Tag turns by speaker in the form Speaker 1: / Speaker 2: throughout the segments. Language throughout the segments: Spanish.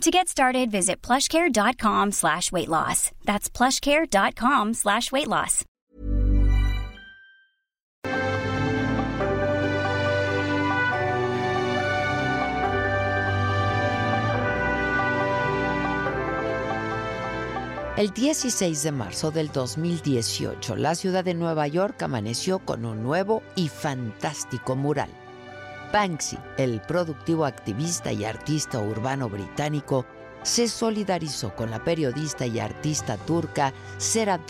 Speaker 1: To get started, visit plushcare.com slash weight loss. That's plushcare.com slash weight loss.
Speaker 2: El 16 de marzo del 2018, la ciudad de Nueva York amaneció con un nuevo y fantástico mural. Banksy, el productivo activista y artista urbano británico, se solidarizó con la periodista y artista turca Sera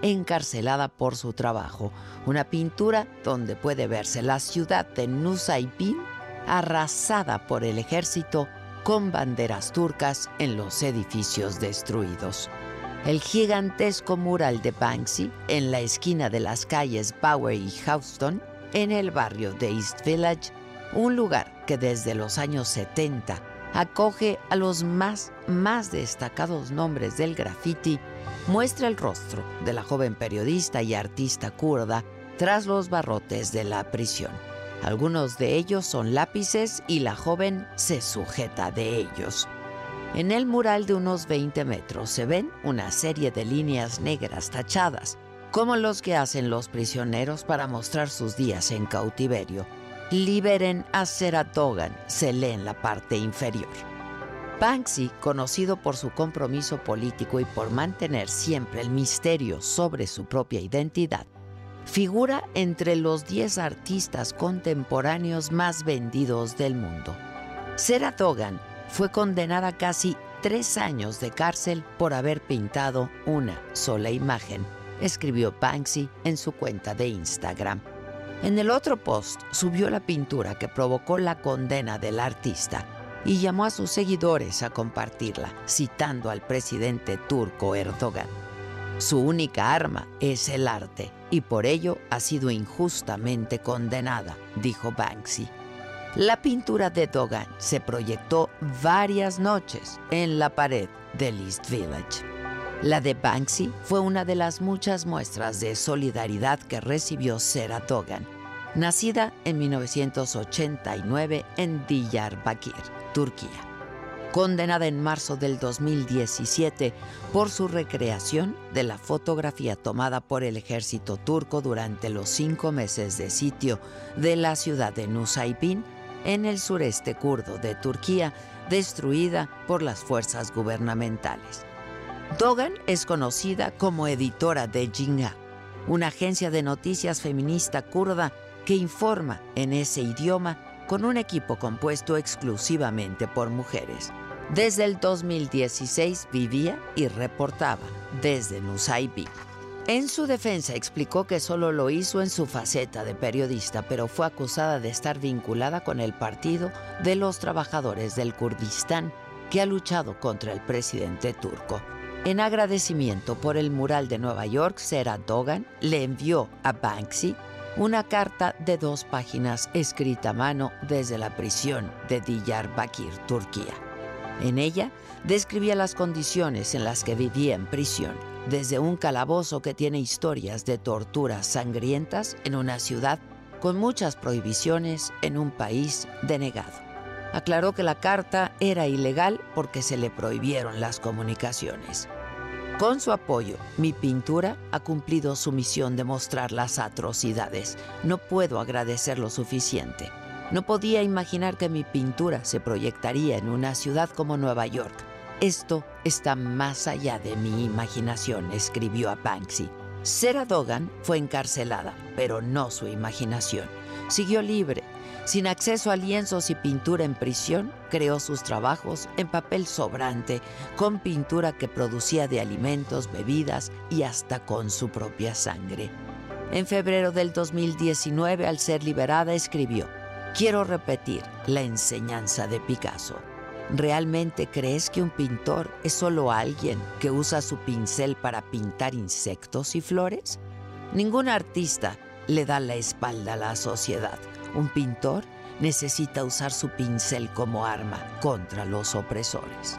Speaker 2: encarcelada por su trabajo, una pintura donde puede verse la ciudad de Nusaybin arrasada por el ejército con banderas turcas en los edificios destruidos. El gigantesco mural de Banksy en la esquina de las calles Bower y Houston, en el barrio de East Village, un lugar que desde los años 70 acoge a los más, más destacados nombres del graffiti, muestra el rostro de la joven periodista y artista kurda tras los barrotes de la prisión. Algunos de ellos son lápices y la joven se sujeta de ellos. En el mural de unos 20 metros se ven una serie de líneas negras tachadas, como los que hacen los prisioneros para mostrar sus días en cautiverio Liberen a Seratogan, se lee en la parte inferior. Banksy, conocido por su compromiso político y por mantener siempre el misterio sobre su propia identidad, figura entre los 10 artistas contemporáneos más vendidos del mundo. Seratogan fue condenada a casi tres años de cárcel por haber pintado una sola imagen, escribió Banksy en su cuenta de Instagram. En el otro post subió la pintura que provocó la condena del artista y llamó a sus seguidores a compartirla, citando al presidente turco Erdogan. Su única arma es el arte y por ello ha sido injustamente condenada, dijo Banksy. La pintura de Dogan se proyectó varias noches en la pared del East Village. La de Banksy fue una de las muchas muestras de solidaridad que recibió Sera Dogan, nacida en 1989 en Diyarbakir, Turquía. Condenada en marzo del 2017 por su recreación de la fotografía tomada por el ejército turco durante los cinco meses de sitio de la ciudad de Nusaybin, en el sureste kurdo de Turquía, destruida por las fuerzas gubernamentales. Dogan es conocida como editora de Jinga, una agencia de noticias feminista kurda que informa en ese idioma con un equipo compuesto exclusivamente por mujeres. Desde el 2016 vivía y reportaba desde Nusaybin. En su defensa explicó que solo lo hizo en su faceta de periodista, pero fue acusada de estar vinculada con el Partido de los Trabajadores del Kurdistán, que ha luchado contra el presidente turco. En agradecimiento por el mural de Nueva York, Sarah Dogan le envió a Banksy una carta de dos páginas escrita a mano desde la prisión de Diyarbakir, Turquía. En ella describía las condiciones en las que vivía en prisión, desde un calabozo que tiene historias de torturas sangrientas en una ciudad con muchas prohibiciones en un país denegado. Aclaró que la carta era ilegal porque se le prohibieron las comunicaciones. Con su apoyo, mi pintura ha cumplido su misión de mostrar las atrocidades. No puedo agradecer lo suficiente. No podía imaginar que mi pintura se proyectaría en una ciudad como Nueva York. Esto está más allá de mi imaginación, escribió a Banksy. Sarah Dogan fue encarcelada, pero no su imaginación. Siguió libre, sin acceso a lienzos y pintura en prisión, creó sus trabajos en papel sobrante, con pintura que producía de alimentos, bebidas y hasta con su propia sangre. En febrero del 2019, al ser liberada, escribió, Quiero repetir la enseñanza de Picasso. ¿Realmente crees que un pintor es solo alguien que usa su pincel para pintar insectos y flores? Ningún artista le da la espalda a la sociedad. Un pintor necesita usar su pincel como arma contra los opresores.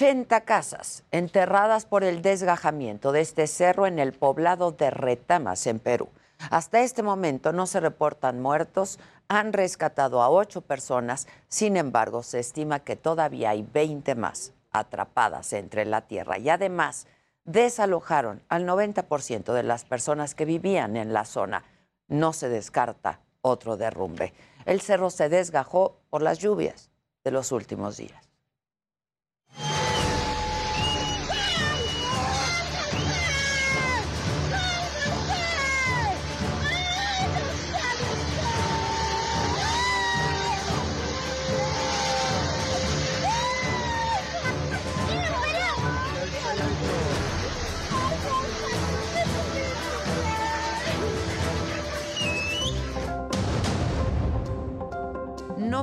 Speaker 2: Ochenta casas enterradas por el desgajamiento de este cerro en el poblado de Retamas, en Perú. Hasta este momento no se reportan muertos, han rescatado a ocho personas, sin embargo se estima que todavía hay 20 más atrapadas entre la tierra y además desalojaron al 90% de las personas que vivían en la zona. No se descarta otro derrumbe. El cerro se desgajó por las lluvias de los últimos días.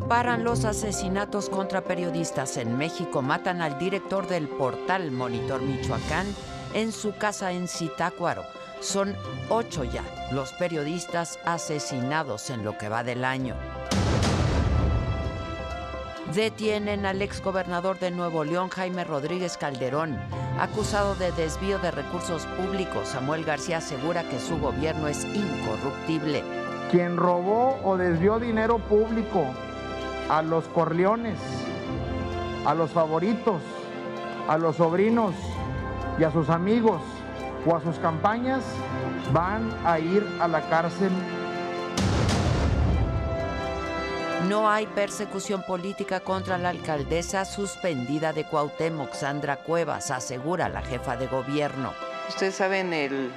Speaker 2: Paran los asesinatos contra periodistas en México. Matan al director del portal Monitor Michoacán en su casa en Zitácuaro. Son ocho ya los periodistas asesinados en lo que va del año. Detienen al exgobernador de Nuevo León, Jaime Rodríguez Calderón, acusado de desvío de recursos públicos. Samuel García asegura que su gobierno es incorruptible.
Speaker 3: Quien robó o desvió dinero público a los corleones, a los favoritos, a los sobrinos y a sus amigos o a sus campañas, van a ir a la cárcel.
Speaker 2: No hay persecución política contra la alcaldesa suspendida de Cuauhtémoc, Sandra Cuevas, asegura la jefa de gobierno.
Speaker 4: Ustedes saben el,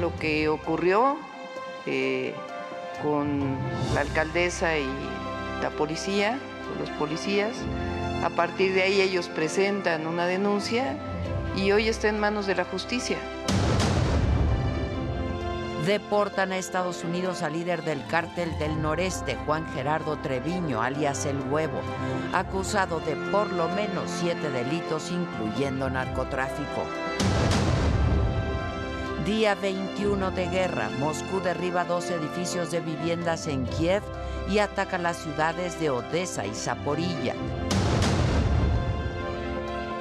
Speaker 4: lo que ocurrió eh, con la alcaldesa y la policía o los policías. A partir de ahí ellos presentan una denuncia y hoy está en manos de la justicia.
Speaker 2: Deportan a Estados Unidos al líder del cártel del noreste, Juan Gerardo Treviño, alias El Huevo, acusado de por lo menos siete delitos, incluyendo narcotráfico. Día 21 de guerra, Moscú derriba dos edificios de viviendas en Kiev y ataca las ciudades de Odessa y Zaporilla.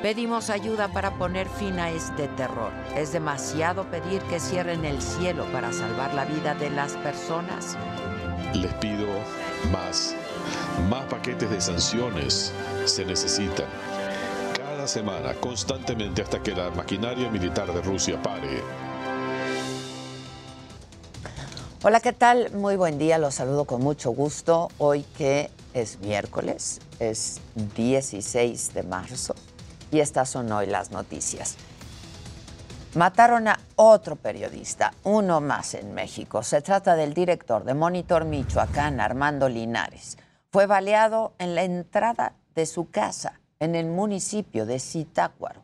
Speaker 2: Pedimos ayuda para poner fin a este terror. Es demasiado pedir que cierren el cielo para salvar la vida de las personas.
Speaker 5: Les pido más, más paquetes de sanciones se necesitan. Cada semana, constantemente, hasta que la maquinaria militar de Rusia pare.
Speaker 2: Hola, ¿qué tal? Muy buen día, los saludo con mucho gusto. Hoy que es miércoles, es 16 de marzo y estas son hoy las noticias. Mataron a otro periodista, uno más en México. Se trata del director de Monitor Michoacán, Armando Linares. Fue baleado en la entrada de su casa en el municipio de Zitácuaro.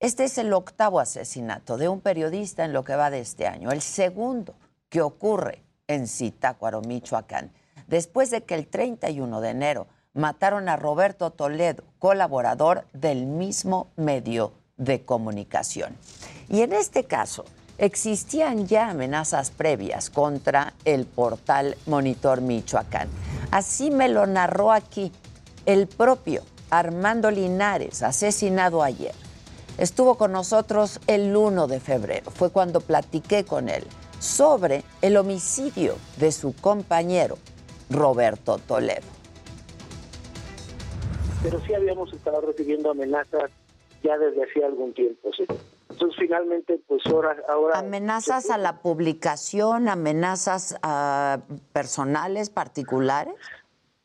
Speaker 2: Este es el octavo asesinato de un periodista en lo que va de este año, el segundo que ocurre en Zitácuaro, Michoacán, después de que el 31 de enero mataron a Roberto Toledo, colaborador del mismo medio de comunicación. Y en este caso, existían ya amenazas previas contra el portal Monitor Michoacán. Así me lo narró aquí el propio Armando Linares, asesinado ayer. Estuvo con nosotros el 1 de febrero, fue cuando platiqué con él sobre el homicidio de su compañero, Roberto Toledo.
Speaker 6: Pero sí habíamos estado recibiendo amenazas ya desde hacía algún tiempo, ¿sí? Entonces finalmente, pues ahora... ahora
Speaker 2: ¿Amenazas a la publicación, amenazas a personales particulares?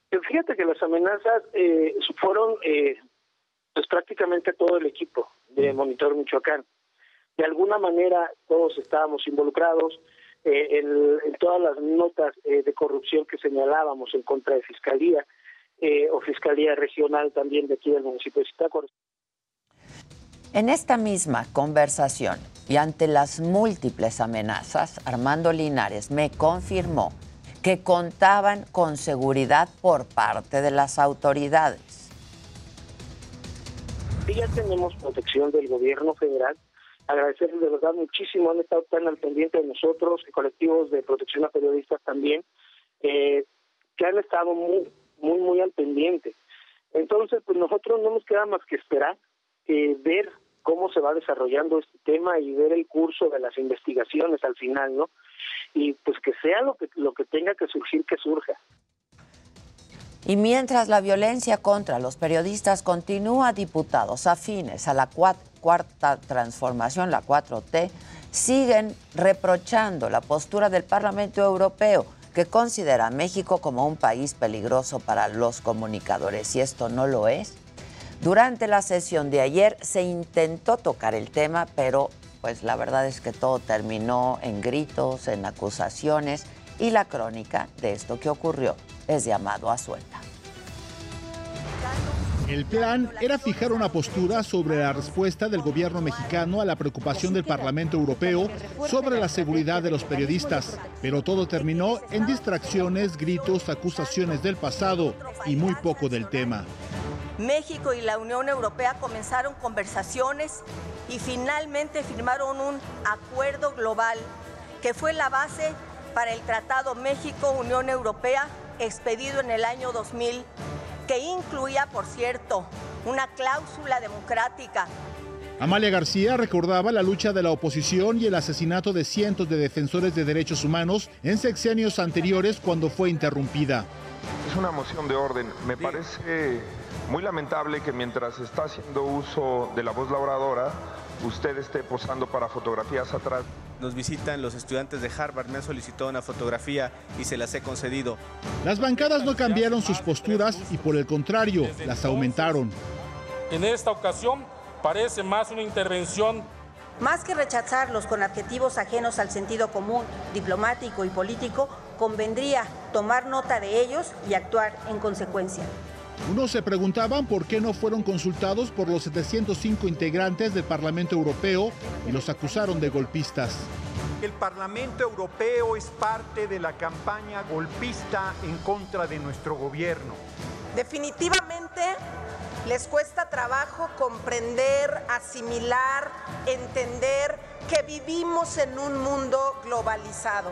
Speaker 6: Fíjate que las amenazas eh, fueron eh, pues prácticamente todo el equipo de Monitor Michoacán. De alguna manera todos estábamos involucrados eh, en, todas las notas eh, de corrupción que señalábamos en contra de Fiscalía eh, o Fiscalía Regional también de aquí del municipio de Zitácuaro.
Speaker 2: En esta misma conversación y ante las múltiples amenazas, Armando Linares me confirmó que contaban con seguridad por parte de las autoridades.
Speaker 6: Sí, ya tenemos protección del gobierno federal. Agradecerles de verdad muchísimo, han estado tan al pendiente de nosotros, y colectivos de protección a periodistas también, eh, que han estado muy, muy, muy al pendiente. Entonces, pues nosotros no nos queda más que esperar, eh, ver cómo se va desarrollando este tema y ver el curso de las investigaciones al final, ¿no? Y pues que sea lo que lo que tenga que surgir que surja.
Speaker 2: Y mientras la violencia contra los periodistas continúa, diputados afines a la cuarta transformación, la 4T, siguen reprochando la postura del Parlamento Europeo, que considera a México como un país peligroso para los comunicadores. Y esto no lo es. Durante la sesión de ayer se intentó tocar el tema, pero pues la verdad es que todo terminó en gritos, en acusaciones y la crónica de esto que ocurrió es llamado a suelta.
Speaker 7: El plan era fijar una postura sobre la respuesta del gobierno mexicano a la preocupación del Parlamento Europeo sobre la seguridad de los periodistas, pero todo terminó en distracciones, gritos, acusaciones del pasado y muy poco del tema.
Speaker 8: México y la Unión Europea comenzaron conversaciones y finalmente firmaron un acuerdo global que fue la base para el Tratado México-Unión Europea expedido en el año 2000, que incluía, por cierto, una cláusula democrática.
Speaker 7: Amalia García recordaba la lucha de la oposición y el asesinato de cientos de defensores de derechos humanos en sexenios anteriores cuando fue interrumpida.
Speaker 9: Es una moción de orden. Me parece muy lamentable que mientras está haciendo uso de la voz labradora, usted esté posando para fotografías atrás.
Speaker 10: Nos visitan los estudiantes de Harvard, me han solicitado una fotografía y se las he concedido.
Speaker 7: Las bancadas no cambiaron sus posturas y por el contrario, las aumentaron.
Speaker 11: En esta ocasión parece más una intervención
Speaker 8: más que rechazarlos con adjetivos ajenos al sentido común, diplomático y político, convendría tomar nota de ellos y actuar en consecuencia.
Speaker 7: Unos se preguntaban por qué no fueron consultados por los 705 integrantes del Parlamento Europeo y los acusaron de golpistas.
Speaker 12: El Parlamento Europeo es parte de la campaña golpista en contra de nuestro gobierno.
Speaker 8: Definitivamente les cuesta trabajo comprender, asimilar, entender que vivimos en un mundo globalizado.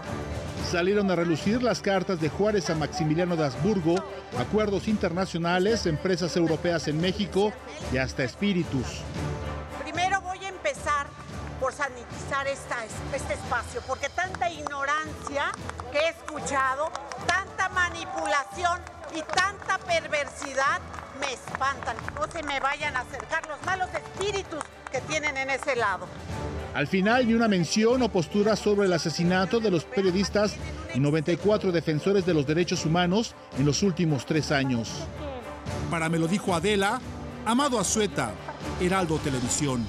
Speaker 7: Salieron a relucir las cartas de Juárez a Maximiliano de Habsburgo, acuerdos internacionales, empresas europeas en México y hasta espíritus.
Speaker 8: Primero voy a empezar por sanitizar esta, este espacio, porque tanta ignorancia que he escuchado, tanta manipulación y tanta perversidad me espantan. No se me vayan a acercar los malos espíritus que tienen en ese lado.
Speaker 7: Al final, ni una mención o postura sobre el asesinato de los periodistas y 94 defensores de los derechos humanos en los últimos tres años.
Speaker 13: Para me lo dijo Adela, Amado Azueta, Heraldo Televisión.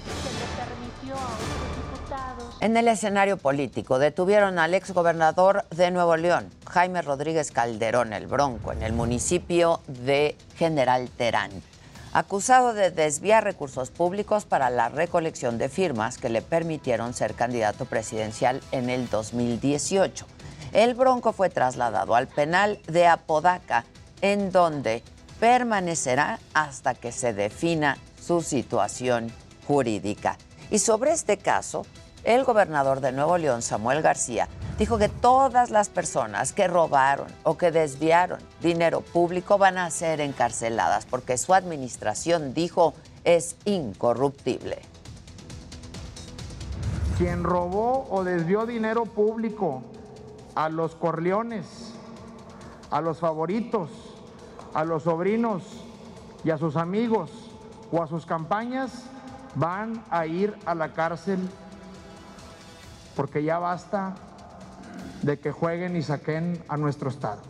Speaker 2: En el escenario político detuvieron al exgobernador de Nuevo León, Jaime Rodríguez Calderón, el Bronco, en el municipio de General Terán acusado de desviar recursos públicos para la recolección de firmas que le permitieron ser candidato presidencial en el 2018. El Bronco fue trasladado al penal de Apodaca, en donde permanecerá hasta que se defina su situación jurídica. Y sobre este caso, el gobernador de Nuevo León, Samuel García, dijo que todas las personas que robaron o que desviaron dinero público van a ser encarceladas porque su administración, dijo, es incorruptible.
Speaker 14: Quien robó o desvió dinero público a los corleones, a los favoritos, a los sobrinos y a sus amigos o a sus campañas, van a ir a la cárcel porque ya basta de que jueguen y saquen a nuestro Estado.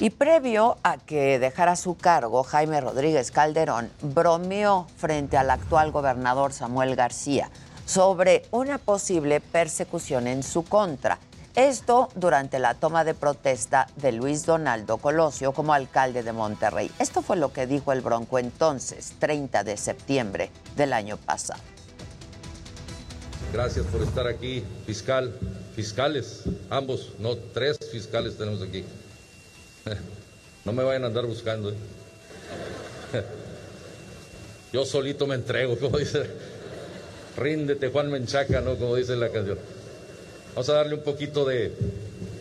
Speaker 2: Y previo a que dejara su cargo, Jaime Rodríguez Calderón bromeó frente al actual gobernador Samuel García sobre una posible persecución en su contra. Esto durante la toma de protesta de Luis Donaldo Colosio como alcalde de Monterrey. Esto fue lo que dijo el Bronco entonces, 30 de septiembre del año pasado.
Speaker 15: Gracias por estar aquí, fiscal, fiscales, ambos, no, tres fiscales tenemos aquí. No me vayan a andar buscando. ¿eh? Yo solito me entrego, como dice. Ríndete, Juan Menchaca, ¿no? Como dice la canción. Vamos a darle un poquito de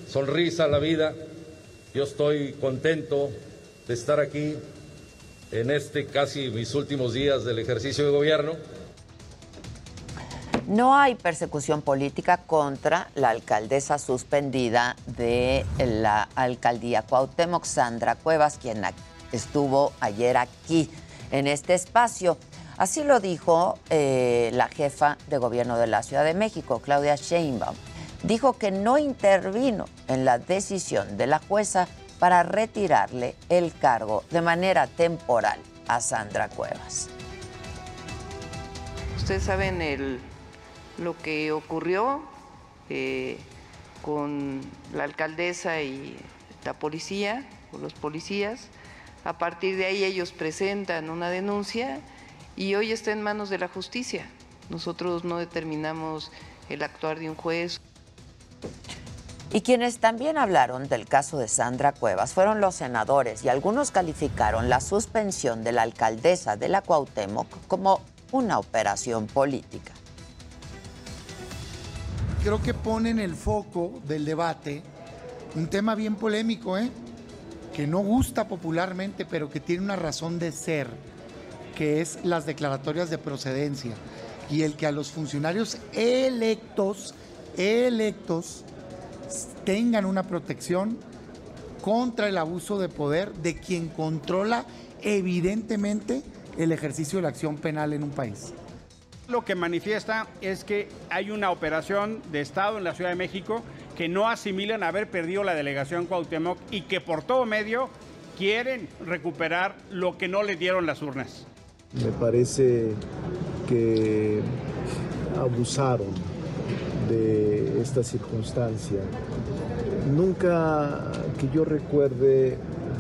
Speaker 15: sonrisa a la vida. Yo estoy contento de estar aquí en este casi mis últimos días del ejercicio de gobierno.
Speaker 2: No hay persecución política contra la alcaldesa suspendida de la alcaldía Cuauhtémoc, Sandra Cuevas, quien estuvo ayer aquí en este espacio. Así lo dijo eh, la jefa de gobierno de la Ciudad de México, Claudia Sheinbaum. Dijo que no intervino en la decisión de la jueza para retirarle el cargo de manera temporal a Sandra Cuevas.
Speaker 4: Ustedes saben el lo que ocurrió eh, con la alcaldesa y la policía, o los policías. A partir de ahí ellos presentan una denuncia y hoy está en manos de la justicia. Nosotros no determinamos el actuar de un juez.
Speaker 2: Y quienes también hablaron del caso de Sandra Cuevas fueron los senadores y algunos calificaron la suspensión de la alcaldesa de la Cuauhtémoc como una operación política
Speaker 3: creo que pone en el foco del debate un tema bien polémico, ¿eh? que no gusta popularmente, pero que tiene una razón de ser, que es las declaratorias de procedencia y el que a los funcionarios electos, electos, tengan una protección contra el abuso de poder de quien controla evidentemente el ejercicio de la acción penal en un país.
Speaker 16: Lo que manifiesta es que hay una operación de Estado en la Ciudad de México que no asimilan haber perdido la delegación Cuauhtémoc y que por todo medio quieren recuperar lo que no le dieron las urnas.
Speaker 9: Me parece que abusaron de esta circunstancia. Nunca que yo recuerde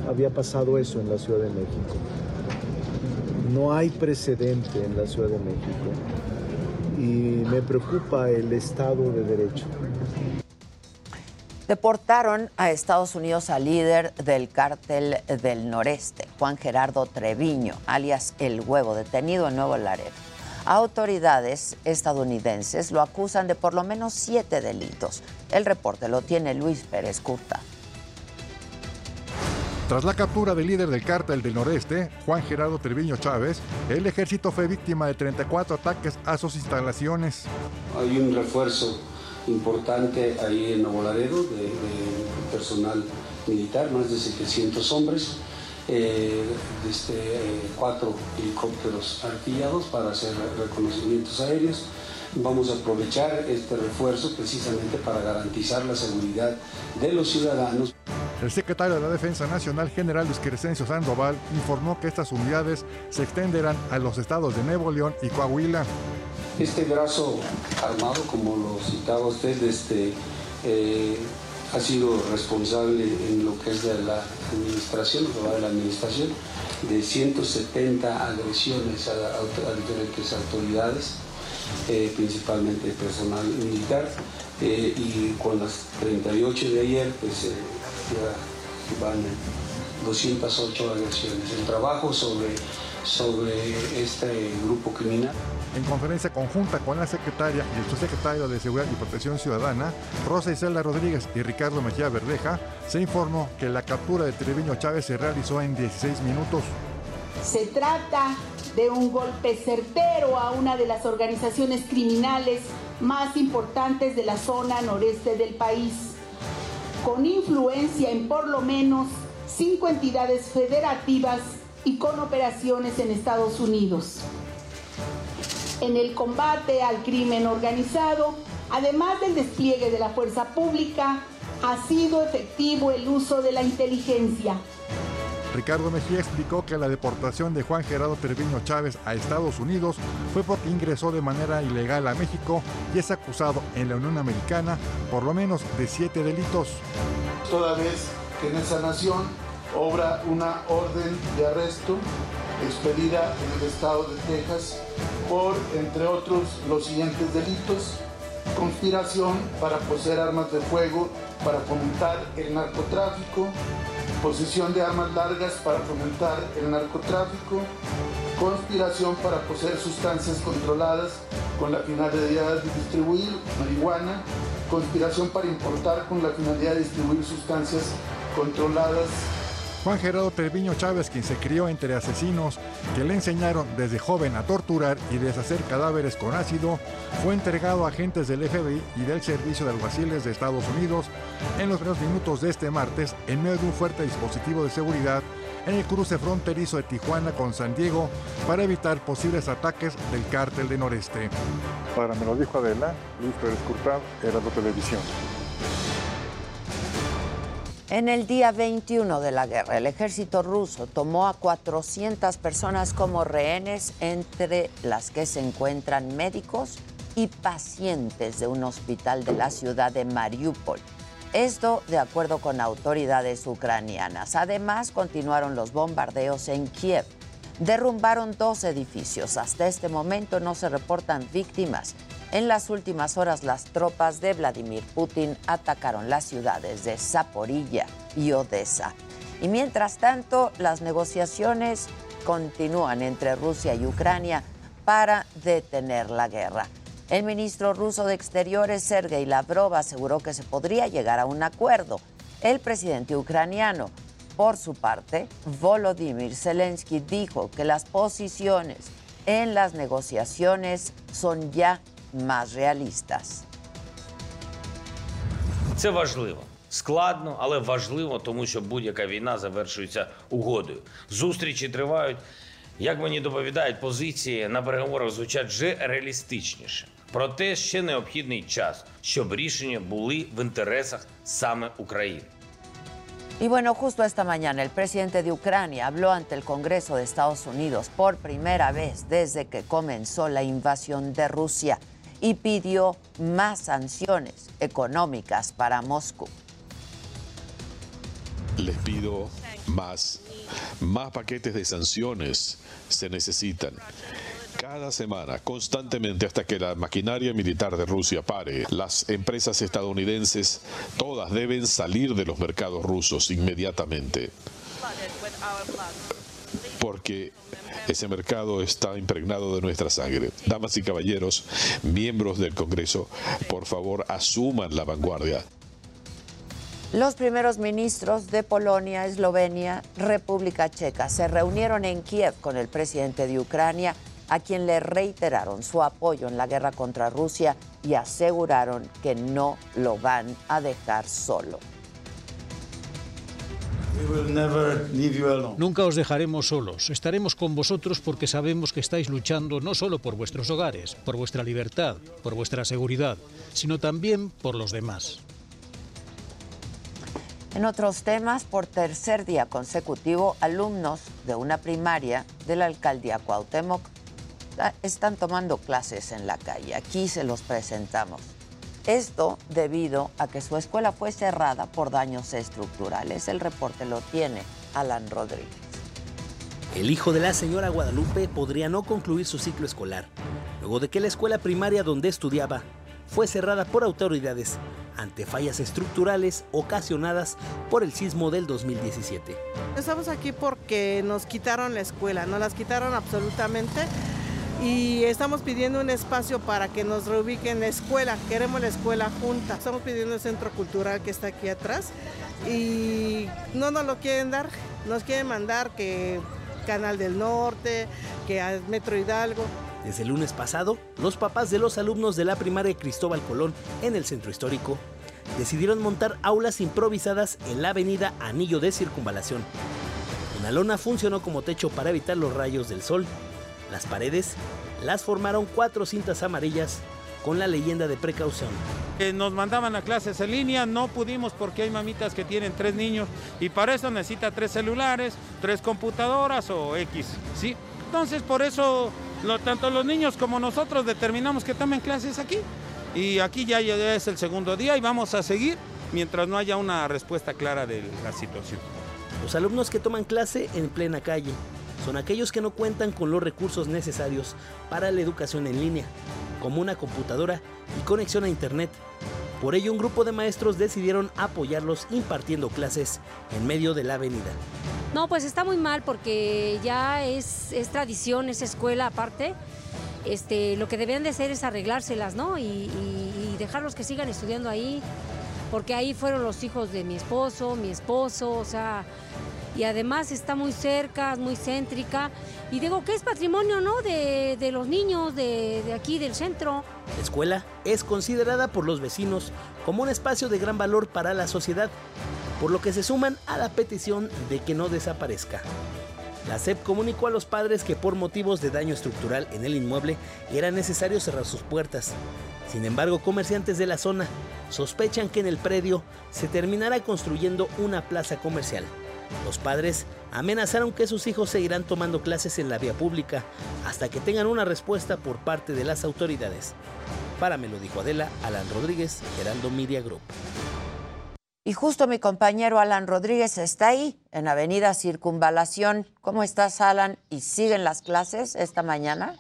Speaker 9: había pasado eso en la Ciudad de México. No hay precedente en la Ciudad de México y me preocupa el Estado de Derecho.
Speaker 2: Deportaron a Estados Unidos al líder del cártel del noreste, Juan Gerardo Treviño, alias El Huevo, detenido en Nuevo Laredo. Autoridades estadounidenses lo acusan de por lo menos siete delitos. El reporte lo tiene Luis Pérez Curta.
Speaker 17: Tras la captura del líder del cártel del noreste, Juan Gerardo Treviño Chávez, el ejército fue víctima de 34 ataques a sus instalaciones.
Speaker 18: Hay un refuerzo importante ahí en Nuevo de, personal militar, más de 700 hombres, eh, este, eh, cuatro helicópteros artillados para hacer reconocimientos aéreos. Vamos a aprovechar este refuerzo precisamente para garantizar la seguridad de los ciudadanos.
Speaker 17: El secretario de la Defensa Nacional, general Luis Crescencio Sandoval, informó que estas unidades se extenderán a los estados de Nuevo León y Coahuila.
Speaker 18: Este brazo armado, como lo citaba usted, este, eh, ha sido responsable en lo que es de la administración, de la administración, de 170 agresiones a, diferentes autoridades, eh, principalmente personal militar, eh, y con las 38 de ayer, pues van 208 agresiones. El trabajo sobre sobre este grupo criminal.
Speaker 17: En conferencia conjunta con la secretaria y el subsecretario de Seguridad y Protección Ciudadana, Rosa Isela Rodríguez y Ricardo Mejía Verdeja, se informó que la captura de Treviño Chávez se realizó en 16 minutos.
Speaker 19: Se trata de un golpe certero a una de las organizaciones criminales más importantes de la zona noreste del país, con influencia en por lo menos cinco entidades federativas y con operaciones en Estados Unidos. En el combate al crimen organizado, además del despliegue de la fuerza pública, ha sido efectivo el uso de la inteligencia.
Speaker 17: Ricardo Mejía explicó que la deportación de Juan Gerardo Treviño Chávez a Estados Unidos fue porque ingresó de manera ilegal a México y es acusado en la Unión Americana por lo menos de siete delitos.
Speaker 20: Toda vez que en esa nación obra una orden de arresto expedida en el estado de Texas por, entre otros, los siguientes delitos. Conspiración para poseer armas de fuego para fomentar el narcotráfico, posesión de armas largas para fomentar el narcotráfico, conspiración para poseer sustancias controladas con la finalidad de distribuir marihuana, conspiración para importar con la finalidad de distribuir sustancias controladas
Speaker 17: Juan Gerardo Treviño Chávez, quien se crió entre asesinos que le enseñaron desde joven a torturar y deshacer cadáveres con ácido, fue entregado a agentes del FBI y del Servicio de Alguaciles de Estados Unidos en los primeros minutos de este martes en medio de un fuerte dispositivo de seguridad en el cruce fronterizo de Tijuana con San Diego para evitar posibles ataques del cártel de Noreste.
Speaker 21: Para me lo dijo Adela, Luis Pérez Curtado, Heraldo Televisión.
Speaker 2: En el día 21 de la guerra, el ejército ruso tomó a 400 personas como rehenes, entre las que se encuentran médicos y pacientes de un hospital de la ciudad de Mariupol. Esto de acuerdo con autoridades ucranianas. Además, continuaron los bombardeos en Kiev. Derrumbaron dos edificios. Hasta este momento no se reportan víctimas. En las últimas horas, las tropas de Vladimir Putin atacaron las ciudades de Zaporilla y Odessa. Y mientras tanto, las negociaciones continúan entre Rusia y Ucrania para detener la guerra. El ministro ruso de Exteriores, Sergei Lavrov, aseguró que se podría llegar a un acuerdo. El presidente ucraniano, por su parte, Volodymyr Zelensky, dijo que las posiciones en las negociaciones son ya más realistas.
Speaker 22: Це важливо. Складно, але важливо, тому що будь-яка війна завершується угодою. Зустрічі тривають. Як мені доповідають, позиції на переговорах звучать вже реалістичніше. Проте ще необхідний час, щоб рішення були в інтересах саме України.
Speaker 2: Y bueno, justo esta mañana el presidente de Ucrania habló ante el Congreso de Estados Unidos por primera vez desde que comenzó la invasión de Rusia y pidió más sanciones económicas para Moscú.
Speaker 5: Les pido más, más paquetes de sanciones se necesitan. Cada semana, constantemente, hasta que la maquinaria militar de Rusia pare, las empresas estadounidenses todas deben salir de los mercados rusos inmediatamente. Porque ese mercado está impregnado de nuestra sangre. Damas y caballeros, miembros del Congreso, por favor, asuman la vanguardia.
Speaker 2: Los primeros ministros de Polonia, Eslovenia, República Checa se reunieron en Kiev con el presidente de Ucrania, a quien le reiteraron su apoyo en la guerra contra Rusia y aseguraron que no lo van a dejar solo.
Speaker 23: Nunca os dejaremos solos. Estaremos con vosotros porque sabemos que estáis luchando no solo por vuestros hogares, por vuestra libertad, por vuestra seguridad, sino también por los demás.
Speaker 2: En otros temas, por tercer día consecutivo, alumnos de una primaria de la alcaldía Cuauhtémoc ah, están tomando clases en la calle. Aquí se los presentamos. Esto debido a que su escuela fue cerrada por daños estructurales. El reporte lo tiene Alan Rodríguez.
Speaker 24: El hijo de la señora Guadalupe podría no concluir su ciclo escolar, luego de que la escuela primaria donde estudiaba fue cerrada por autoridades ante fallas estructurales ocasionadas por el sismo del 2017.
Speaker 25: Estamos aquí porque nos quitaron la escuela, nos las quitaron absolutamente y estamos pidiendo un espacio para que nos reubiquen la escuela. Queremos la escuela junta. Estamos pidiendo el centro cultural que está aquí atrás y no nos lo quieren dar. Nos quieren mandar que Canal del Norte, que Metro Hidalgo.
Speaker 24: Desde el lunes pasado, los papás de los alumnos de la primaria Cristóbal Colón en el centro histórico decidieron montar aulas improvisadas en la avenida Anillo de Circunvalación. Una lona funcionó como techo para evitar los rayos del sol. Las paredes las formaron cuatro cintas amarillas con la leyenda de precaución.
Speaker 3: Nos mandaban a clases en línea, no pudimos porque hay mamitas que tienen tres niños y para eso necesita tres celulares, tres computadoras o X, ¿sí? Entonces por eso tanto los niños como nosotros determinamos que tomen clases aquí. Y aquí ya, ya es el segundo día y vamos a seguir mientras no haya una respuesta clara de la situación.
Speaker 24: Los alumnos que toman clase en plena calle son aquellos que no cuentan con los recursos necesarios para la educación en línea, como una computadora y conexión a Internet. Por ello, un grupo de maestros decidieron apoyarlos impartiendo clases en medio de la avenida.
Speaker 26: No, pues está muy mal porque ya es, tradición, es escuela aparte. Este, lo que deben de hacer es arreglárselas, ¿no? Y dejarlos que sigan estudiando ahí, porque ahí fueron los hijos de mi esposo, mi esposo, o sea, y además está muy cerca, muy céntrica. Y digo que es patrimonio, ¿no? De, los niños de, de, aquí del centro.
Speaker 24: La escuela es considerada por los vecinos como un espacio de gran valor para la sociedad, por lo que se suman a la petición de que no desaparezca. La SEP comunicó a los padres que por motivos de daño estructural en el inmueble era necesario cerrar sus puertas. Sin embargo, comerciantes de la zona sospechan que en el predio se terminará construyendo una plaza comercial. Los padres amenazaron que sus hijos seguirán tomando clases en la vía pública hasta que tengan una respuesta por parte de las autoridades. Para me lo dijo Adela, Alan Rodríguez, Heraldo Media Group.
Speaker 2: Y justo mi compañero Alan Rodríguez está ahí, en Avenida Circunvalación. ¿Cómo estás, Alan? ¿Y siguen las clases esta mañana?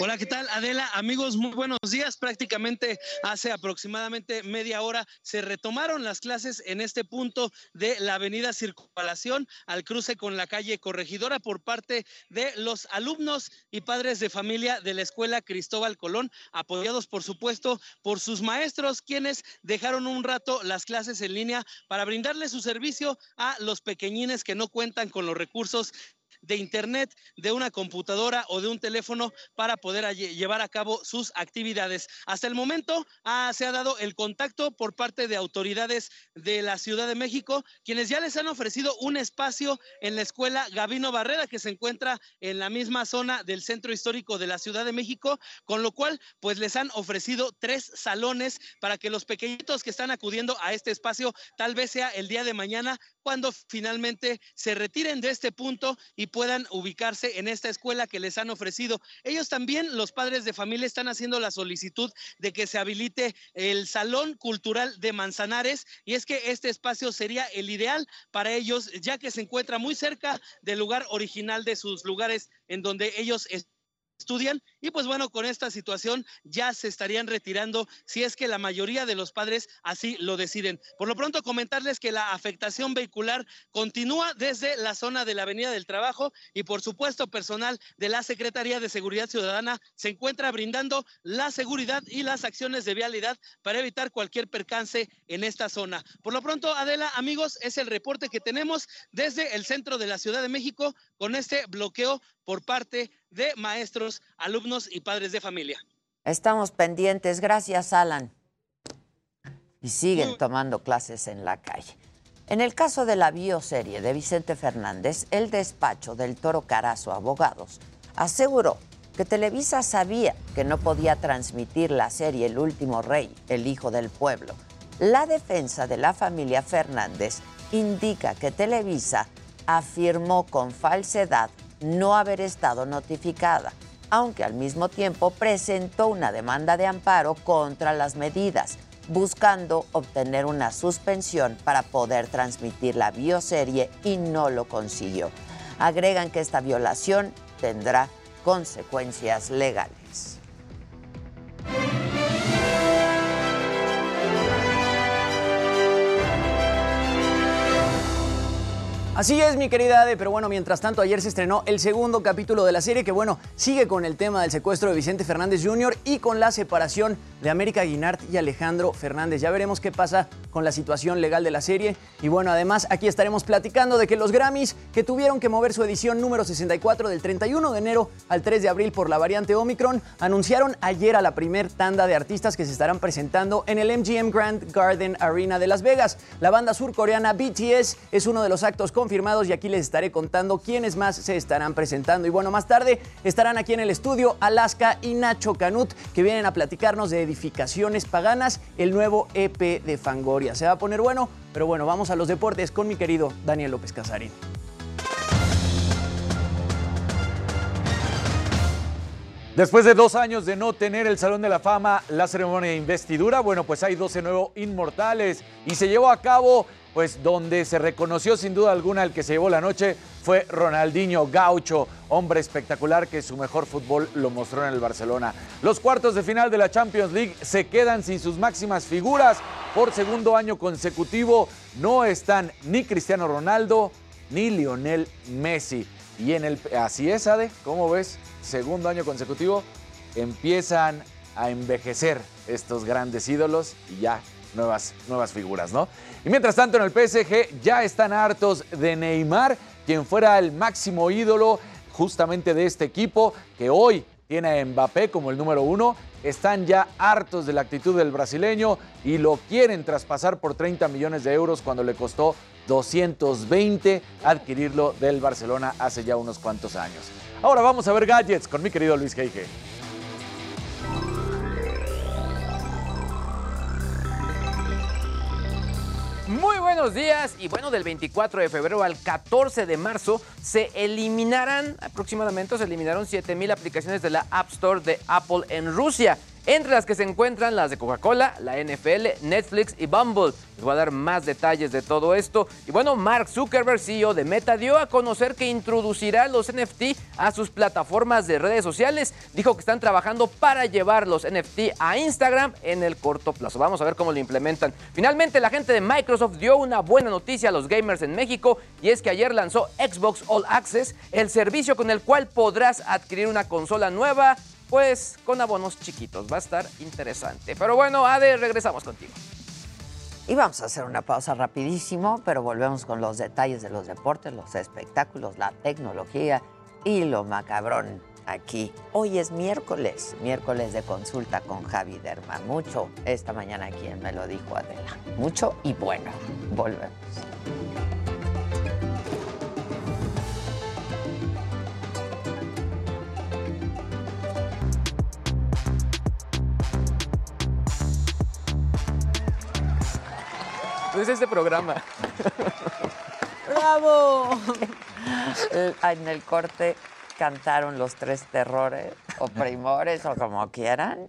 Speaker 27: Hola, ¿qué tal Adela? Amigos, muy buenos días. Prácticamente hace aproximadamente media hora se retomaron las clases en este punto de la avenida Circunvalación al cruce con la calle Corregidora por parte de los alumnos y padres de familia de la escuela Cristóbal Colón, apoyados por supuesto por sus maestros, quienes dejaron un rato las clases en línea para brindarle su servicio a los pequeñines que no cuentan con los recursos de internet, de una computadora o de un teléfono para poder llevar a cabo sus actividades. Hasta el momento se ha dado el contacto por parte de autoridades de la Ciudad de México, quienes ya les han ofrecido un espacio en la escuela Gavino Barrera, que se encuentra en la misma zona del centro histórico de la Ciudad de México, con lo cual pues les han ofrecido tres salones para que los pequeñitos que están acudiendo a este espacio tal vez sea el día de mañana cuando finalmente se retiren de este punto y puedan ubicarse en esta escuela que les han ofrecido. Ellos también, los padres de familia, están haciendo la solicitud de que se habilite el Salón Cultural de Manzanares y es que este espacio sería el ideal para ellos, ya que se encuentra muy cerca del lugar original de sus lugares en donde ellos estudian y pues bueno, con esta situación ya se estarían retirando si es que la mayoría de los padres así lo deciden. Por lo pronto comentarles que la afectación vehicular continúa desde la zona de la Avenida del Trabajo y por supuesto personal de la Secretaría de Seguridad Ciudadana se encuentra brindando la seguridad y las acciones de vialidad para evitar cualquier percance en esta zona. Por lo pronto, Adela, amigos, es el reporte que tenemos desde el centro de la Ciudad de México con este bloqueo por parte de maestros, alumnos y padres de familia.
Speaker 2: Estamos pendientes. Gracias, Alan. Y siguen tomando clases en la calle. En el caso de la bioserie de Vicente Fernández, el despacho del Toro Carazo Abogados aseguró que Televisa sabía que no podía transmitir la serie El último rey, el hijo del pueblo. La defensa de la familia Fernández indica que Televisa afirmó con falsedad no haber estado notificada, aunque al mismo tiempo presentó una demanda de amparo contra las medidas, buscando obtener una suspensión para poder transmitir la bioserie y no lo consiguió. Agregan que esta violación tendrá consecuencias legales.
Speaker 28: Así es, mi querida Ade, pero bueno, mientras tanto, ayer se estrenó el segundo capítulo de la serie que, bueno, sigue con el tema del secuestro de Vicente Fernández Jr. y con la separación de América Guinart y Alejandro Fernández. Ya veremos qué pasa con la situación legal de la serie. Y bueno, además, aquí estaremos platicando de que los Grammys, que tuvieron que mover su edición número 64 del 31 de enero al 3 de abril por la variante Omicron, anunciaron ayer a la primer tanda de artistas que se estarán presentando en el MGM Grand Garden Arena de Las Vegas. La banda surcoreana BTS es uno de los actos confirmados y aquí les estaré contando quiénes más se estarán presentando. Y bueno, más tarde estarán aquí en el estudio Alaska y Nacho Canut, que vienen a platicarnos de edificaciones paganas, el nuevo EP de Fangoria. Se va a poner bueno, pero bueno, vamos a los deportes con mi querido Daniel López Casarín.
Speaker 29: Después de dos años de no tener el Salón de la Fama, la ceremonia de investidura, bueno, pues hay 12 nuevos inmortales y se llevó a cabo, pues donde se reconoció sin duda alguna el que se llevó la noche fue Ronaldinho Gaucho, hombre espectacular que su mejor fútbol lo mostró en el Barcelona. Los cuartos de final de la Champions League se quedan sin sus máximas figuras por segundo año consecutivo. No están ni Cristiano Ronaldo ni Lionel Messi. Y en el así es, Ade, ¿cómo ves? Segundo año consecutivo empiezan a envejecer estos grandes ídolos y ya nuevas, nuevas figuras, ¿no? Y mientras tanto en el PSG ya están hartos de Neymar, quien fuera el máximo ídolo justamente de este equipo, que hoy tiene a Mbappé como el número uno, están ya hartos de la actitud del brasileño y lo quieren traspasar por 30 millones de euros cuando le costó 220 adquirirlo del Barcelona hace ya unos cuantos años. Ahora vamos a ver gadgets con mi querido Luis Geige.
Speaker 30: Muy buenos días y bueno, del 24 de febrero al 14 de marzo se eliminarán aproximadamente, se eliminaron 7000 aplicaciones de la App Store de Apple en Rusia entre las que se encuentran las de Coca-Cola, la NFL, Netflix y Bumble. Les voy a dar más detalles de todo esto. Y bueno, Mark Zuckerberg, CEO de Meta, dio a conocer que introducirá los NFT a sus plataformas de redes sociales. Dijo que están trabajando para llevar los NFT a Instagram en el corto plazo. Vamos a ver cómo lo implementan. Finalmente, la gente de Microsoft dio una buena noticia a los gamers en México y es que ayer lanzó Xbox All Access, el servicio con el cual podrás adquirir una consola nueva pues con abonos chiquitos. Va a estar interesante. Pero bueno, Ade, regresamos contigo.
Speaker 2: Y vamos a hacer una pausa rapidísimo, pero volvemos con los detalles de los deportes, los espectáculos, la tecnología y lo macabrón aquí. Hoy es miércoles, miércoles de consulta con Javi Derma. Mucho esta mañana quien me lo dijo Adela. Mucho y bueno. Volvemos.
Speaker 30: Es este programa.
Speaker 2: ¡Bravo! Eh, En el corte cantaron los tres terrores, o primores, o como quieran.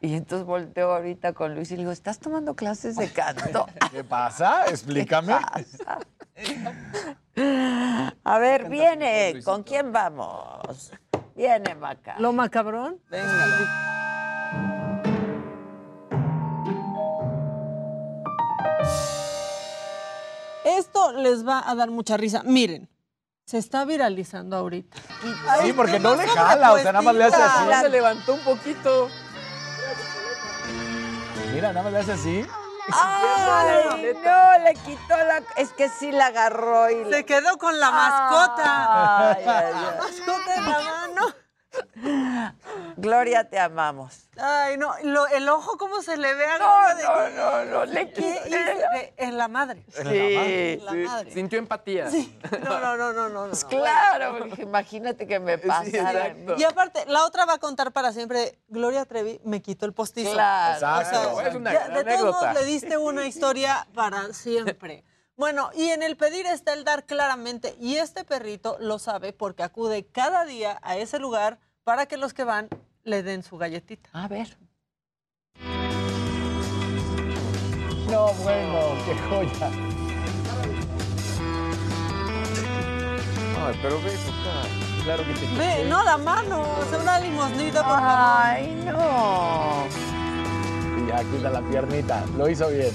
Speaker 2: Y entonces volteo ahorita con Luis y le digo, ¿estás tomando clases de canto?
Speaker 29: ¿Qué pasa? Explícame.
Speaker 2: A ver, viene. ¿Con quién vamos? Viene, Maca.
Speaker 31: ¿Lo macabrón?
Speaker 2: Venga.
Speaker 31: Esto les va a dar mucha risa. Miren, se está viralizando ahorita.
Speaker 29: Sí, porque no le jala, o sea, nada más le hace así.
Speaker 30: Se levantó un poquito.
Speaker 29: Mira, nada más le hace así.
Speaker 2: ¡Ay, no! Le quitó la... Es que sí la agarró y...
Speaker 31: Se quedó con la mascota.
Speaker 2: Ay, ay, ay.
Speaker 31: La mascota en la mano.
Speaker 2: Gloria, te amamos.
Speaker 31: Ay, no, lo- el ojo cómo se le ve a
Speaker 2: No,
Speaker 31: de
Speaker 2: no, no, no, le
Speaker 31: ¿Qué
Speaker 2: quité.
Speaker 31: hice? En la madre.
Speaker 30: Sí,
Speaker 31: En la
Speaker 30: sí.
Speaker 31: madre.
Speaker 30: Sintió empatía.
Speaker 31: No, no, no, no, no. no.
Speaker 2: Pues claro, dije, imagínate que me pasara.
Speaker 31: Y aparte, la otra va a contar para siempre. Gloria Trevi me quitó el postizo.
Speaker 2: Claro.
Speaker 29: Exacto.
Speaker 30: Es una
Speaker 31: ya,
Speaker 30: gran
Speaker 31: de todos
Speaker 30: anécdota.
Speaker 31: modos, le diste una historia para siempre. Bueno, y en el pedir está el dar claramente. Y este perrito lo sabe porque acude cada día a ese lugar para que los que van le den su galletita.
Speaker 2: A ver.
Speaker 29: No, bueno, qué joya.
Speaker 30: Ay, pero ve. Claro que te
Speaker 31: Ve, no la mano, o sea, una limosnita, por favor.
Speaker 2: Ay, no.
Speaker 29: Y ya quita la piernita. Lo hizo bien.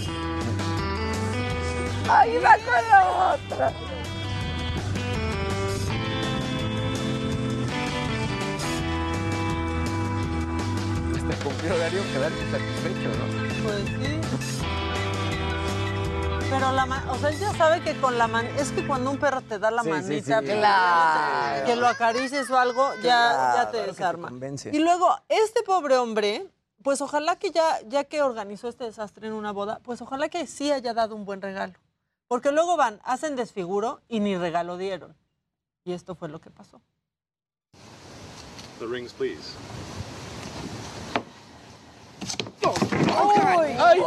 Speaker 2: Ahí va con la otra.
Speaker 30: Este Hasta cumplir horario quedarse satisfecho, ¿no?
Speaker 31: Pues sí. Pero la o sea, él ya sabe que con la man, es que cuando un perro te da la manita.
Speaker 28: Claro.
Speaker 31: que lo acarices o algo, ya, ya te desarma. Y luego, este pobre hombre, pues ojalá que ya, ya que organizó este desastre en una boda, pues ojalá que sí haya dado un buen regalo. Porque luego van, hacen desfiguro y ni regalo dieron. Y esto fue lo que pasó.
Speaker 32: The rings, please.
Speaker 31: ¡Ay!
Speaker 28: ¡Ay!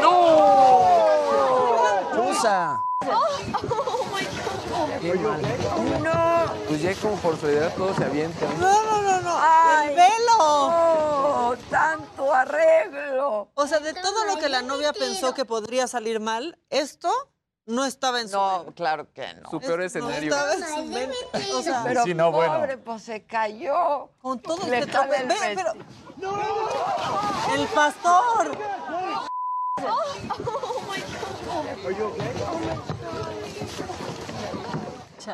Speaker 31: ¡No!
Speaker 28: ¡Chusa! Qué mal.
Speaker 30: No. Pues ya como por solidaridad todos se avientan.
Speaker 31: No, no, no, no.
Speaker 2: Ay,
Speaker 31: ¡El velo!
Speaker 2: ¡Oh, tanto arreglo!
Speaker 31: O sea, de todo lo que la novia pensó que podría salir mal, esto no estaba en su
Speaker 2: No, claro que no.
Speaker 30: Su peor
Speaker 31: Esto no
Speaker 30: escenario.
Speaker 31: estaba en su mente. O sea,
Speaker 2: Pero
Speaker 29: Sí, no, bueno.
Speaker 2: pobre, pues se cayó.
Speaker 31: con todo
Speaker 2: Le
Speaker 31: este tope.
Speaker 2: el
Speaker 31: Ve, pero-
Speaker 2: vestido.
Speaker 31: ¡El pastor!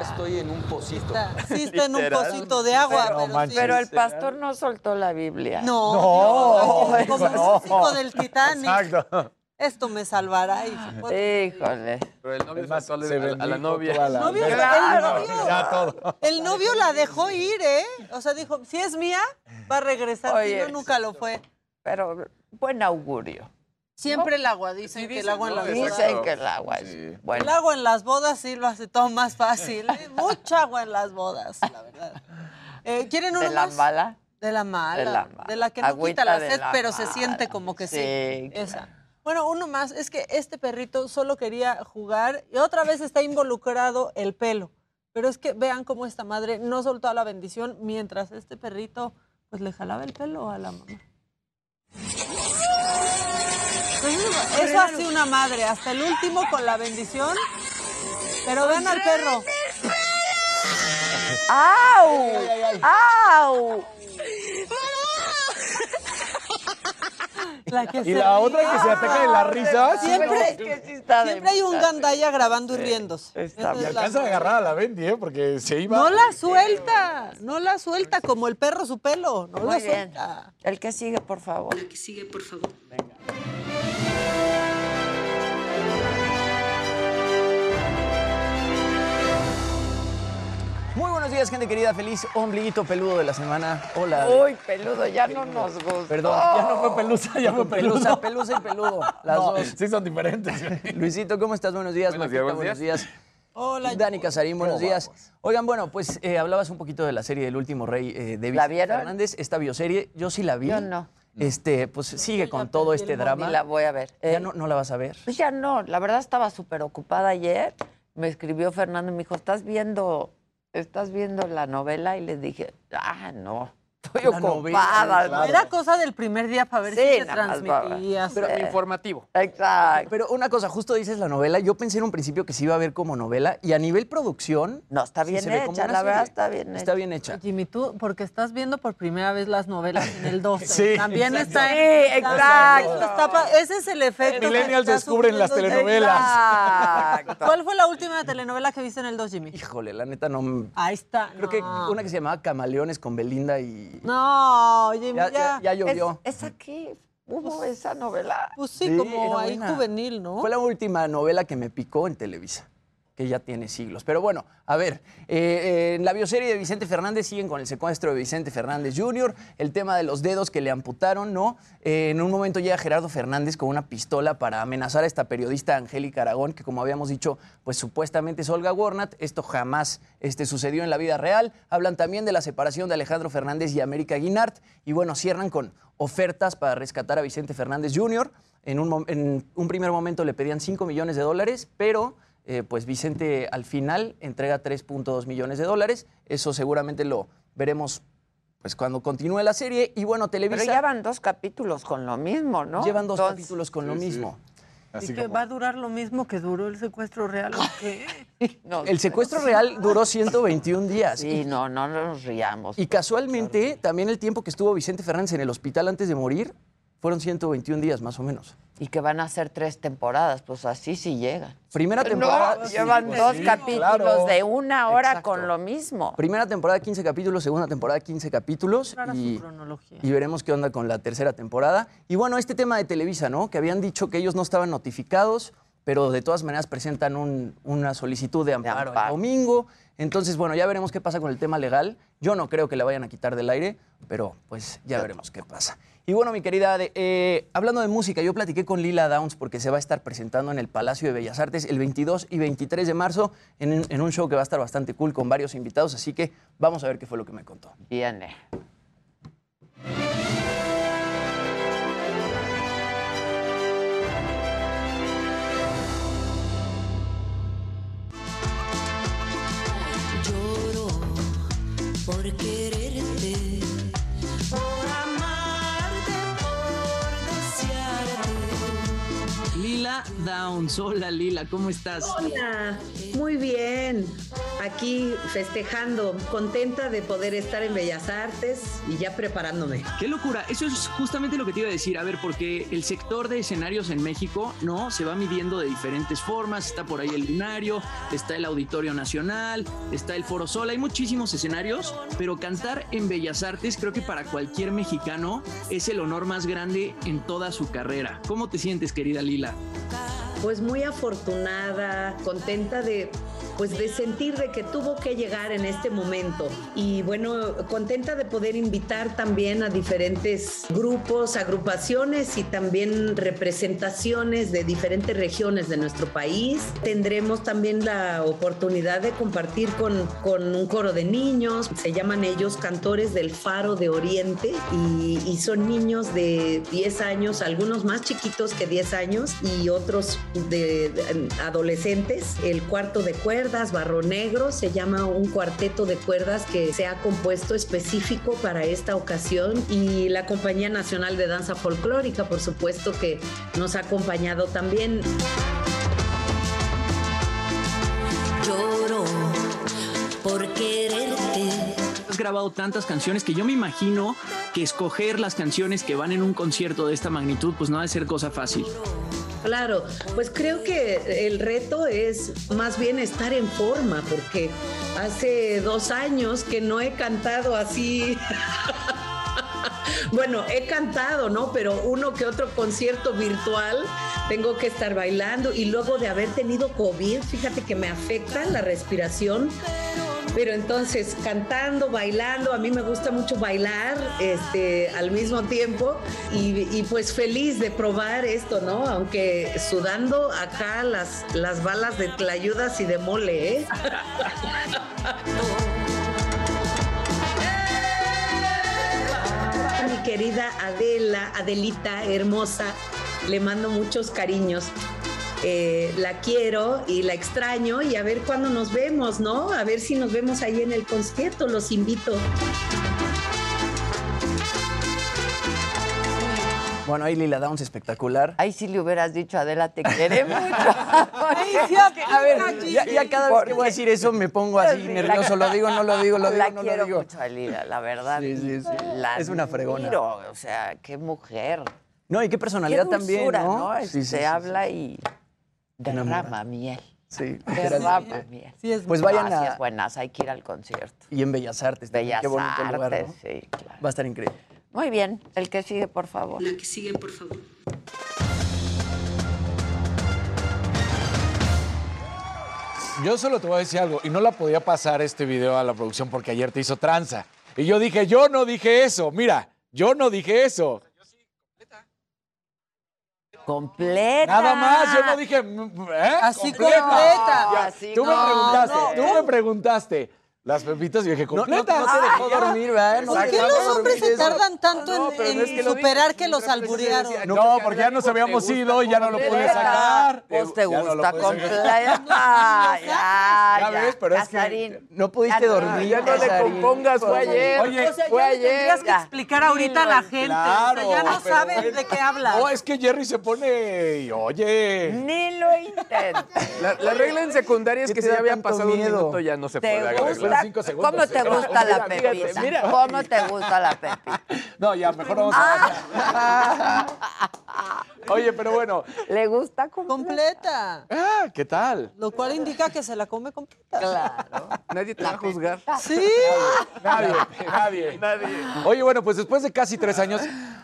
Speaker 30: Estoy en un pocito.
Speaker 31: Sí, está en un pocito de agua.
Speaker 29: No
Speaker 31: pero, sí.
Speaker 2: Pero el pastor no soltó la Biblia.
Speaker 31: No,
Speaker 29: No,
Speaker 31: no, como
Speaker 29: no.
Speaker 31: el chico del Titanic.
Speaker 29: Exacto.
Speaker 31: Esto me salvará. Se fue.
Speaker 2: Híjole.
Speaker 30: Pero el novio
Speaker 29: Es más, se
Speaker 30: a, la- a la novia.
Speaker 29: toda la-
Speaker 31: Novio, el
Speaker 2: Claro.
Speaker 31: novio-
Speaker 29: Ya todo.
Speaker 31: El novio la dejó ir, ¿eh? O sea, dijo, si es mía, va a regresar. si
Speaker 2: Oye,
Speaker 31: no, nunca lo fue.
Speaker 2: Pero buen augurio.
Speaker 31: Siempre el agua, dicen
Speaker 30: Sí,
Speaker 31: que el
Speaker 30: dicen,
Speaker 31: agua en
Speaker 30: ¿no?
Speaker 31: las bodas.
Speaker 2: Dicen que el agua es
Speaker 30: Sí.
Speaker 2: bueno.
Speaker 31: El agua en las bodas sí lo hace todo más fácil. ¿eh? Mucha agua en las bodas, la verdad. Eh, ¿Quieren uno
Speaker 2: ¿De la
Speaker 31: más?
Speaker 2: mala?
Speaker 31: De la mala.
Speaker 2: De la mala.
Speaker 31: De la que no
Speaker 2: Agüita
Speaker 31: quita la sed,
Speaker 2: la
Speaker 31: pero se
Speaker 2: mala.
Speaker 31: siente como que sí.
Speaker 2: Sí,
Speaker 31: Esa. Bueno, uno más. Es que este perrito solo quería jugar y otra vez está involucrado el pelo. Pero es que vean cómo esta madre no soltó la bendición mientras este perrito pues le jalaba el pelo a la mamá. Eso, eso hace una madre, hasta el último con la bendición. Pero vean al perro.
Speaker 2: ¡Au! ¡Au!
Speaker 31: La que
Speaker 29: Y
Speaker 31: se
Speaker 29: la otra que se ataca de la risa.
Speaker 31: Siempre,
Speaker 2: Es que sí está de
Speaker 31: siempre hay un gandaya grabando y riéndose.
Speaker 2: Está
Speaker 31: es
Speaker 29: alcanza a agarrar a la Bendy, ¿eh? Porque se iba.
Speaker 31: No la suelta, no la suelta como el perro su pelo, no
Speaker 2: Muy
Speaker 31: la
Speaker 2: bien.
Speaker 31: suelta.
Speaker 2: El que sigue, por favor.
Speaker 19: que sigue, por favor.
Speaker 28: Muy gente querida. Feliz ombliguito peludo de la semana. Hola.
Speaker 2: Uy, peludo, ya no nos gustó.
Speaker 28: Perdón,
Speaker 29: Ya no fue pelusa, ya fue
Speaker 28: pelusa,
Speaker 29: pelusa.
Speaker 28: pelusa y peludo. Las
Speaker 29: No,
Speaker 28: dos.
Speaker 29: sí son diferentes.
Speaker 28: Luisito, ¿cómo estás? Buenos días.
Speaker 30: Buenos días, buenos
Speaker 28: días.
Speaker 31: Hola.
Speaker 28: Dani Casarín, buenos
Speaker 29: ¿Cómo
Speaker 28: días.
Speaker 29: vamos?
Speaker 28: Oigan, bueno, pues eh, hablabas un poquito de la serie El Último Rey eh, de
Speaker 2: ¿La
Speaker 28: Vicente
Speaker 2: vieron?
Speaker 28: Fernández, esta bioserie. Yo sí la vi.
Speaker 2: Yo no.
Speaker 28: Este, pues sigue con todo este drama.
Speaker 2: Ni la voy a ver.
Speaker 28: ¿Ya
Speaker 2: Eh,
Speaker 28: no, no la vas a ver?
Speaker 2: Pues ya no, la verdad estaba súper ocupada ayer. Me escribió Fernando y me dijo, ¿estás viendo, estás viendo la novela? Y le dije, ah, no, estoy
Speaker 28: La novela,
Speaker 2: ocupada.
Speaker 28: claro.
Speaker 31: Era cosa del primer día para ver
Speaker 2: Sí,
Speaker 31: si se transmitía.
Speaker 30: Pero
Speaker 2: Sí.
Speaker 30: informativo.
Speaker 2: Exacto.
Speaker 28: Pero una cosa, justo dices la novela. Yo pensé en un principio que se iba a ver como novela y a nivel producción.
Speaker 2: No, está
Speaker 28: sí
Speaker 2: bien
Speaker 28: se ve como
Speaker 2: hecha, la verdad está bien
Speaker 28: Está
Speaker 2: hecha.
Speaker 28: bien hecha.
Speaker 31: Jimmy, tú, porque estás viendo por primera vez las novelas en el 12.
Speaker 29: Sí,
Speaker 31: También
Speaker 29: exacto.
Speaker 31: está.
Speaker 2: Sí,
Speaker 31: Exacto. está ese es el efecto. que
Speaker 29: Millennials
Speaker 31: está
Speaker 29: descubren las telenovelas.
Speaker 2: Exacto.
Speaker 31: ¿Cuál fue la última telenovela que viste en el 2, Jimmy?
Speaker 28: Híjole, la neta no.
Speaker 31: Ahí está.
Speaker 28: Creo que una que se llamaba Camaleones con Belinda y.
Speaker 31: No, Jimmy,
Speaker 28: Ya,
Speaker 31: ya.
Speaker 28: ya, llovió.
Speaker 2: Es, es aquí, hubo esa novela.
Speaker 31: Pues sí,
Speaker 28: Sí,
Speaker 31: como ahí
Speaker 28: buena.
Speaker 31: juvenil, ¿no?
Speaker 28: Fue la última novela que me picó en Televisa, que ya tiene siglos. Pero bueno, a ver, eh, eh, en la bioserie de Vicente Fernández siguen con el secuestro de Vicente Fernández Jr., el tema de los dedos que le amputaron, ¿no? Eh, en un momento llega Gerardo Fernández con una pistola para amenazar a esta periodista Angélica Aragón, que como habíamos dicho, pues supuestamente es Olga Warnat. Esto jamás este, sucedió en la vida real. Hablan también de la separación de Alejandro Fernández y América Guinart. Y bueno, cierran con ofertas para rescatar a Vicente Fernández Jr. En un, en un primer momento le pedían 5 millones de dólares, pero eh, pues Vicente al final entrega 3.2 millones de dólares. Eso seguramente lo veremos pues cuando continúe la serie. Y bueno, Televisa
Speaker 2: Pero ya van dos capítulos con lo mismo, ¿no?
Speaker 28: llevan dos
Speaker 2: Entonces-
Speaker 28: capítulos con lo
Speaker 29: sí.
Speaker 28: mismo.
Speaker 29: Así
Speaker 31: ¿Y que
Speaker 29: como-
Speaker 31: va a durar lo mismo que duró el secuestro real o qué?
Speaker 2: No
Speaker 28: El secuestro real duró 121 días.
Speaker 2: Sí, no, no nos riamos.
Speaker 28: Y casualmente, también el tiempo que estuvo Vicente Fernández en el hospital antes de morir Fueron 121 días más o menos.
Speaker 2: Y que van a ser tres temporadas, pues así sí llegan.
Speaker 28: Primera
Speaker 2: No,
Speaker 28: temporada. sí,
Speaker 2: llevan
Speaker 28: pues
Speaker 2: dos
Speaker 28: sí,
Speaker 2: capítulos
Speaker 28: claro.
Speaker 2: de una hora
Speaker 28: Exacto.
Speaker 2: con lo mismo.
Speaker 28: Primera temporada 15 capítulos, segunda temporada 15 capítulos y,
Speaker 2: cronología.
Speaker 28: y veremos qué onda con la tercera temporada. Y bueno, este tema de Televisa, ¿no? Que habían dicho que ellos no estaban notificados, pero de todas maneras presentan un- una solicitud de amparo, el domingo. Entonces, bueno, ya veremos qué pasa con el tema legal. Yo no creo que la vayan a quitar del aire, pero pues ya veremos qué pasa. Y bueno, mi querida, Ade, eh, hablando de música, yo platiqué con Lila Downs porque se va a estar presentando en el Palacio de Bellas Artes el 22 y 23 de marzo en, un- en un show que va a estar bastante cool con varios invitados, así que vamos a ver qué fue lo que me contó.
Speaker 2: Viene.
Speaker 32: Lloro
Speaker 33: Lila Downs. Hola Lila, ¿cómo estás?
Speaker 34: Hola, muy bien. Aquí festejando, contenta de poder estar en Bellas Artes y ya preparándome.
Speaker 33: Qué locura, eso es justamente lo que te iba a decir, a ver, porque el sector de escenarios en México, ¿no? Se va midiendo de diferentes formas, está por ahí el Lunario, está el Auditorio Nacional, está el Foro Sol, hay muchísimos escenarios, pero cantar en Bellas Artes creo que para cualquier mexicano es el honor más grande en toda su carrera. ¿Cómo te sientes, querida Lila?
Speaker 34: Pues muy afortunada, contenta de pues de sentir de que tuvo que llegar en este momento. Y bueno, contenta de poder invitar también a diferentes grupos, agrupaciones y también representaciones de diferentes regiones de nuestro país. Tendremos también la oportunidad de compartir con, con un coro de niños, se llaman ellos Cantores del Faro de Oriente y, son niños de 10 años, algunos más chiquitos que 10 años. Y otros de, de adolescentes. El cuarto de cuerdas, Barro Negro, se llama un cuarteto de cuerdas que se ha compuesto específico para esta ocasión y la Compañía Nacional de Danza Folclórica, por supuesto, que nos ha acompañado también.
Speaker 32: Lloro por quererte.
Speaker 33: Has grabado tantas canciones que yo me imagino que escoger las canciones que van en un concierto de esta magnitud, pues no ha de ser cosa fácil.
Speaker 34: Claro, pues creo que el reto es más bien estar en forma, porque hace dos años que no he cantado así. Bueno, he cantado, ¿no? Pero uno que otro concierto virtual, tengo que estar bailando y luego de haber tenido COVID, fíjate que me afecta la respiración. Pero entonces, cantando, bailando, a mí me gusta mucho bailar este, al mismo tiempo y, pues feliz de probar esto, ¿no? Aunque sudando acá las, las balas de tlayudas y de mole, ¿eh? Mi querida Adela, Adelita, hermosa, le mando muchos cariños. Eh, la quiero y la extraño y a ver cuándo nos vemos, ¿no? A ver si nos vemos ahí en el concierto, los invito.
Speaker 28: Bueno, ahí Lila Downs espectacular.
Speaker 2: Ahí sí le hubieras dicho, Adela, te queremos mucho.
Speaker 28: A ver, ya, ya cada vez que voy a decir eso me pongo así
Speaker 2: Sí,
Speaker 28: nervioso.
Speaker 2: la-
Speaker 28: Lo digo, no lo digo, lo digo,
Speaker 2: la
Speaker 28: no
Speaker 2: quiero
Speaker 28: lo digo.
Speaker 2: mucho a Lila, la verdad.
Speaker 28: Sí, sí, sí.
Speaker 2: La
Speaker 28: Es una fregona.
Speaker 2: admiro, o sea, qué mujer.
Speaker 28: No, y qué personalidad
Speaker 2: Qué
Speaker 28: también,
Speaker 2: dulzura,
Speaker 28: ¿no?
Speaker 2: ¿no?
Speaker 28: Sí,
Speaker 2: Se
Speaker 28: sí, sí,
Speaker 2: habla y. derrama miel.
Speaker 28: Sí,
Speaker 2: Derrama
Speaker 28: literal.
Speaker 2: miel.
Speaker 28: Pues vayan
Speaker 2: Ah, sí
Speaker 28: a-
Speaker 2: es buenas, hay que ir al concierto.
Speaker 28: Y en Bellas Artes.
Speaker 2: Bellas
Speaker 28: qué bonito lugar,
Speaker 2: Artes,
Speaker 28: ¿no?
Speaker 2: sí, claro.
Speaker 28: Va a estar increíble.
Speaker 2: Muy bien, el que sigue, por favor.
Speaker 32: La que sigue, por favor.
Speaker 29: Yo solo te voy a decir algo, y no la podía pasar este video a la producción porque ayer te hizo tranza. Y yo dije, yo no dije eso, mira, yo no dije eso.
Speaker 2: Completa.
Speaker 29: Nada más, yo no dije, mm, ¿eh?
Speaker 31: Así completa.
Speaker 29: Ya,
Speaker 31: Así
Speaker 29: tú me
Speaker 31: no,
Speaker 29: preguntaste,
Speaker 31: no.
Speaker 29: tú me preguntaste. Las pepitas, y yo dije,
Speaker 28: No, no,
Speaker 29: completa.
Speaker 28: no te dejó dormir, ¿verdad?
Speaker 31: ¿Por qué los hombres se tardan tanto
Speaker 29: No,
Speaker 31: en,
Speaker 29: no es
Speaker 31: en
Speaker 29: que
Speaker 31: superar que los alburearon?
Speaker 29: No, porque ya nos habíamos ido y ya no lo pude sacar.
Speaker 2: Pues te gusta completa. Ya, ya,
Speaker 29: Ya ves, pero es que-
Speaker 28: No pudiste dormir.
Speaker 2: ya no le compongas, fue ayer.
Speaker 29: Oye,
Speaker 2: fue ayer.
Speaker 31: tendrías que explicar ahorita a la gente.
Speaker 29: Claro,
Speaker 31: o sea, ya no saben de qué hablas.
Speaker 29: No, es que Jerry se pone, y, oye.
Speaker 2: Ni lo intentes.
Speaker 30: La, la regla en secundaria es
Speaker 28: ¿Qué
Speaker 30: que si ya había pasado un minuto ya no se
Speaker 2: ¿Te
Speaker 30: puede
Speaker 2: gusta
Speaker 29: fueron cinco segundos.
Speaker 2: ¿Cómo te
Speaker 29: Sí.
Speaker 2: gusta la pepita?
Speaker 29: mira.
Speaker 2: ¿Cómo te gusta la pepita?
Speaker 29: No, ya, mejor vamos a... Oye, pero bueno.
Speaker 2: ¿Le gusta
Speaker 31: completa?
Speaker 29: Ah, ¿qué tal?
Speaker 31: Lo cual indica que se la come completa.
Speaker 2: Claro.
Speaker 30: Nadie te va a juzgar.
Speaker 31: Sí.
Speaker 29: Nadie, nadie. Oye, bueno, pues después de casi tres años,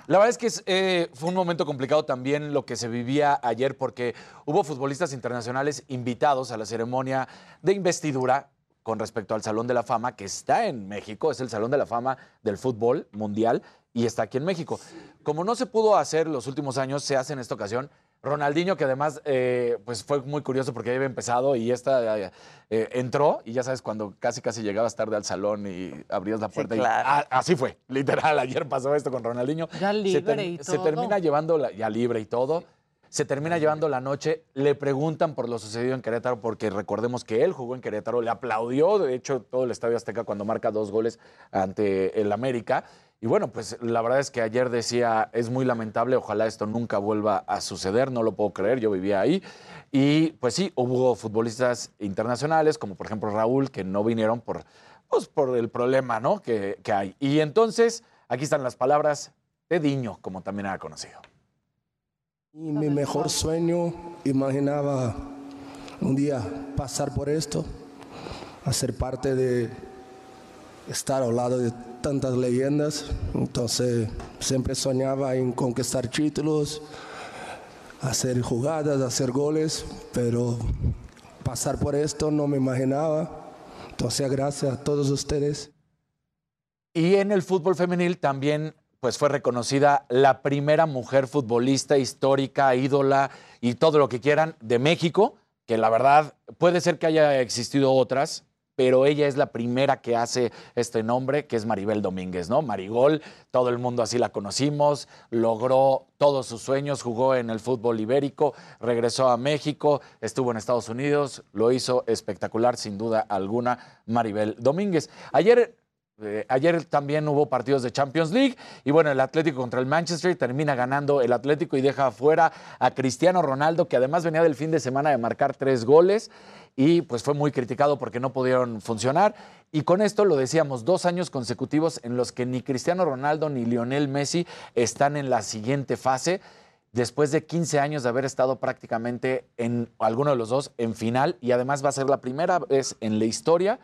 Speaker 29: la verdad es que eh, fue un momento complicado también lo que se vivía ayer porque hubo futbolistas internacionales invitados a la ceremonia de investidura con respecto al Salón de la Fama que está en México, es el Salón de la Fama del fútbol mundial y está aquí en México. Como no se pudo hacer los últimos años, se hace en esta ocasión. Ronaldinho, que además eh, pues fue muy curioso porque ya había empezado y esta eh, eh, entró y ya sabes, cuando casi casi llegabas tarde al salón y abrías la puerta. y-
Speaker 2: claro.
Speaker 29: Ah, así fue, literal. Ayer pasó esto con Ronaldinho.
Speaker 31: Ya
Speaker 29: Se
Speaker 31: libre
Speaker 29: ter-
Speaker 31: y
Speaker 29: Se
Speaker 31: todo.
Speaker 29: termina llevando, la- ya libre y todo. Se termina llevando la noche, le preguntan por lo sucedido en Querétaro, porque recordemos que él jugó en Querétaro, le aplaudió, de hecho, todo el Estadio Azteca cuando marca dos goles ante el América. Y bueno, pues la verdad es que ayer decía, es muy lamentable, ojalá esto nunca vuelva a suceder, no lo puedo creer, yo vivía ahí. Y pues sí, hubo futbolistas internacionales, como por ejemplo Raúl, que no vinieron por, pues, por el problema ¿no? que, que hay. Y entonces, aquí están las palabras de Diño, como también era conocido.
Speaker 35: Y mi mejor sueño, imaginaba un día pasar por esto, hacer parte de estar al lado de tantas leyendas. Entonces siempre soñaba en conquistar títulos, hacer jugadas, hacer goles, pero pasar por esto no me imaginaba. Entonces gracias a todos ustedes.
Speaker 29: Y en el fútbol femenil también pues fue reconocida la primera mujer futbolista histórica, ídola y todo lo que quieran de México, que la verdad puede ser que haya existido otras, pero ella es la primera que hace este nombre, que es Maribel Domínguez, ¿no? Marigol, todo el mundo así la conocimos, logró todos sus sueños, jugó en el fútbol ibérico, regresó a México, estuvo en Estados Unidos, lo hizo espectacular, sin duda alguna, Maribel Domínguez. Ayer eh, ayer también hubo partidos de Champions League y bueno, el Atlético contra el Manchester termina ganando el Atlético y deja afuera a Cristiano Ronaldo, que además venía del fin de semana de marcar tres goles y pues fue muy criticado porque no pudieron funcionar. Y con esto lo decíamos, dos años consecutivos en los que ni Cristiano Ronaldo ni Lionel Messi están en la siguiente fase después de 15 años de haber estado prácticamente en alguno de los dos en final y además va a ser la primera vez en la historia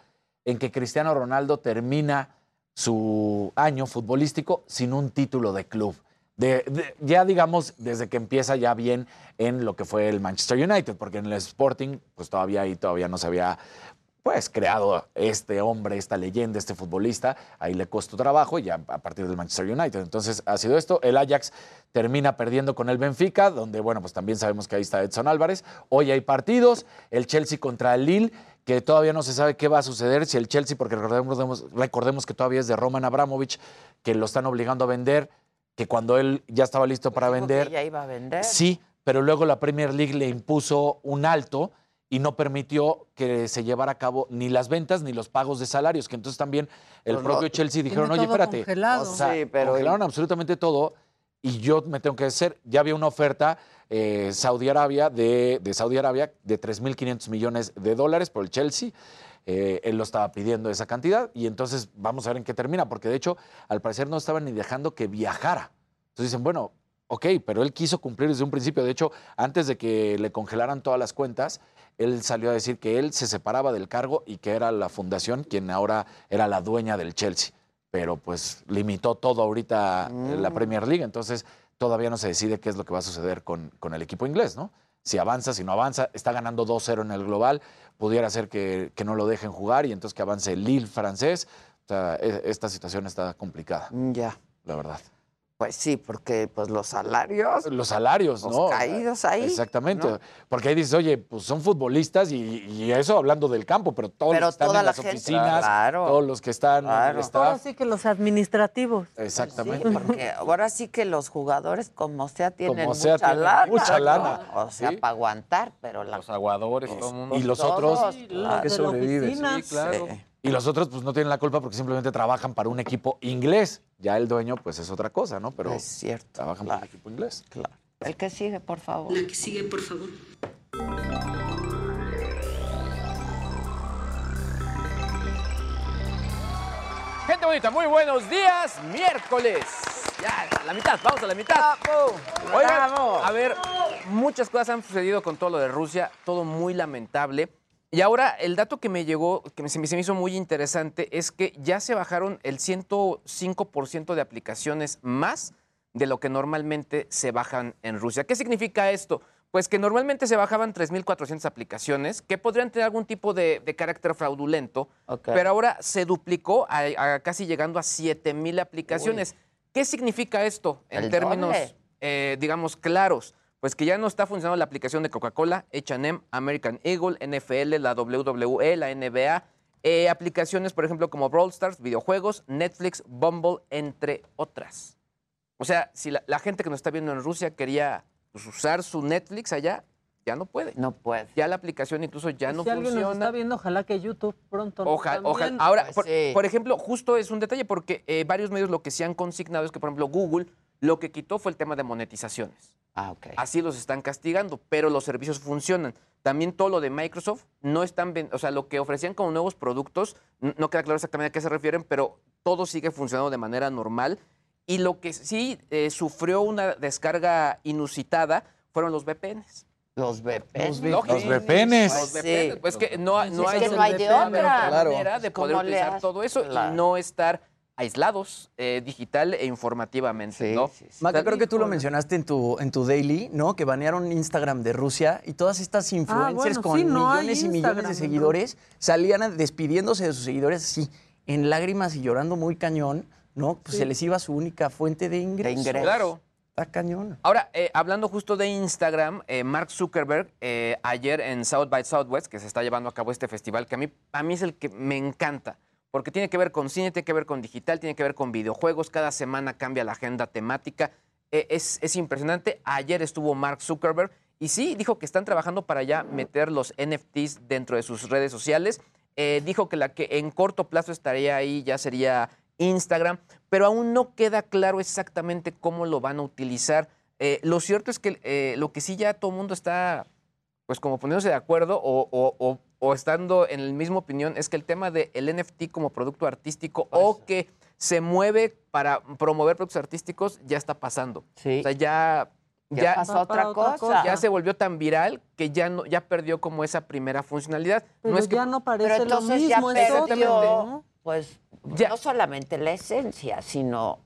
Speaker 29: en que Cristiano Ronaldo termina su año futbolístico sin un título de club. Ya digamos, desde que empieza ya bien en lo que fue el Manchester United, porque en el Sporting, pues todavía ahí todavía no se había pues creado este hombre, esta leyenda, este futbolista, ahí le costó trabajo y ya a partir del Manchester United. Entonces ha sido esto. El Ajax termina perdiendo con el Benfica, donde bueno, pues también sabemos que ahí está Edson Álvarez. Hoy hay partidos, el Chelsea contra el Lille, que todavía no se sabe qué va a suceder si el Chelsea, porque recordemos, recordemos que todavía es de Roman Abramovich, que lo están obligando a vender, que cuando él ya estaba listo para vender,
Speaker 2: Ya iba a vender.
Speaker 29: Sí, pero luego la Premier League le impuso un alto y no permitió que se llevara a cabo ni las ventas ni los pagos de salarios, que entonces también el
Speaker 2: Pues
Speaker 29: propio
Speaker 2: no,
Speaker 29: Chelsea dijeron, oye,
Speaker 2: todo
Speaker 29: espérate,
Speaker 2: congelado.
Speaker 29: o sea,
Speaker 2: Sí, pero-
Speaker 29: congelaron absolutamente todo y yo me tengo que hacer, ya había una oferta eh, Saudi Arabia de, de Saudi Arabia de 3.500 millones de dólares por el Chelsea. Eh, él lo estaba pidiendo esa cantidad y entonces vamos a ver en qué termina, porque de hecho al parecer no estaban ni dejando que viajara. Entonces dicen, bueno, ok, pero él quiso cumplir desde un principio. De hecho, antes de que le congelaran todas las cuentas, él salió a decir que él se separaba del cargo y que era la fundación quien ahora era la dueña del Chelsea. Pero pues limitó todo ahorita en la
Speaker 2: Mm.
Speaker 29: Premier League, entonces todavía no se decide qué es lo que va a suceder con, con el equipo inglés, ¿no? Si avanza, si no avanza, está ganando 2-0 en el global, pudiera ser que, que no lo dejen jugar y entonces que avance el Lille francés. O sea, e- esta situación está complicada.
Speaker 2: Ya.
Speaker 29: La verdad.
Speaker 2: Pues sí, porque pues los salarios.
Speaker 29: Los salarios,
Speaker 2: Los
Speaker 29: ¿no?
Speaker 2: caídos ahí,
Speaker 29: Exactamente.
Speaker 2: ¿no?
Speaker 29: Porque ahí dices, oye, pues son futbolistas y, y eso hablando del campo, pero todos
Speaker 2: Pero
Speaker 29: los que están
Speaker 2: toda
Speaker 29: en
Speaker 2: la
Speaker 29: las
Speaker 2: gente.
Speaker 29: oficinas,
Speaker 2: Claro.
Speaker 29: todos los que están en el
Speaker 31: Ahora
Speaker 29: staff.
Speaker 31: sí que los administrativos.
Speaker 29: Exactamente.
Speaker 2: Porque ahora sí que los jugadores, como sea, tienen
Speaker 29: Como sea,
Speaker 2: mucha
Speaker 29: tienen
Speaker 2: lana.
Speaker 29: mucha
Speaker 2: ¿no?
Speaker 29: lana.
Speaker 2: O sea,
Speaker 29: Sí.
Speaker 2: para aguantar, pero la...
Speaker 30: Los aguadores, todo el mundo.
Speaker 29: Y los
Speaker 2: Todos,
Speaker 29: otros.
Speaker 2: claro.
Speaker 30: que sobrevive. Sí, claro.
Speaker 29: Y los otros, pues no tienen la culpa porque simplemente trabajan para un equipo inglés. Ya el dueño, pues es otra cosa, ¿no? Pero
Speaker 2: Es cierto.
Speaker 29: trabajan para un equipo inglés.
Speaker 2: Claro. El que sigue, por favor.
Speaker 32: La que sigue, por favor.
Speaker 30: Gente bonita, muy buenos días. Miércoles. Ya, a la mitad, vamos a la mitad. Oigan, a ver, muchas cosas han sucedido con todo lo de Rusia, todo muy lamentable. Y ahora el dato que me llegó, que se me hizo muy interesante, es que ya se bajaron el 105% de aplicaciones más de lo que normalmente se bajan en Rusia. ¿Qué significa esto? Pues que normalmente se bajaban 3.400 aplicaciones que podrían tener algún tipo de, de carácter fraudulento, pero ahora se duplicó a, a casi llegando a 7.000 aplicaciones. ¿Qué significa esto en
Speaker 2: El
Speaker 30: términos, eh, digamos, claros? Pues que ya no está funcionando la aplicación de Coca-Cola, H&M, American Eagle, NFL, la WWE, la NBA, eh, aplicaciones, por ejemplo, como Brawl Stars, videojuegos, Netflix, Bumble, entre otras. O sea, si la, la gente que nos está viendo en Rusia quería pues, usar su Netflix allá, ya no puede.
Speaker 2: No puede.
Speaker 30: Ya la aplicación incluso ya no
Speaker 31: si alguien nos
Speaker 30: funciona.
Speaker 31: está viendo, ojalá que YouTube pronto.
Speaker 30: Ojalá, ojalá. Ahora,
Speaker 2: Pues
Speaker 30: por,
Speaker 2: sí.
Speaker 30: por ejemplo, justo es un detalle porque eh, varios medios lo que se han consignado es que, por ejemplo, Google lo que quitó fue el tema de monetizaciones.
Speaker 2: Ah, ok.
Speaker 30: Así los están castigando, pero los servicios funcionan. También todo lo de Microsoft no están, o sea, lo que ofrecían como nuevos productos, no queda claro exactamente a qué se refieren, pero todo sigue funcionando de manera normal. Y lo que sí eh, sufrió una descarga inusitada fueron los VPNs.
Speaker 2: Los VPNs.
Speaker 30: Lógico.
Speaker 29: Los VPNs.
Speaker 30: Los
Speaker 2: Sí.
Speaker 30: VPNs. Pues que no, no
Speaker 2: Es
Speaker 30: hay,
Speaker 2: que no hay de otra.
Speaker 29: Claro.
Speaker 30: manera de
Speaker 2: ¿Cómo
Speaker 30: poder utilizar todo eso
Speaker 2: Claro.
Speaker 30: y no estar aislados eh, digital e informativamente,
Speaker 2: Sí,
Speaker 30: ¿no?
Speaker 2: sí, sí.
Speaker 28: Maca, creo que tú lo mencionaste en tu, en tu daily, ¿no? Que banearon Instagram de Rusia y todas estas influencers
Speaker 31: bueno,
Speaker 28: con
Speaker 31: no
Speaker 28: millones y millones de seguidores salían despidiéndose de sus seguidores así, en lágrimas y llorando muy cañón, ¿no? Pues
Speaker 31: Sí.
Speaker 28: se les iba su única fuente de ingresos.
Speaker 2: ingresos.
Speaker 30: Claro.
Speaker 28: Está cañón.
Speaker 30: Ahora, eh, hablando justo de Instagram, eh, Mark Zuckerberg, eh, ayer en South by Southwest, que se está llevando a cabo este festival, que a mí, a mí es el que me encanta, porque tiene que ver con cine, tiene que ver con digital, tiene que ver con videojuegos, cada semana cambia la agenda temática, eh, es, es impresionante. Ayer estuvo Mark Zuckerberg y sí, dijo que están trabajando para ya meter los NFTs dentro de sus redes sociales. Eh, dijo que la que en corto plazo estaría ahí ya sería Instagram, pero aún no queda claro exactamente cómo lo van a utilizar. Eh, lo cierto es que eh, lo que sí ya todo el mundo está, pues como poniéndose de acuerdo o- o estando en la misma opinión, es que el tema del NFT como producto artístico o que se mueve para promover productos artísticos ya está pasando.
Speaker 2: Sí.
Speaker 30: O sea, ya...
Speaker 2: Ya pasó
Speaker 31: Va
Speaker 2: otra cosa.
Speaker 31: cosa.
Speaker 30: Ya se volvió tan viral que ya no, ya perdió como esa primera funcionalidad.
Speaker 31: Pero
Speaker 30: no es que
Speaker 31: ya no parece
Speaker 2: Pero
Speaker 31: lo
Speaker 2: ya
Speaker 31: mismo,
Speaker 2: perdió,
Speaker 31: ¿no?
Speaker 2: pues,
Speaker 30: Ya.
Speaker 2: no solamente la esencia, sino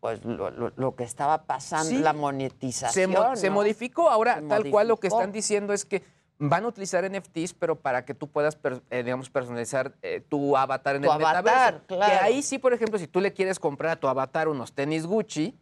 Speaker 2: pues lo, lo- lo que estaba pasando,
Speaker 30: Sí.
Speaker 2: la
Speaker 30: se,
Speaker 2: monetización.
Speaker 30: mo- se
Speaker 2: ¿no?
Speaker 30: modificó. Ahora,
Speaker 2: Se
Speaker 30: tal cual lo que están diciendo es que van a utilizar NFTs, pero para que tú puedas, per- eh, digamos, personalizar eh, tu avatar en
Speaker 2: Tu
Speaker 30: el
Speaker 2: avatar,
Speaker 30: metaverso. Que
Speaker 2: claro.
Speaker 30: ahí sí, por ejemplo, si tú le quieres comprar a tu avatar unos tenis Gucci,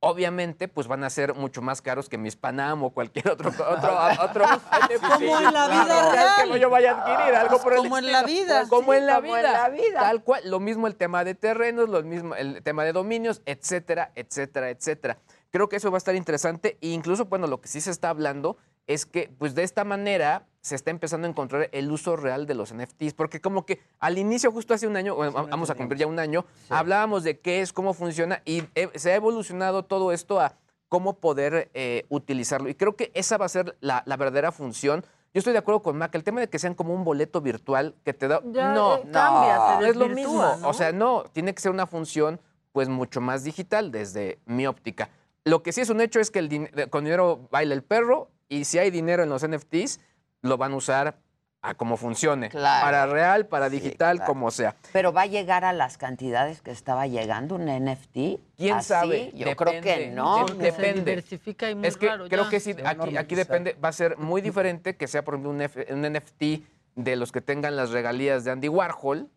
Speaker 30: obviamente, pues van a ser mucho más caros que mis Panam o cualquier otro otro, otro NFT.
Speaker 31: Como en la vida
Speaker 30: Claro,
Speaker 31: real.
Speaker 30: Que no yo vaya a adquirir algo por el
Speaker 31: Como en la vida.
Speaker 30: Como
Speaker 2: Sí,
Speaker 30: en la
Speaker 2: como en
Speaker 30: vida.
Speaker 2: la vida.
Speaker 30: Tal cual. Lo mismo el tema de terrenos, lo mismo el tema de dominios, etcétera, etcétera, etcétera. Creo que eso va a estar interesante e incluso, bueno, lo que sí se está hablando es que, pues de esta manera se está empezando a encontrar el uso real de los NFTs, porque como que al inicio, justo hace un año, bueno, vamos a cumplir ya un año, hablábamos de qué es, cómo funciona y se ha evolucionado todo esto a cómo poder eh, utilizarlo. Y creo que esa va a ser la, la verdadera función. Yo estoy de acuerdo con Mac, el tema de que sean como un boleto virtual que te da...
Speaker 31: Ya,
Speaker 30: no,
Speaker 31: eh, cambia, se
Speaker 30: no es lo mismo.
Speaker 31: ¿no?
Speaker 30: O sea, no, tiene que ser una función pues mucho más digital desde mi óptica. Lo que sí es un hecho es que el din- con dinero baila el perro y si hay dinero en los NFTs, lo van a usar a como funcione.
Speaker 2: Claro.
Speaker 30: Para real, para digital,
Speaker 2: claro.
Speaker 30: como sea.
Speaker 2: Pero va a llegar a las cantidades que estaba llegando un NFT.
Speaker 30: ¿Quién
Speaker 2: ¿Así?
Speaker 30: sabe?
Speaker 2: Yo creo que
Speaker 30: Depende.
Speaker 2: no.
Speaker 30: Dep-
Speaker 31: Porque se
Speaker 30: depende.
Speaker 31: diversifica y muy
Speaker 30: Es que
Speaker 31: raro
Speaker 30: creo
Speaker 31: ya.
Speaker 30: que sí, aquí, aquí depende, va a ser muy diferente que sea, por ejemplo, un, F- un NFT de los que tengan las regalías de Andy Warhol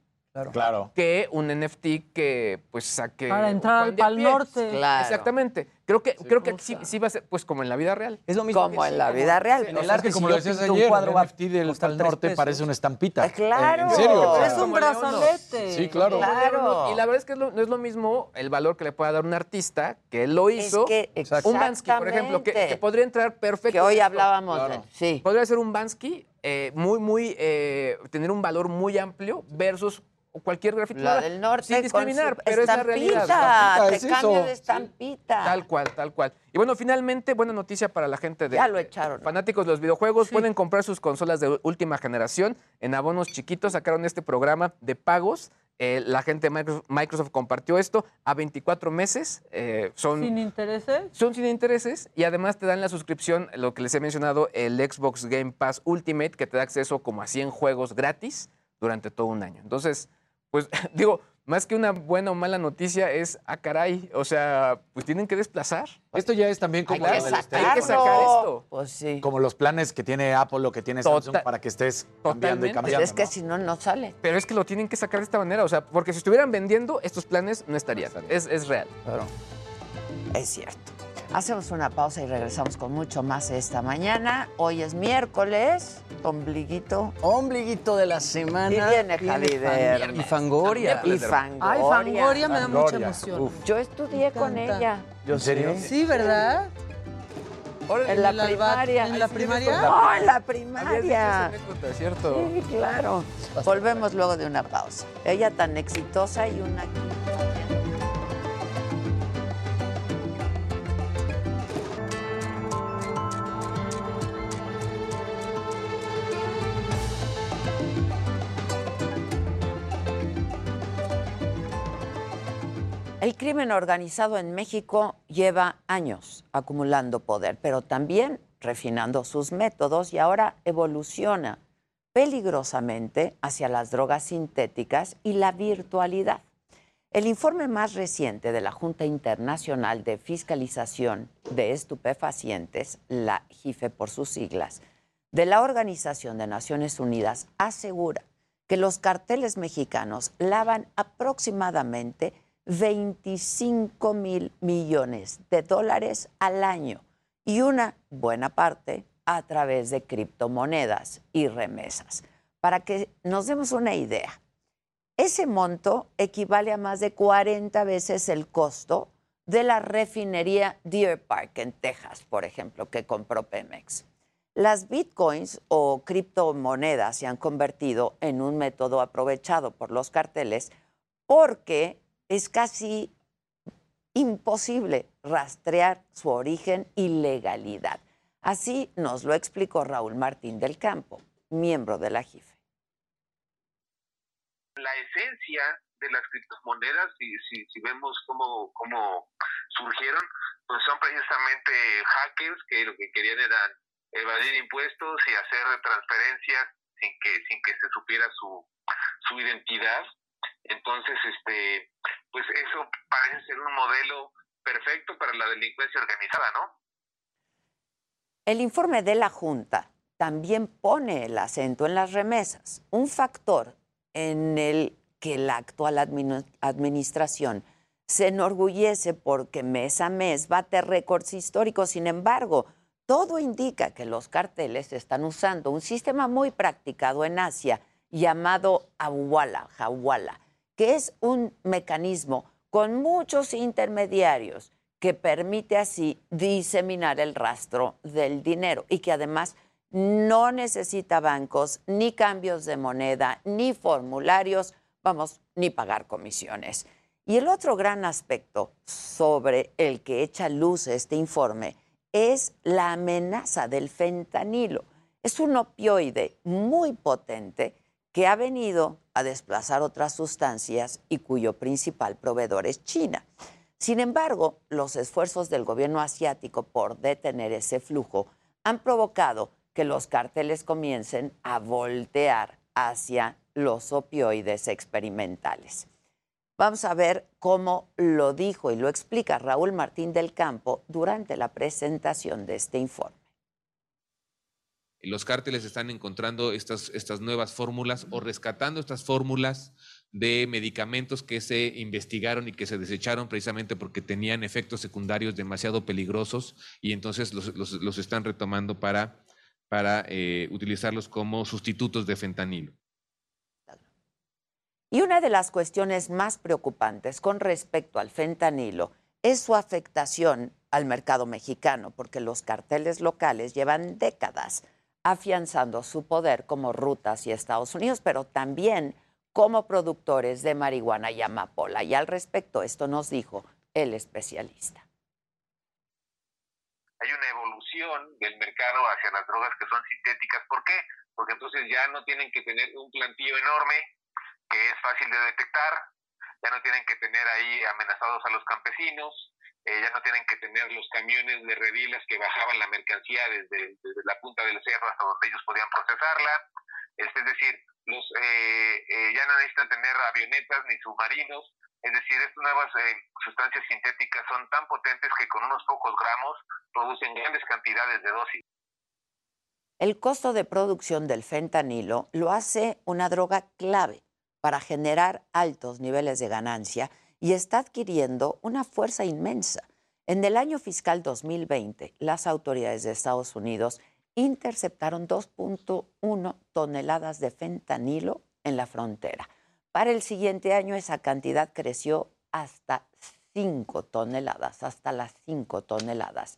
Speaker 29: Claro.
Speaker 30: que un NFT que pues saque
Speaker 31: Para entrar al
Speaker 30: de.
Speaker 31: Norte.
Speaker 2: Claro.
Speaker 30: Exactamente. Creo que, creo que sí, sí va a ser pues como en la vida real.
Speaker 28: Es lo mismo
Speaker 2: Como
Speaker 28: que
Speaker 2: en
Speaker 28: sí,
Speaker 2: la vida real.
Speaker 28: En
Speaker 29: O
Speaker 28: el
Speaker 29: es
Speaker 28: arte,
Speaker 29: que como
Speaker 28: si
Speaker 29: lo decías
Speaker 28: pinto un
Speaker 29: ayer,
Speaker 28: cuadro
Speaker 29: el NFT del
Speaker 28: tres
Speaker 29: Norte
Speaker 28: pesos.
Speaker 29: parece una estampita.
Speaker 2: Ah, claro.
Speaker 29: En serio.
Speaker 31: Es un
Speaker 30: ¿no?
Speaker 31: brazalete.
Speaker 29: Sí, claro.
Speaker 2: Claro.
Speaker 30: Y la verdad es que es lo- no es lo mismo el valor que le pueda dar un artista que lo hizo.
Speaker 2: que
Speaker 30: un Bansky, por ejemplo, que, podría entrar perfecto.
Speaker 2: Que hoy hablábamos de sí.
Speaker 30: Podría ser un Bansky eh, muy, muy, eh, tener un valor muy amplio versus cualquier grafiti.
Speaker 2: La del norte
Speaker 30: Sin discriminar,
Speaker 2: con su
Speaker 30: pero es la realidad.
Speaker 2: estampita,
Speaker 29: Estampita,
Speaker 2: te
Speaker 29: es
Speaker 2: de estampita.
Speaker 30: Tal cual, tal cual. Y bueno, finalmente, buena noticia para la gente de
Speaker 2: Ya lo echaron.
Speaker 30: fanáticos de los videojuegos. Pueden comprar sus consolas de última generación en abonos chiquitos. Sacaron este programa de pagos eh, la gente de Microsoft, Microsoft compartió esto a 24 meses. eh, son,
Speaker 31: ¿Sin intereses?
Speaker 30: son sin intereses y además te dan la suscripción, lo que les he mencionado, el Xbox Game Pass Ultimate, que te da acceso como a 100 juegos gratis durante todo un año. Entonces, pues digo, más que una buena o mala noticia es, ah, caray, o sea, pues tienen que desplazar.
Speaker 29: Esto ya es también como
Speaker 30: Hay
Speaker 29: lo
Speaker 30: sacarlo. Hay que sacar esto.
Speaker 2: Pues sí.
Speaker 29: Como los planes que tiene Apple o que tiene Samsung para que estés cambiando y
Speaker 30: Totalmente.
Speaker 29: cambiando.
Speaker 2: Pues es que
Speaker 29: ¿no?
Speaker 2: si no, no sale.
Speaker 30: Pero es que lo tienen que sacar de esta manera, o sea, porque si estuvieran vendiendo, estos planes no estarían. Es, es real.
Speaker 2: Es cierto. Hacemos una pausa y regresamos con mucho más esta mañana. Hoy es miércoles, ombliguito.
Speaker 28: Ombliguito de la semana.
Speaker 2: Y viene
Speaker 28: Viene
Speaker 2: Javi
Speaker 28: Fan-
Speaker 2: Viernes.
Speaker 28: Y Fangoria.
Speaker 2: Y Fangoria.
Speaker 31: Ay, Fangoria me da mucha emoción.
Speaker 28: uf.
Speaker 2: Yo estudié con ella.
Speaker 29: ¿En serio?
Speaker 31: Sí, ¿verdad?
Speaker 2: En la primaria.
Speaker 31: ¿En la primaria?
Speaker 2: No, en la
Speaker 30: dicho
Speaker 2: primaria.
Speaker 30: anécdota, ¿cierto?
Speaker 2: Sí, claro. Volvemos luego de una pausa. Ella tan exitosa y una... El crimen organizado en México lleva años acumulando poder, pero también refinando sus métodos y ahora evoluciona peligrosamente hacia las drogas sintéticas y la virtualidad. El informe más reciente de la Junta Internacional de Fiscalización de Estupefacientes, la JIFE por sus siglas, de la Organización de Naciones Unidas asegura que los carteles mexicanos lavan aproximadamente 25 mil millones de dólares al año y una buena parte a través de criptomonedas y remesas. Para que nos demos una idea, ese monto equivale a más de 40 veces el costo de la refinería Deer Park en Texas, por ejemplo, que compró Pemex. Las bitcoins o criptomonedas se han convertido en un método aprovechado por los carteles porque es casi imposible rastrear su origen y legalidad. Así nos lo explicó Raúl Martín del Campo, miembro de la JIFE.
Speaker 36: la esencia de las criptomonedas, si, vemos cómo, surgieron, pues son precisamente hackers que lo que querían era evadir impuestos y hacer transferencias sin que, sin que se supiera su, su identidad. Entonces, este, pues eso parece ser un modelo perfecto para la delincuencia organizada, ¿no?
Speaker 2: El informe de la Junta también pone el acento en las remesas, un factor en el que la actual admini- administración se enorgullece porque mes a mes bate récords históricos. Sin embargo, todo indica que los carteles están usando un sistema muy practicado en Asia llamado Awala, Hawala, que es un mecanismo con muchos intermediarios que permite así diseminar el rastro del dinero y que además no necesita bancos, ni cambios de moneda, ni formularios, vamos, ni pagar comisiones. Y el otro gran aspecto sobre el que echa luz este informe es la amenaza del fentanilo. Es un opioide muy potente que ha venido a desplazar otras sustancias y cuyo principal proveedor es China. Sin embargo, los esfuerzos del gobierno asiático por detener ese flujo han provocado que los carteles comiencen a voltear hacia los opioides experimentales. Vamos a ver cómo lo dijo y lo explica Raúl Martín del Campo durante la presentación de este informe.
Speaker 37: Los cárteles están encontrando estas, estas nuevas fórmulas o rescatando estas fórmulas de medicamentos que se investigaron y que se desecharon precisamente porque tenían efectos secundarios demasiado peligrosos y entonces los, los- los están retomando para, para eh, utilizarlos como sustitutos de fentanilo.
Speaker 2: Y una de las cuestiones más preocupantes con respecto al fentanilo es su afectación al mercado mexicano, porque los carteles locales llevan décadas afianzando su poder como rutas y Estados Unidos, pero también como productores de marihuana y amapola. Y al respecto, esto nos dijo el especialista.
Speaker 36: hay una evolución del mercado hacia las drogas que son sintéticas. ¿Por qué? Porque entonces ya no tienen que tener un plantillo enorme que es fácil de detectar, ya no tienen que tener ahí amenazados a los campesinos, eh, ya no tienen que tener los camiones de redilas que bajaban la mercancía desde, la punta del cerro hasta donde ellos podían procesarla. Es, decir, eh, eh, ya no necesitan tener avionetas ni submarinos. Es decir, estas nuevas sustancias sintéticas son tan potentes que con unos pocos gramos producen grandes cantidades de dosis.
Speaker 2: El costo de producción del fentanilo lo hace una droga clave para generar altos niveles de ganancia y está adquiriendo una fuerza inmensa. En el año fiscal 2020, las autoridades de Estados Unidos interceptaron 2.1 toneladas de fentanilo en la frontera. Para el siguiente año esa cantidad creció hasta 5 toneladas, hasta las 5 toneladas.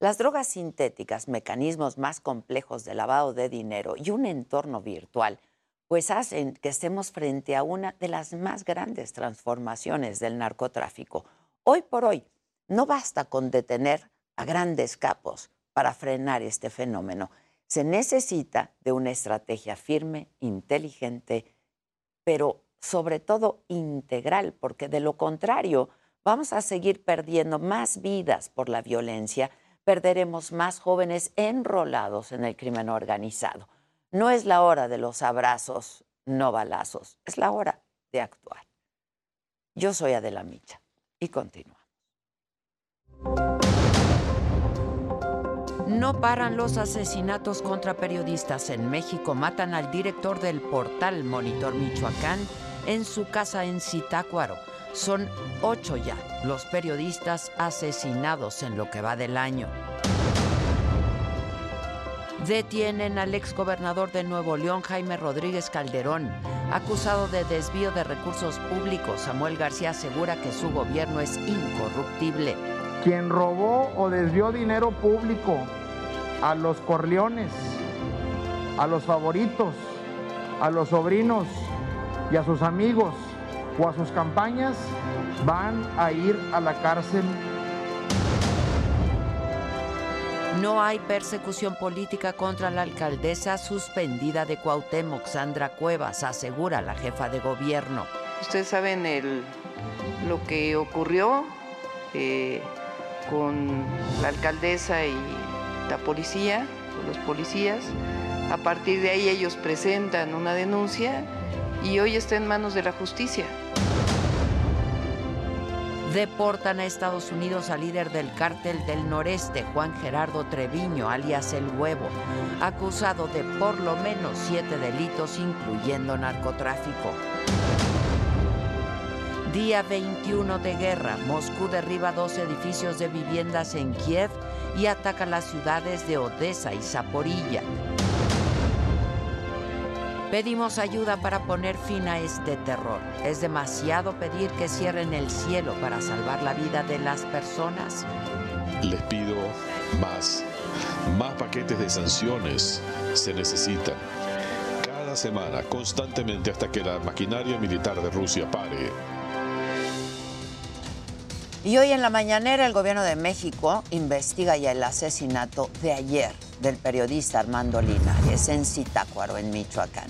Speaker 2: Las drogas sintéticas, mecanismos más complejos de lavado de dinero y un entorno virtual, pues hacen que estemos frente a una de las más grandes transformaciones del narcotráfico. Hoy por hoy, no basta con detener a grandes capos para frenar este fenómeno. Se necesita de una estrategia firme, inteligente, pero sobre todo integral, porque de lo contrario vamos a seguir perdiendo más vidas por la violencia, perderemos más jóvenes enrolados en el crimen organizado. No es la hora de los abrazos, no balazos, es la hora de actuar. Yo soy Adela Micha y continúa. No paran los asesinatos contra periodistas en México. Matan al director del portal Monitor Michoacán en su casa en Zitácuaro. Son ocho ya los periodistas asesinados en lo que va del año. Detienen al exgobernador de Nuevo León, Jaime Rodríguez Calderón, acusado de desvío de recursos públicos. Samuel García asegura que su gobierno es incorruptible.
Speaker 38: Quien robó o desvió dinero público a los corleones, a los favoritos, a los sobrinos y a sus amigos o a sus campañas, van a ir a la cárcel
Speaker 2: No hay persecución política contra la alcaldesa suspendida de Cuauhtémoc, Sandra Cuevas, asegura la jefa de gobierno.
Speaker 39: Ustedes saben el, lo que ocurrió eh, con la alcaldesa y la policía, con los policías. A partir de ahí ellos presentan una denuncia y hoy está en manos de la justicia.
Speaker 2: Deportan a Estados Unidos al líder del cártel del noreste, Juan Gerardo Treviño, alias El Huevo, acusado de por lo menos siete delitos, incluyendo narcotráfico. Día 21 de guerra. Moscú derriba dos edificios de viviendas en Kiev y ataca las ciudades de Odessa y Zaporilla. Pedimos ayuda para poner fin a este terror. Es demasiado pedir que cierren el cielo para salvar la vida de las personas.
Speaker 5: Les pido más. Más paquetes de sanciones se necesitan. Cada semana, constantemente, hasta que la maquinaria militar de Rusia pare.
Speaker 2: Y hoy en la mañanera el gobierno de México investiga ya el asesinato de ayer del periodista Armando Linares en Zitácuaro, en Michoacán.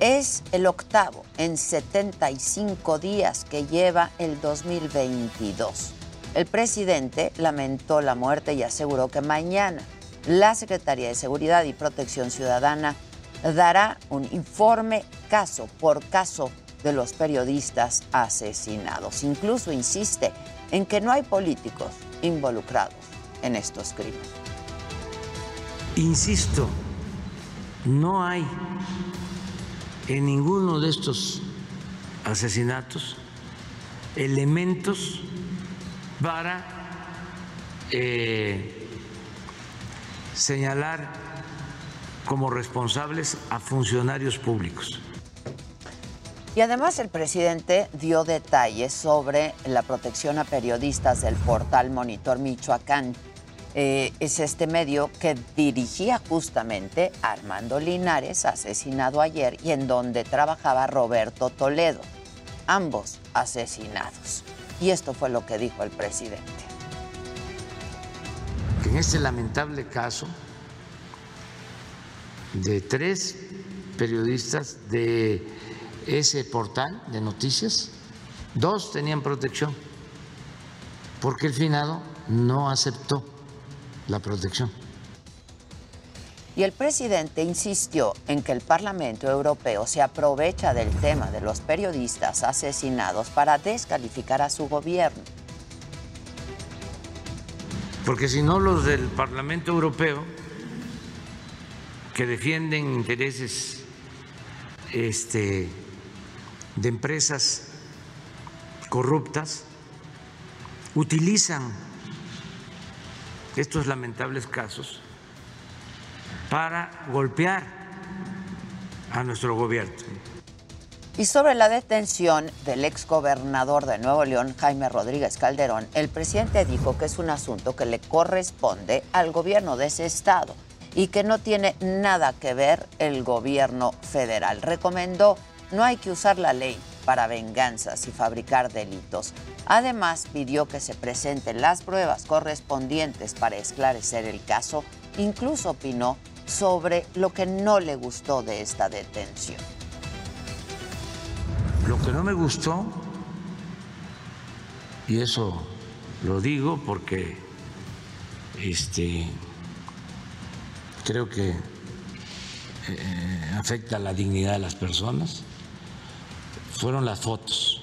Speaker 2: Es el octavo en 75 días que lleva el 2022. El presidente lamentó la muerte y aseguró que mañana la Secretaría de Seguridad y Protección Ciudadana dará un informe caso por caso de los periodistas asesinados. Incluso insiste en que no hay políticos involucrados en estos crímenes.
Speaker 40: Insisto, no hay en ninguno de estos asesinatos elementos para eh, señalar como responsables a funcionarios públicos.
Speaker 2: Y además el presidente dio detalles sobre la protección a periodistas del portal Monitor Michoacán. Eh, es este medio que dirigía justamente Armando Linares, asesinado ayer, y en donde trabajaba Roberto Toledo, ambos asesinados. Y esto fue lo que dijo el presidente.
Speaker 40: En este lamentable caso de tres periodistas de ese portal de noticias, dos tenían protección, porque el finado no aceptó la protección.
Speaker 2: Y el presidente insistió en que el Parlamento Europeo se aprovecha del tema de los periodistas asesinados para descalificar a su gobierno.
Speaker 40: Porque si no, los del Parlamento Europeo, que defienden intereses este, de empresas corruptas, utilizan estos lamentables casos para golpear a nuestro gobierno.
Speaker 2: Y sobre la detención del exgobernador de Nuevo León, Jaime Rodríguez Calderón, el presidente dijo que es un asunto que le corresponde al gobierno de ese estado y que no tiene nada que ver el gobierno federal. Recomendó no hay que usar la ley para venganzas y fabricar delitos. Además, pidió que se presenten las pruebas correspondientes para esclarecer el caso. Incluso opinó sobre lo que no le gustó de esta detención.
Speaker 40: Lo que no me gustó, y eso lo digo porque este, creo que eh, afecta la dignidad de las personas, fueron las fotos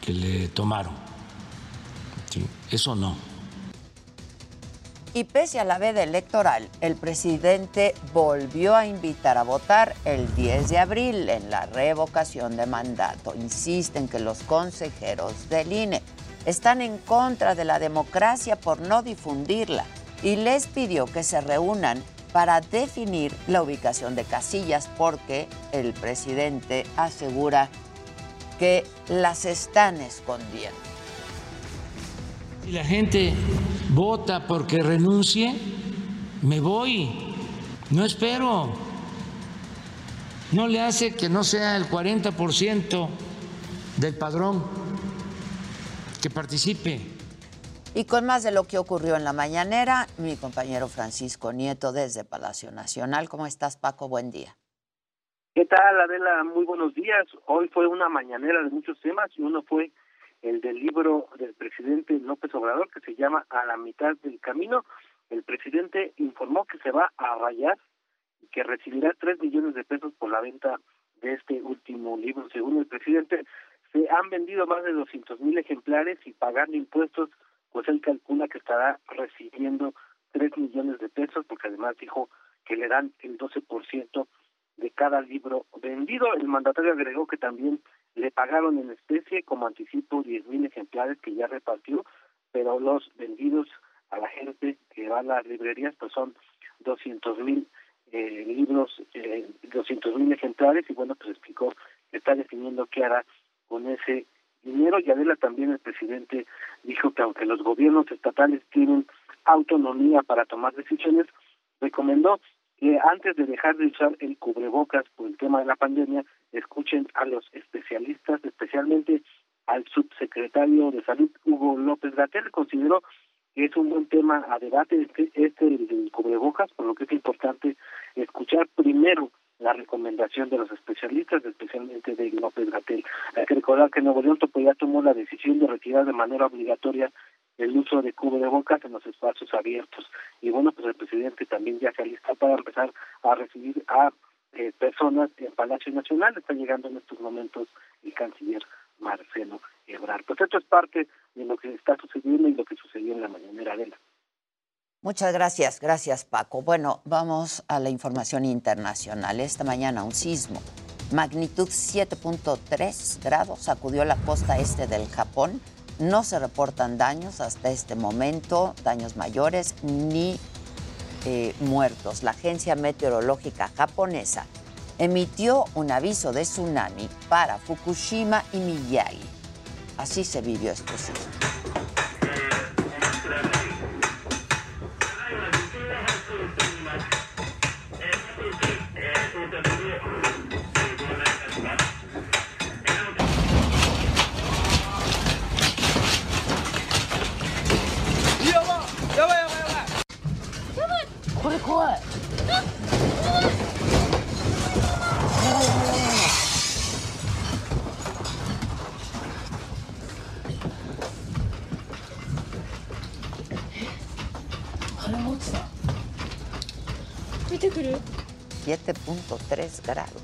Speaker 40: que le tomaron. Eso no.
Speaker 2: Y pese a la veda electoral, el presidente volvió a invitar a votar el 10 de abril en la revocación de mandato. Insisten que los consejeros del INE están en contra de la democracia por no difundirla y les pidió que se reúnan para definir la ubicación de casillas porque el presidente asegura que las están escondiendo.
Speaker 40: Si la gente vota porque renuncie, me voy, no espero. No le hace que no sea el 40% del padrón que participe.
Speaker 2: Y con más de lo que ocurrió en la mañanera, mi compañero Francisco Nieto desde Palacio Nacional. ¿Cómo estás, Paco? Buen día.
Speaker 41: ¿Qué tal, Adela? Muy buenos días. Hoy fue una mañanera de muchos temas y uno fue el del libro del presidente López Obrador que se llama A la mitad del camino. El presidente informó que se va a rayar y que recibirá tres millones de pesos por la venta de este último libro. Según el presidente, se han vendido más de 200 mil ejemplares y pagando impuestos, pues él calcula que estará recibiendo tres millones de pesos, porque además dijo que le dan el 12% de cada libro vendido. El mandatario agregó que también le pagaron en especie como anticipo 10 mil ejemplares que ya repartió, pero los vendidos a la gente que va a las librerías pues son 200 mil eh, libros, eh, 200 mil ejemplares y bueno, pues explicó que está definiendo qué hará con ese dinero. Y Adela también el presidente dijo que aunque los gobiernos estatales tienen autonomía para tomar decisiones, recomendó que antes de dejar de usar el cubrebocas por el tema de la pandemia, escuchen a los especialistas, especialmente al subsecretario de Salud, Hugo López Gatel, consideró que es un buen tema a debate este, este cubrebocas, por lo que es importante escuchar primero la recomendación de los especialistas, especialmente de López Gatel. Hay que recordar que Nuevo León ya tomó la decisión de retirar de manera obligatoria el uso de cubrebocas en los espacios abiertos. Y bueno, pues el presidente también ya se alista para empezar a recibir a eh, personas en Palacio Nacional. Está llegando en estos momentos el canciller Marcelo Ebrard. Pues esto es parte de lo que está sucediendo y lo que sucedió en la mañanera de la.
Speaker 2: Muchas gracias, gracias Paco. Bueno, vamos a la información internacional. Esta mañana un sismo, magnitud 7.3 grados, sacudió la costa este del Japón. No se reportan daños hasta este momento, daños mayores ni eh, muertos. La agencia meteorológica japonesa emitió un aviso de tsunami para Fukushima y Miyagi. Así se vivió este sismo. 7.3 grados.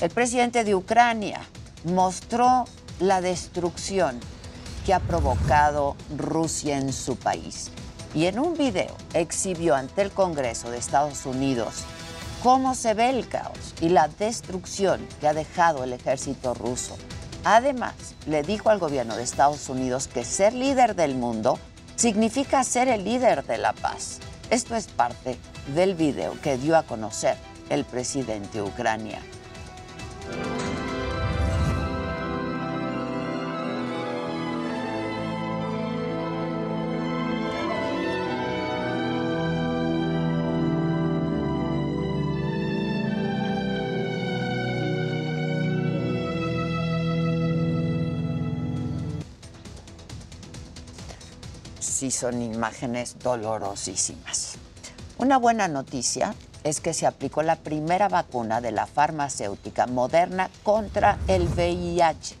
Speaker 2: El presidente de Ucrania mostró la destrucción que ha provocado Rusia en su país y en un video exhibió ante el Congreso de Estados Unidos cómo se ve el caos y la destrucción que ha dejado el ejército ruso. Además, le dijo al gobierno de Estados Unidos que ser líder del mundo significa ser el líder de la paz. Esto es parte del video que dio a conocer el presidente de Ucrania. Sí, son imágenes dolorosísimas. Una buena noticia es que se aplicó la primera vacuna de la farmacéutica moderna contra el VIH.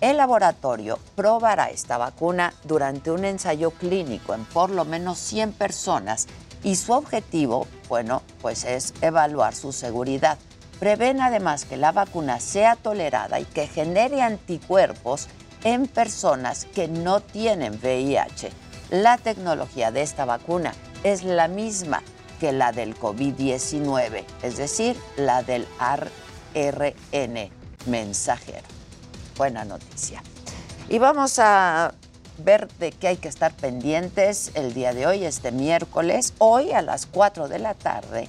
Speaker 2: El laboratorio probará esta vacuna durante un ensayo clínico en por lo menos 100 personas y su objetivo, bueno, pues es evaluar su seguridad. Prevén además que la vacuna sea tolerada y que genere anticuerpos en personas que no tienen VIH. La tecnología de esta vacuna es la misma que la del COVID-19, es decir, la del ARN mensajero. Buena noticia. Y vamos a ver de qué hay que estar pendientes el día de hoy, este miércoles. Hoy a las 4 de la tarde,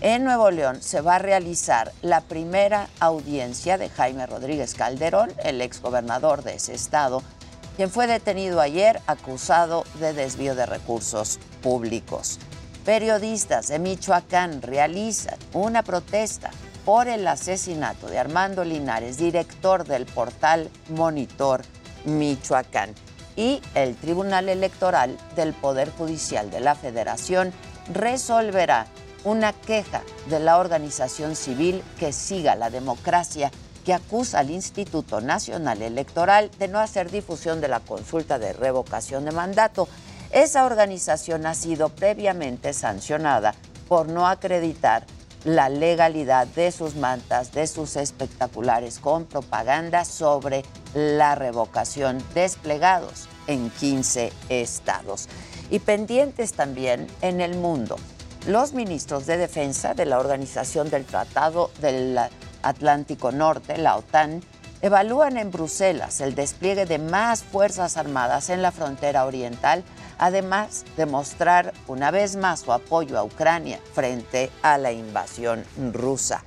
Speaker 2: en Nuevo León se va a realizar la primera audiencia de Jaime Rodríguez Calderón, el exgobernador de ese estado, quien fue detenido ayer acusado de desvío de recursos públicos. Periodistas de Michoacán realizan una protesta por el asesinato de Armando Linares, director del portal Monitor Michoacán. Y el Tribunal Electoral del Poder Judicial de la Federación resolverá una queja de la organización civil que siga la democracia que acusa al Instituto Nacional Electoral de no hacer difusión de la consulta de revocación de mandato. Esa organización ha sido previamente sancionada por no acreditar la legalidad de sus mantas, de sus espectaculares con propaganda sobre la revocación desplegados en 15 estados. Y pendientes también en el mundo. Los ministros de defensa de la Organización del Tratado del Atlántico Norte, la OTAN, evalúan en Bruselas el despliegue de más Fuerzas Armadas en la frontera oriental, además de mostrar una vez más su apoyo a Ucrania frente a la invasión rusa.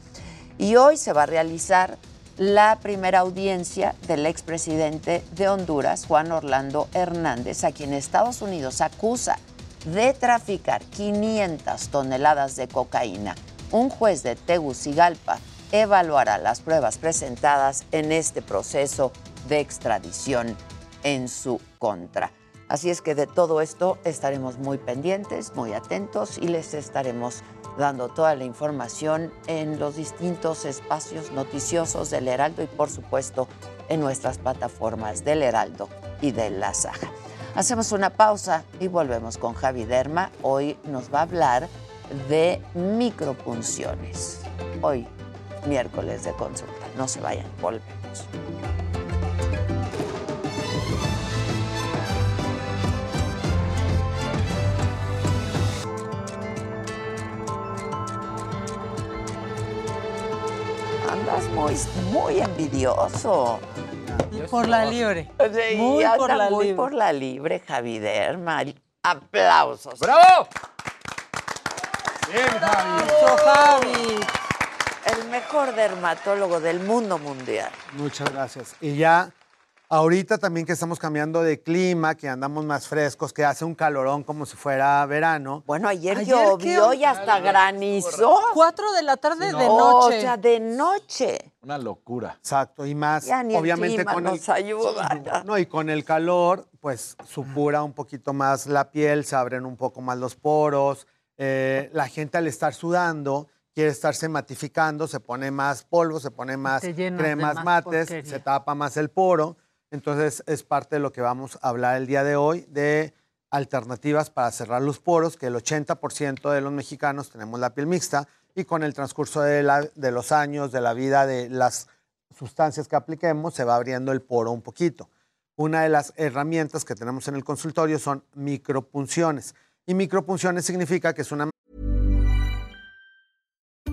Speaker 2: Y hoy se va a realizar la primera audiencia del expresidente de Honduras, Juan Orlando Hernández, a quien Estados Unidos acusa de traficar 500 toneladas de cocaína. Un juez de Tegucigalpa evaluará las pruebas presentadas en este proceso de extradición en su contra. Así es que de todo esto estaremos muy pendientes, muy atentos y les estaremos dando toda la información en los distintos espacios noticiosos del Heraldo y por supuesto en nuestras plataformas del Heraldo y de La Saja. Hacemos una pausa y volvemos con Javi Derma. Hoy nos va a hablar de micropunciones. Hoy miércoles de consulta. No se vayan, volvemos. Andas muy, muy envidioso.
Speaker 31: Por la libre.
Speaker 2: Sí,
Speaker 31: Muy
Speaker 2: anda
Speaker 31: por la
Speaker 2: muy
Speaker 31: libre.
Speaker 2: por la libre, Javi Derma. Aplausos.
Speaker 29: ¡Bravo!
Speaker 31: Bien, Javi.
Speaker 2: El mejor dermatólogo del mundo mundial.
Speaker 42: Muchas gracias. Y ya, ahorita también que estamos cambiando de clima, que andamos más frescos, que hace un calorón como si fuera verano.
Speaker 2: Bueno, ayer,
Speaker 31: Ayer,
Speaker 2: llovió y hasta granizó.
Speaker 31: Cuatro de la tarde de
Speaker 2: O
Speaker 31: noche.
Speaker 2: sea, de noche.
Speaker 29: Una locura.
Speaker 42: Exacto, y más,
Speaker 2: Ya ni el
Speaker 42: obviamente
Speaker 2: clima
Speaker 42: con
Speaker 2: nos
Speaker 42: el
Speaker 2: ayuda.
Speaker 42: No, y con el calor, pues supura un poquito más la piel, se abren un poco más los poros. eh, la gente al estar sudando quiere estarse matificando, se pone más polvo, se pone más cremas
Speaker 31: más
Speaker 42: mates,
Speaker 31: porquería.
Speaker 42: se tapa más el poro. Entonces es parte de lo que vamos a hablar el día de hoy, de alternativas para cerrar los poros, que el 80% de los mexicanos tenemos la piel mixta y con el transcurso de, los años, de la vida, de las sustancias que apliquemos, se va abriendo el poro un poquito. Una de las herramientas que tenemos en el consultorio son micropunciones. Y micropunciones significa que es una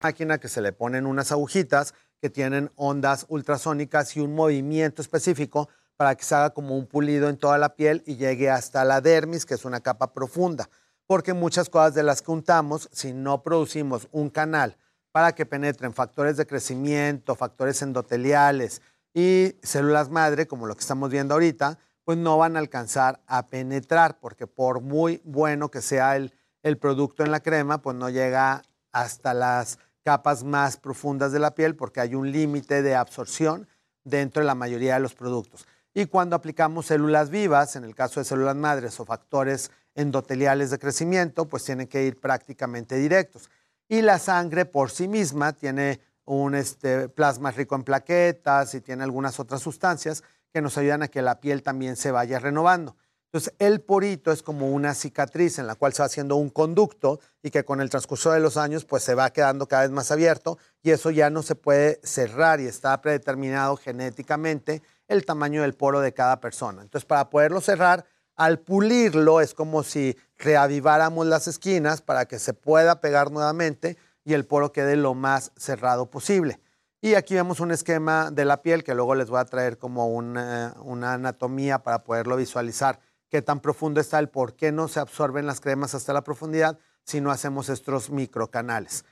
Speaker 42: máquina que se le ponen unas agujitas que tienen ondas ultrasónicas y un movimiento específico para que se haga como un pulido en toda la piel y llegue hasta la dermis, que es una capa profunda. Porque muchas cosas de las que untamos, si no producimos un canal para que penetren factores de crecimiento, factores endoteliales y células madre, como lo que estamos viendo ahorita, pues no van a alcanzar a penetrar, porque por muy bueno que sea el, el producto en la crema, pues no llega hasta las capas más profundas de la piel porque hay un límite de absorción dentro de la mayoría de los productos. Y cuando aplicamos células vivas, en el caso de células madres o factores endoteliales de crecimiento, pues tienen que ir prácticamente directos. Y la sangre por sí misma tiene un este, plasma rico en plaquetas y tiene algunas otras sustancias que nos ayudan a que la piel también se vaya renovando. Entonces, el porito es como una cicatriz en la cual se va haciendo un conducto y que con el transcurso de los años pues se va quedando cada vez más abierto y eso ya no se puede cerrar y está predeterminado genéticamente el tamaño del poro de cada persona. Entonces, para poderlo cerrar, al pulirlo es como si reaviváramos las esquinas para que se pueda pegar nuevamente y el poro quede lo más cerrado posible. Y aquí vemos un esquema de la piel que luego les voy a traer como una, una anatomía para poderlo visualizar qué tan profundo está el por qué no se absorben las cremas hasta la profundidad si no hacemos estos microcanales.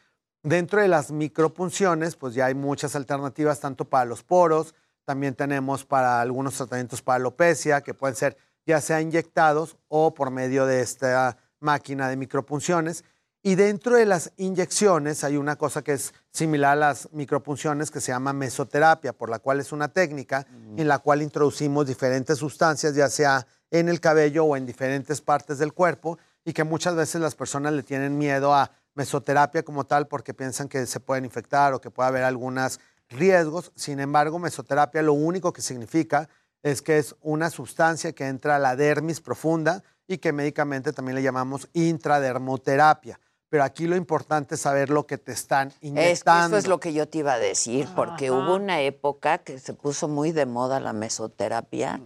Speaker 42: Dentro de las micropunciones, pues ya hay muchas alternativas tanto para los poros, también tenemos para algunos tratamientos para alopecia que pueden ser ya sea inyectados o por medio de esta máquina de micropunciones. Y dentro de las inyecciones hay una cosa que es similar a las micropunciones que se llama mesoterapia, por la cual es una técnica en la cual introducimos diferentes sustancias, ya sea en el cabello o en diferentes partes del cuerpo, y que muchas veces las personas le tienen miedo a mesoterapia como tal porque piensan que se pueden infectar o que puede haber algunos riesgos. Sin embargo, mesoterapia lo único que significa es que es una sustancia que entra a la dermis profunda y que médicamente también le llamamos intradermoterapia. Pero aquí lo importante es saber lo que te están
Speaker 2: Es que
Speaker 42: inyectando.
Speaker 2: eso es lo que yo te iba a decir, porque
Speaker 42: Ajá.
Speaker 2: hubo una época que se puso muy de moda la mesoterapia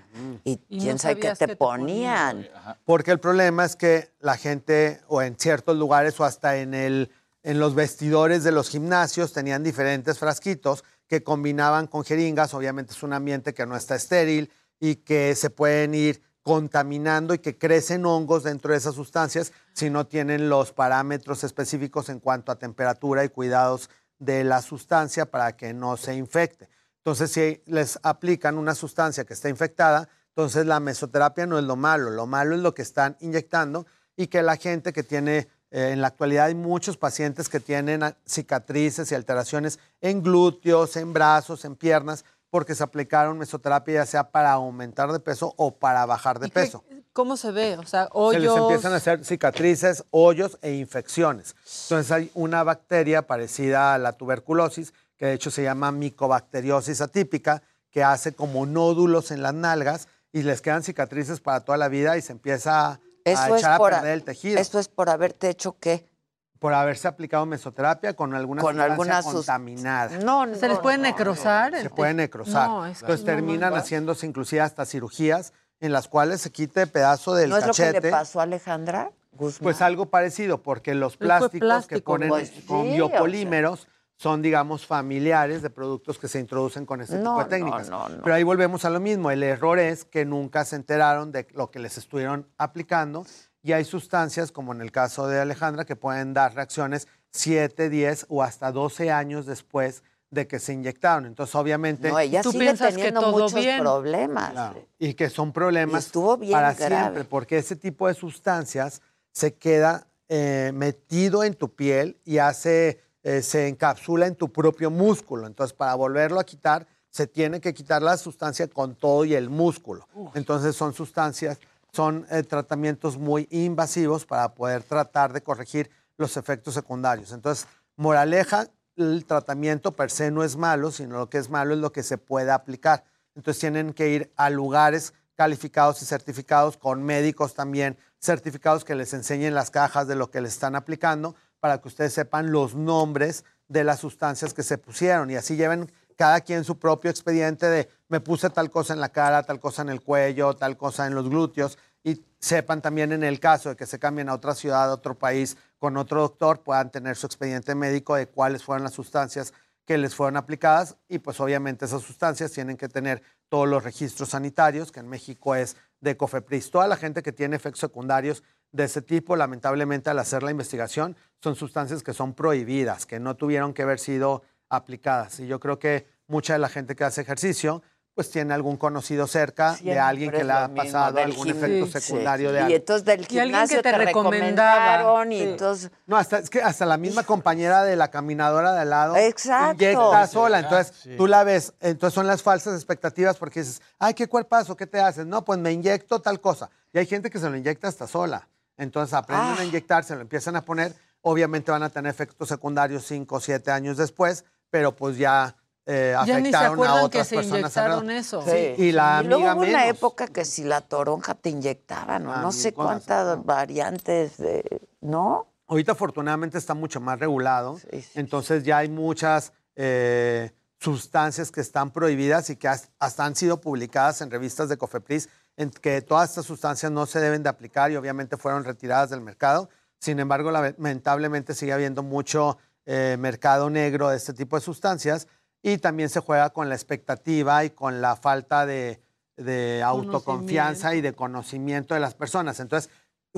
Speaker 2: y,
Speaker 42: Y
Speaker 2: quién
Speaker 42: no
Speaker 2: sabe qué te,
Speaker 42: qué te
Speaker 2: ponían.
Speaker 42: Porque el problema es que la gente, o en ciertos lugares, o hasta en, el, en los vestidores de los gimnasios, tenían diferentes frasquitos que combinaban con jeringas. Obviamente es un ambiente que no está estéril y que se pueden ir contaminando y que crecen hongos dentro de esas sustancias si no tienen los parámetros específicos en cuanto a temperatura y cuidados de la sustancia para que no se infecte. Entonces, si les aplican una sustancia que está infectada, entonces la mesoterapia no es lo malo, lo malo es lo que están inyectando y que la gente que tiene, eh, en la actualidad hay muchos pacientes que tienen cicatrices y alteraciones en glúteos, en brazos, en piernas, porque se aplicaron mesoterapia ya sea para aumentar de peso o para bajar de peso.
Speaker 31: ¿Cómo se ve? O sea,
Speaker 42: Se
Speaker 31: hoyos.
Speaker 42: les empiezan a hacer cicatrices, hoyos e infecciones. Entonces hay una bacteria parecida a la tuberculosis, que de hecho se llama micobacteriosis atípica, que hace como nódulos en las nalgas y les quedan cicatrices para toda la vida y se empieza a,
Speaker 2: Eso
Speaker 42: a
Speaker 2: es
Speaker 42: echar a perder el tejido.
Speaker 2: Esto es por haberte hecho qué?
Speaker 42: Por haberse aplicado mesoterapia con alguna
Speaker 2: Con
Speaker 42: sustancia
Speaker 2: alguna sus-
Speaker 42: contaminada.
Speaker 2: No,
Speaker 31: ¿Se les puede necrosar?
Speaker 42: Se puede necrosar.
Speaker 31: No, es que
Speaker 42: Entonces
Speaker 31: no,
Speaker 42: terminan
Speaker 31: no.
Speaker 42: haciéndose inclusive hasta cirugías en las cuales se quite pedazo del
Speaker 2: ¿No es lo que
Speaker 42: cachete.
Speaker 2: le pasó a Alejandra Guzmán?
Speaker 42: Pues algo parecido, porque los plásticos que ponen
Speaker 2: pues,
Speaker 42: con
Speaker 2: sí,
Speaker 42: biopolímeros son, digamos, familiares de productos que se introducen con este
Speaker 2: No,
Speaker 42: tipo de
Speaker 2: no,
Speaker 42: técnicas.
Speaker 2: no, no.
Speaker 42: Pero ahí volvemos a lo mismo. El error es que nunca se enteraron de lo que les estuvieron aplicando y hay sustancias, como en el caso de Alejandra, que pueden dar reacciones 7, 10 o hasta 12 años después de que se inyectaron. Entonces, obviamente...
Speaker 2: No, ella
Speaker 31: Tú
Speaker 2: sigue
Speaker 31: piensas que
Speaker 2: teniendo
Speaker 31: todo
Speaker 2: muchos
Speaker 31: bien.
Speaker 2: problemas.
Speaker 42: Claro, Y que son problemas para
Speaker 2: grave.
Speaker 42: siempre, porque ese tipo de sustancias se queda eh, metido en tu piel y hace, eh, se encapsula en tu propio músculo. Entonces, para volverlo a quitar, se tiene que quitar la sustancia con todo y el músculo. Entonces, son sustancias, son eh, tratamientos muy invasivos para poder tratar de corregir los efectos secundarios. Entonces, moraleja, el tratamiento per se no es malo, sino lo que es malo es lo que se puede aplicar. Entonces tienen que ir a lugares calificados y certificados con médicos también certificados que les enseñen las cajas de lo que les están aplicando para que ustedes sepan los nombres de las sustancias que se pusieron y así lleven cada quien su propio expediente de me puse tal cosa en la cara, tal cosa en el cuello, tal cosa en los glúteos y sepan también en el caso de que se cambien a otra ciudad, a otro país, con otro doctor, puedan tener su expediente médico de cuáles fueron las sustancias que les fueron aplicadas y pues obviamente esas sustancias tienen que tener todos los registros sanitarios, que en México es de COFEPRIS. Toda la gente que tiene efectos secundarios de ese tipo, lamentablemente al hacer la investigación, son sustancias que son prohibidas, que no tuvieron que haber sido aplicadas. Y yo creo que mucha de la gente que hace ejercicio pues tiene algún conocido cerca de alguien que le ha
Speaker 2: mismo,
Speaker 42: pasado algún
Speaker 2: gim-
Speaker 42: efecto
Speaker 2: Sí.
Speaker 42: secundario de
Speaker 2: Y
Speaker 42: algo.
Speaker 2: entonces del
Speaker 31: Y alguien
Speaker 2: gimnasio
Speaker 31: que te
Speaker 2: te
Speaker 31: recomendaba.
Speaker 2: recomendaron y
Speaker 31: Sí.
Speaker 2: entonces...
Speaker 42: No, hasta, es que hasta la misma compañera de la caminadora de al lado
Speaker 2: Exacto.
Speaker 42: inyecta
Speaker 2: Sí,
Speaker 42: sola. Entonces
Speaker 2: sí.
Speaker 42: tú la ves. Entonces son las falsas expectativas porque dices, ay, qué cuerpazo, ¿qué te haces? No, pues me inyecto tal cosa. Y hay gente que se lo inyecta hasta sola. Entonces aprenden
Speaker 2: Ah.
Speaker 42: a inyectar, se lo empiezan a poner. Obviamente van a tener efectos secundarios 5 o 7 años después, pero pues ya eh,
Speaker 31: Ya ni se
Speaker 42: afectaron a
Speaker 31: acuerdan que
Speaker 42: otras
Speaker 31: se
Speaker 42: personas.
Speaker 31: inyectaron eso.
Speaker 42: Sí, Y la
Speaker 2: Y luego
Speaker 42: amiga
Speaker 2: hubo una época que si la toronja te inyectaban, ¿no?
Speaker 42: Ah,
Speaker 2: no sé cuántas variantes de... ¿No?
Speaker 42: Ahorita afortunadamente está mucho más regulado, entonces ya hay muchas eh, sustancias que están prohibidas y que has- hasta han sido publicadas en revistas de Cofepris, en que todas estas sustancias no se deben de aplicar y obviamente fueron retiradas del mercado. Sin embargo, lamentablemente sigue habiendo mucho eh, mercado negro de este tipo de sustancias y también se juega con la expectativa y con la falta de, de autoconfianza y de conocimiento de las personas. Entonces,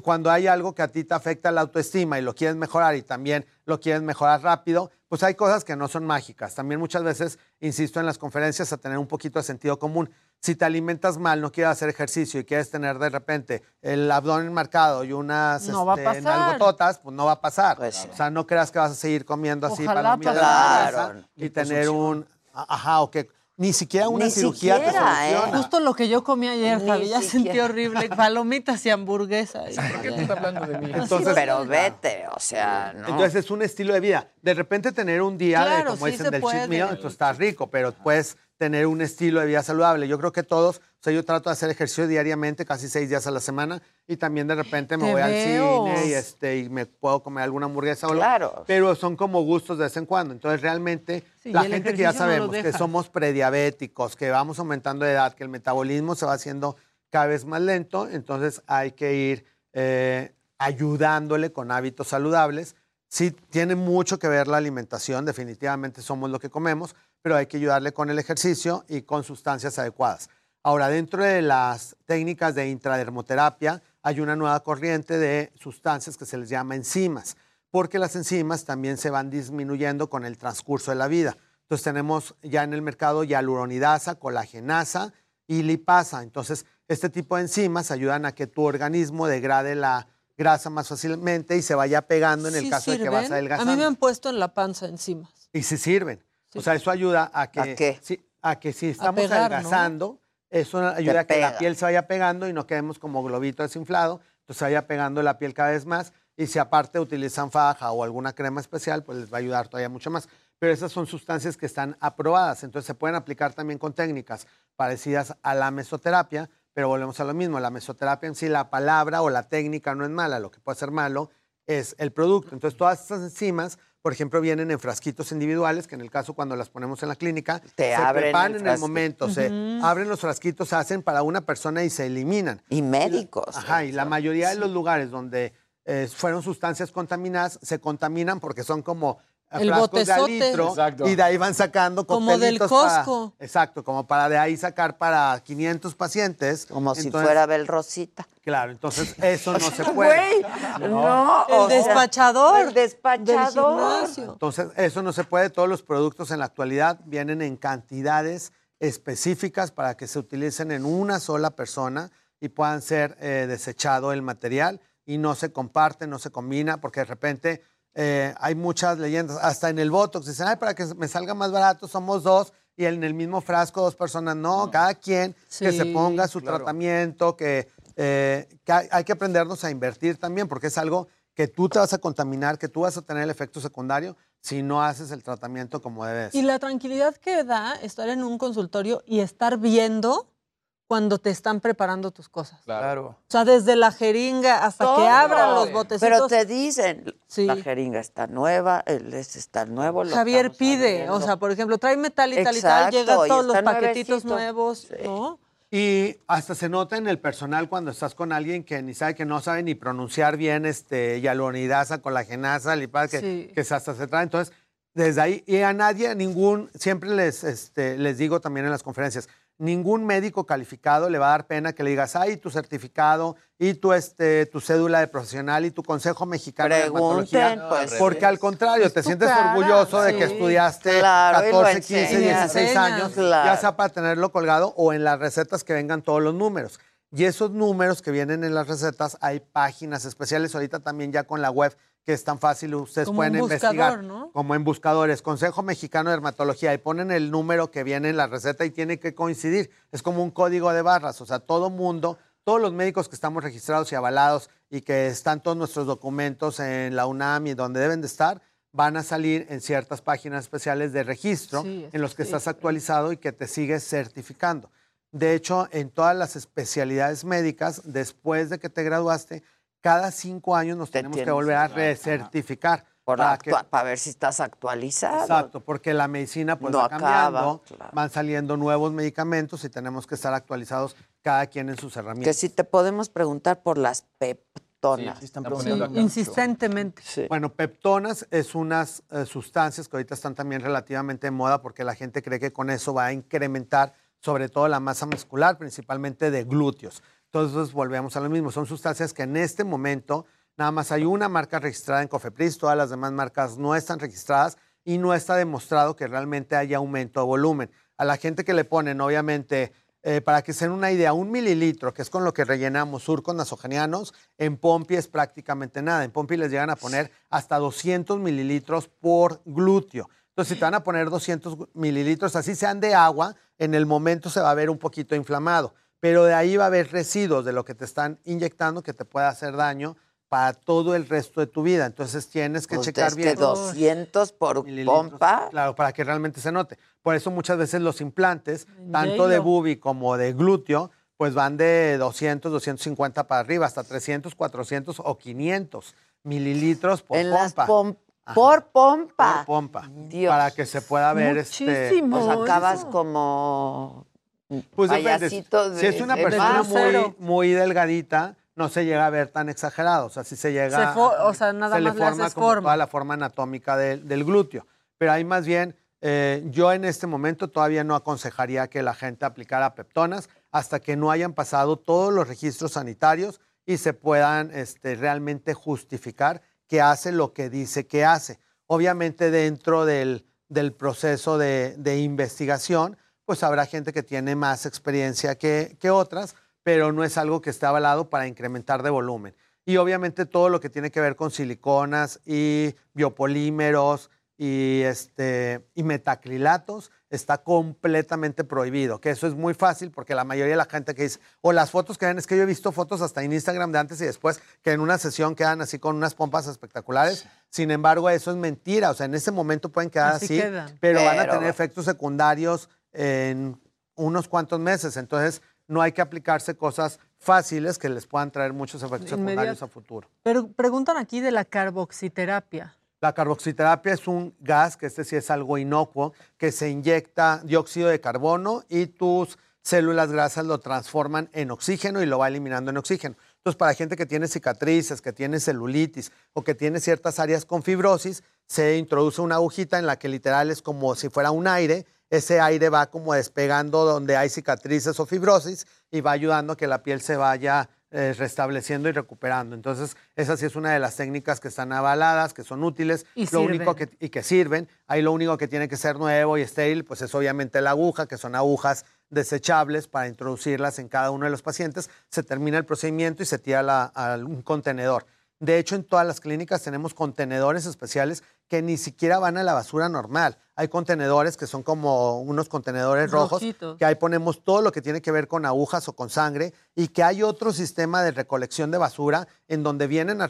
Speaker 42: cuando hay algo que a ti te afecta la autoestima y lo quieres mejorar y también lo quieres mejorar rápido, pues hay cosas que no son mágicas. También muchas veces, insisto en las conferencias, a tener un poquito de sentido común. Si te alimentas mal, no quieres hacer ejercicio y quieres tener de repente el abdomen marcado y unas
Speaker 31: No
Speaker 42: este, nalgototas, pues no va a pasar. O sea, no creas que vas a seguir comiendo así
Speaker 31: pasara.
Speaker 42: grasa y tener un... Ajá, o que ni siquiera una
Speaker 31: Ni
Speaker 42: cirugía te
Speaker 31: siquiera, ¿eh?
Speaker 42: soluciona.
Speaker 31: Justo lo que yo comí ayer,
Speaker 2: Ni
Speaker 31: Javi, ya sentí horrible. Palomitas y hamburguesa. ¿Por
Speaker 37: qué tú estás hablando de mí?
Speaker 42: Entonces-
Speaker 2: pero vete, o sea, no.
Speaker 42: Entonces es un estilo de vida. De repente tener un día de,
Speaker 31: Claro,
Speaker 42: como
Speaker 31: sí
Speaker 42: dicen, del cheat meal, entonces está rico, pero puedes tener un estilo de vida saludable. Yo creo que todos, o sea, yo trato de hacer ejercicio diariamente, casi seis días a la semana, y también de repente me voy
Speaker 31: veo.
Speaker 42: al cine y, este, y me puedo comer alguna hamburguesa o algo.
Speaker 2: Claro.
Speaker 42: Pero son como gustos de vez en cuando. Entonces realmente
Speaker 31: Sí,
Speaker 42: la gente que ya
Speaker 31: ejercicio no
Speaker 42: sabemos que somos prediabéticos, que vamos aumentando de edad, que el metabolismo se va haciendo cada vez más lento, entonces hay que ir eh, ayudándole con hábitos saludables. Sí, tiene mucho que ver la alimentación, definitivamente somos lo que comemos, pero hay que ayudarle con el ejercicio y con sustancias adecuadas. Ahora, dentro de las técnicas de intradermoterapia, hay una nueva corriente de sustancias que se les llama enzimas, porque las enzimas también se van disminuyendo con el transcurso de la vida. Entonces tenemos ya en el mercado hialuronidasa, colagenasa y lipasa. Entonces, este tipo de enzimas ayudan a que tu organismo degrade la grasa más fácilmente y se vaya pegando en el
Speaker 31: ¿Sí
Speaker 42: caso de que vas
Speaker 31: A
Speaker 42: adelgazando.
Speaker 31: mí me han puesto en la panza enzimas.
Speaker 42: Y sí sirven. O sea, eso ayuda a que,
Speaker 2: ¿A qué?
Speaker 42: sí, a que si estamos
Speaker 31: pegar, ¿no?
Speaker 42: adelgazando, eso ayuda a que la piel se vaya pegando y no quedemos como globito desinflado, entonces se vaya pegando la piel cada vez más. Y si aparte utilizan faja o alguna crema especial, pues les va a ayudar todavía mucho más. Pero esas son sustancias que están aprobadas, entonces se pueden aplicar también con técnicas parecidas a la mesoterapia, pero volvemos a lo mismo, la mesoterapia en sí, la palabra o la técnica no es mala, lo que puede ser malo es el producto. Entonces todas estas enzimas, por ejemplo, vienen en frasquitos individuales, que en el caso cuando las ponemos en la clínica,
Speaker 2: Te
Speaker 42: se
Speaker 2: abren
Speaker 42: preparan
Speaker 2: el
Speaker 42: en el momento, se abren los frasquitos, se hacen para una persona y se eliminan.
Speaker 2: Y médicos.
Speaker 42: Ajá, y la mayoría de los lugares donde eh, fueron sustancias contaminadas se contaminan porque son como
Speaker 31: El
Speaker 42: frascos de al
Speaker 31: botezote.
Speaker 42: litro
Speaker 31: Exacto.
Speaker 42: y de ahí van sacando
Speaker 31: Como del
Speaker 42: para-
Speaker 31: Costco.
Speaker 42: exacto, como para de ahí sacar para 500 pacientes.
Speaker 2: Como si fuera Bel Rosita.
Speaker 42: Claro, entonces eso no se puede.
Speaker 2: Güey, no,
Speaker 31: El
Speaker 2: o sea,
Speaker 31: despachador.
Speaker 2: el despachador.
Speaker 31: Del.
Speaker 42: Entonces, eso no se puede. Todos los productos en la actualidad vienen en cantidades específicas para que se utilicen en una sola persona y puedan ser eh, desechado el material y no se comparte, no se combina, porque de repente eh, hay muchas leyendas, hasta en el Botox, dicen, ay, para que me salga más barato somos dos y en el mismo frasco dos personas. No, cada quien que se ponga su
Speaker 31: claro.
Speaker 42: tratamiento, que, eh, que hay que aprendernos a invertir también, porque es algo que tú te vas a contaminar, que tú vas a tener el efecto secundario si no haces el tratamiento como debes.
Speaker 31: Y la tranquilidad que da estar en un consultorio y estar viendo cuando te están preparando tus cosas.
Speaker 29: Claro.
Speaker 31: O sea, desde la jeringa hasta que abran los botecitos.
Speaker 2: Pero te dicen,
Speaker 31: Sí.
Speaker 2: la jeringa está nueva, el este está nuevo. lo
Speaker 31: Javier pide,
Speaker 2: abriendo.
Speaker 31: o sea, por ejemplo, tráeme tal y tal y tal, llegan
Speaker 2: y
Speaker 31: todos los paquetitos
Speaker 2: nuevecito.
Speaker 31: nuevos, ¿no?
Speaker 42: Y hasta se nota en el personal cuando estás con alguien que ni sabe, que no sabe ni pronunciar bien este, hialuronidasa, colagenasa, lipasa, que,
Speaker 31: Sí.
Speaker 42: que hasta se trae. Entonces, desde ahí, y a nadie, a ningún, siempre les, este, les digo también en las conferencias, ningún médico calificado le va a dar pena que le digas, ay, tu certificado y tu, este, tu cédula de profesional y tu consejo mexicano de
Speaker 2: Pregunten,
Speaker 42: dermatología.
Speaker 2: pues.
Speaker 42: Porque al contrario, te sientes
Speaker 31: cara,
Speaker 42: orgulloso de que estudiaste
Speaker 2: Claro, y lo
Speaker 42: 14, 15,
Speaker 2: enseñas.
Speaker 42: 16 años,
Speaker 2: claro.
Speaker 42: ya sea para tenerlo colgado o en las recetas que vengan todos los números. Y esos números que vienen en las recetas, hay páginas especiales ahorita también ya con la web que es tan fácil, ustedes
Speaker 31: Como
Speaker 42: pueden
Speaker 31: un
Speaker 42: investigar.
Speaker 31: buscador, ¿no?
Speaker 42: Como en buscadores, Consejo Mexicano de Dermatología, y ponen el número que viene en la receta y tiene que coincidir. Es como un código de barras, o sea, todo mundo, todos los médicos que estamos registrados y avalados y que están todos nuestros documentos en la UNAM y donde deben de estar, van a salir en ciertas páginas especiales de registro
Speaker 31: Sí,
Speaker 42: en los que
Speaker 31: sí.
Speaker 42: estás actualizado y que te sigues certificando. De hecho, en todas las especialidades médicas, después de que te graduaste, cada cinco años nos
Speaker 2: Te
Speaker 42: tenemos que volver a
Speaker 2: que-
Speaker 42: recertificar. Para que-
Speaker 2: ver si estás actualizado.
Speaker 42: Exacto, porque la medicina pues
Speaker 2: No
Speaker 42: va
Speaker 2: acaba, claro.
Speaker 42: van saliendo nuevos medicamentos y tenemos que estar actualizados cada quien en sus
Speaker 2: Que
Speaker 42: herramientas.
Speaker 2: si te podemos preguntar por las peptonas.
Speaker 29: Sí, están
Speaker 31: Sí, insistentemente.
Speaker 42: Bueno, peptonas es unas eh, sustancias que ahorita están también relativamente de moda porque la gente cree que con eso va a incrementar sobre todo la masa muscular, principalmente de glúteos. Entonces volvemos a lo mismo, son sustancias que en este momento nada más hay una marca registrada en Cofepris, todas las demás marcas no están registradas y no está demostrado que realmente haya aumento de volumen. A la gente que le ponen, obviamente, eh, para que se den una idea, un mililitro, que es con lo que rellenamos surcos nasogenianos, en Pompi es prácticamente nada. En Pompi les llegan a poner hasta 200 mililitros por glúteo. Entonces, si te van a poner 200 mililitros, así sean de agua, en el momento se va a ver un poquito inflamado. Pero de ahí va a haber residuos de lo que te están inyectando que te puede hacer daño para todo el resto de tu vida. Entonces, tienes que
Speaker 2: Pues
Speaker 42: checar
Speaker 2: es
Speaker 42: bien.
Speaker 2: que 200 por pompa.
Speaker 42: Claro, para que realmente se note. Por eso muchas veces los implantes, tanto de bubi como de glúteo, pues van de 200, 250 para arriba, hasta 300, 400 o 500 mililitros por
Speaker 2: en las
Speaker 42: pompa.
Speaker 2: pom- por pompa.
Speaker 42: Por pompa.
Speaker 2: Dios.
Speaker 42: Para que se pueda ver este.
Speaker 31: Muchísimo.
Speaker 2: Pues acabas
Speaker 31: eso.
Speaker 2: como
Speaker 42: Pues depende.
Speaker 2: payasito
Speaker 42: Si es
Speaker 2: de-
Speaker 42: una
Speaker 2: de
Speaker 42: persona muy, muy delgadita, no se llega a ver tan exagerado. O sea, si se llega.
Speaker 31: Se o sea, nada
Speaker 42: se
Speaker 31: más
Speaker 42: le
Speaker 31: le
Speaker 42: forma
Speaker 31: haces
Speaker 42: como
Speaker 31: forma.
Speaker 42: toda la forma anatómica del, del glúteo. Pero ahí más bien, eh, yo en este momento todavía no aconsejaría que la gente aplicara peptonas hasta que no hayan pasado todos los registros sanitarios y se puedan este, realmente justificar que hace lo que dice que hace. Obviamente dentro del, del proceso de, de investigación, pues habrá gente que tiene más experiencia que, que otras, pero no es algo que esté avalado para incrementar de volumen. Y obviamente todo lo que tiene que ver con siliconas y biopolímeros y, este, y metacrilatos está completamente prohibido, que eso es muy fácil porque la mayoría de la gente que dice, o las fotos que ven, es que yo he visto fotos hasta en Instagram de antes y después, que en una sesión quedan así con unas pompas espectaculares, sin embargo eso es mentira, o sea, en ese momento pueden quedar
Speaker 31: Así
Speaker 42: pero, van a tener efectos secundarios en unos cuantos meses, entonces no hay que aplicarse cosas fáciles que les puedan traer muchos efectos secundarios a futuro.
Speaker 31: Pero preguntan aquí de la carboxiterapia.
Speaker 42: La carboxiterapia es un gas, que este sí es algo inocuo, que se inyecta dióxido de carbono y tus células grasas lo transforman en oxígeno y lo va eliminando en oxígeno. Entonces, para gente que tiene cicatrices, que tiene celulitis o que tiene ciertas áreas con fibrosis, se introduce una agujita en la que literal es como si fuera un aire. Ese aire va como despegando donde hay cicatrices o fibrosis y va ayudando a que la piel se vaya eh, restableciendo y recuperando. Entonces, esa sí es una de las técnicas que están avaladas, que son útiles
Speaker 31: Y
Speaker 42: lo único que, y que sirven. Ahí lo único que tiene que ser nuevo y estéril, pues es obviamente la aguja, que son agujas desechables para introducirlas en cada uno de los pacientes. Se termina el procedimiento y se tira la- a un contenedor. De hecho, en todas las clínicas tenemos contenedores especiales que ni siquiera van a la basura normal. Hay contenedores que son como unos contenedores rojos,
Speaker 31: Rojitos.
Speaker 42: que ahí ponemos todo lo que tiene que ver con agujas o con sangre y que hay otro sistema de recolección de basura en donde vienen a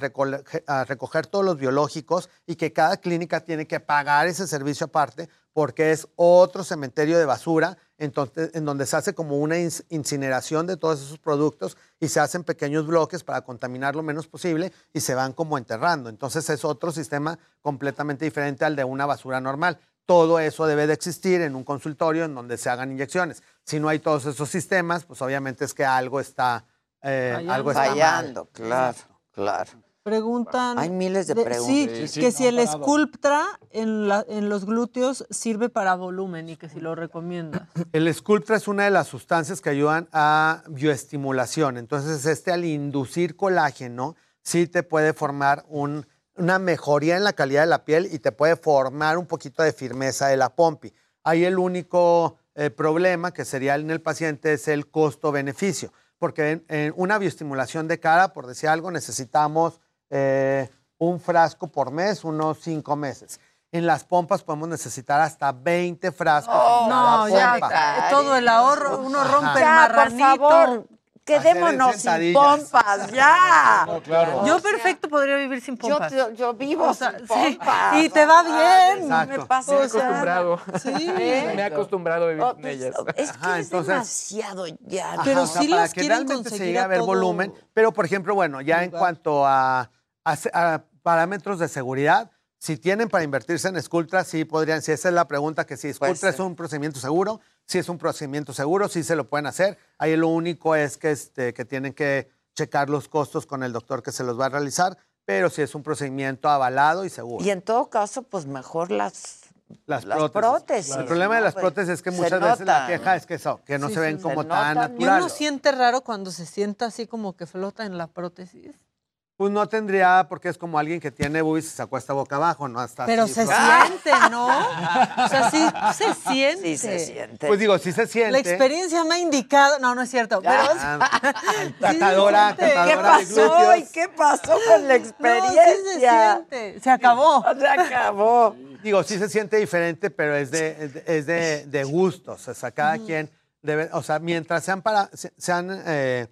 Speaker 42: recoger todos los biológicos y que cada clínica tiene que pagar ese servicio aparte porque es otro cementerio de basura entonces, en donde se hace como una incineración de todos esos productos y se hacen pequeños bloques para contaminar lo menos posible y se van como enterrando. Entonces es otro sistema completamente diferente al de una basura normal. Todo eso debe de existir en un consultorio en donde se hagan inyecciones. Si no hay todos esos sistemas, pues obviamente es que algo está, eh,
Speaker 2: Fallando.
Speaker 42: algo está mal.
Speaker 2: Fallando, claro, claro.
Speaker 31: Preguntan.
Speaker 2: Hay miles de preguntas.
Speaker 31: Sí,
Speaker 2: Sí, sí,
Speaker 31: que
Speaker 2: no
Speaker 31: si el
Speaker 2: parado.
Speaker 31: Sculptra en, la- en los glúteos sirve para volumen y que si lo recomiendas.
Speaker 42: El Sculptra es una de las sustancias que ayudan a bioestimulación. Entonces, este al inducir colágeno, sí te puede formar un- una mejoría en la calidad de la piel y te puede formar un poquito de firmeza de la pompi. Ahí el único eh, problema que sería en el paciente es el costo-beneficio, porque en, en una bioestimulación de cara, por decir algo, necesitamos eh, un frasco por mes, unos cinco meses. En las pompas podemos necesitar hasta 20 frascos. cada
Speaker 31: no, ya,
Speaker 42: pompa.
Speaker 31: todo el ahorro, uno rompe el
Speaker 2: Ya, por
Speaker 31: marranito.
Speaker 2: favor, quedémonos sin pompas, ya.
Speaker 31: Yo perfecto podría vivir sin pompas.
Speaker 2: Yo, yo vivo
Speaker 31: O sea,
Speaker 2: sin
Speaker 31: sí,
Speaker 2: pompas.
Speaker 31: y te va bien.
Speaker 42: Exacto.
Speaker 2: Me pasa
Speaker 30: Me he acostumbrado.
Speaker 31: Sí.
Speaker 30: Me he acostumbrado a vivir
Speaker 2: Oh,
Speaker 30: con
Speaker 2: pues,
Speaker 30: ellas.
Speaker 2: Es que
Speaker 42: Ajá,
Speaker 2: es
Speaker 42: entonces-
Speaker 2: demasiado ya.
Speaker 42: Ajá,
Speaker 31: Pero
Speaker 42: o sea,
Speaker 31: sí
Speaker 42: para
Speaker 31: las
Speaker 42: que realmente se llegue a ver
Speaker 31: todo
Speaker 42: volumen. Pero, por ejemplo, bueno, ya en cuanto a, a a parámetros de seguridad, si tienen para invertirse en Sculptra, sí podrían, si esa es la pregunta, que si
Speaker 2: Pues
Speaker 42: Sculptra
Speaker 2: sí.
Speaker 42: es un procedimiento seguro, si es un procedimiento seguro, sí se lo pueden hacer. Ahí lo único es que, este, que tienen que checar los costos con el doctor que se los va a realizar, pero si es un procedimiento avalado y seguro.
Speaker 2: Y en todo caso, pues mejor las,
Speaker 42: Las
Speaker 2: las
Speaker 42: prótesis.
Speaker 2: prótesis.
Speaker 42: El problema de las
Speaker 2: Pues,
Speaker 42: prótesis es que muchas veces la queja es que, eso, que no
Speaker 31: Sí,
Speaker 42: se ven
Speaker 31: sí,
Speaker 42: como
Speaker 2: se
Speaker 42: tan
Speaker 2: notan.
Speaker 31: ¿Y
Speaker 42: naturales.
Speaker 31: uno siente raro cuando se sienta así como que flota en la prótesis?
Speaker 42: Pues no tendría, porque es como alguien que tiene boobies y se acuesta boca abajo, ¿no? Hasta
Speaker 31: Pero
Speaker 42: así,
Speaker 31: se
Speaker 42: pues.
Speaker 31: siente, ¿no? O sea, sí se siente.
Speaker 2: Sí se siente.
Speaker 42: Pues digo, sí se siente.
Speaker 31: La experiencia me ha indicado. No, no es cierto. Pero
Speaker 42: Ah,
Speaker 31: sí
Speaker 2: ¿Qué
Speaker 42: de
Speaker 2: pasó? ¿Y qué pasó con la
Speaker 31: No, sí se
Speaker 2: experiencia?
Speaker 31: siente. Se acabó.
Speaker 2: Se acabó.
Speaker 42: Digo, sí se siente diferente, pero es de, es de- es de, de gustos. O sea, cada quien debe, o sea, mientras sean para, se- sean eh,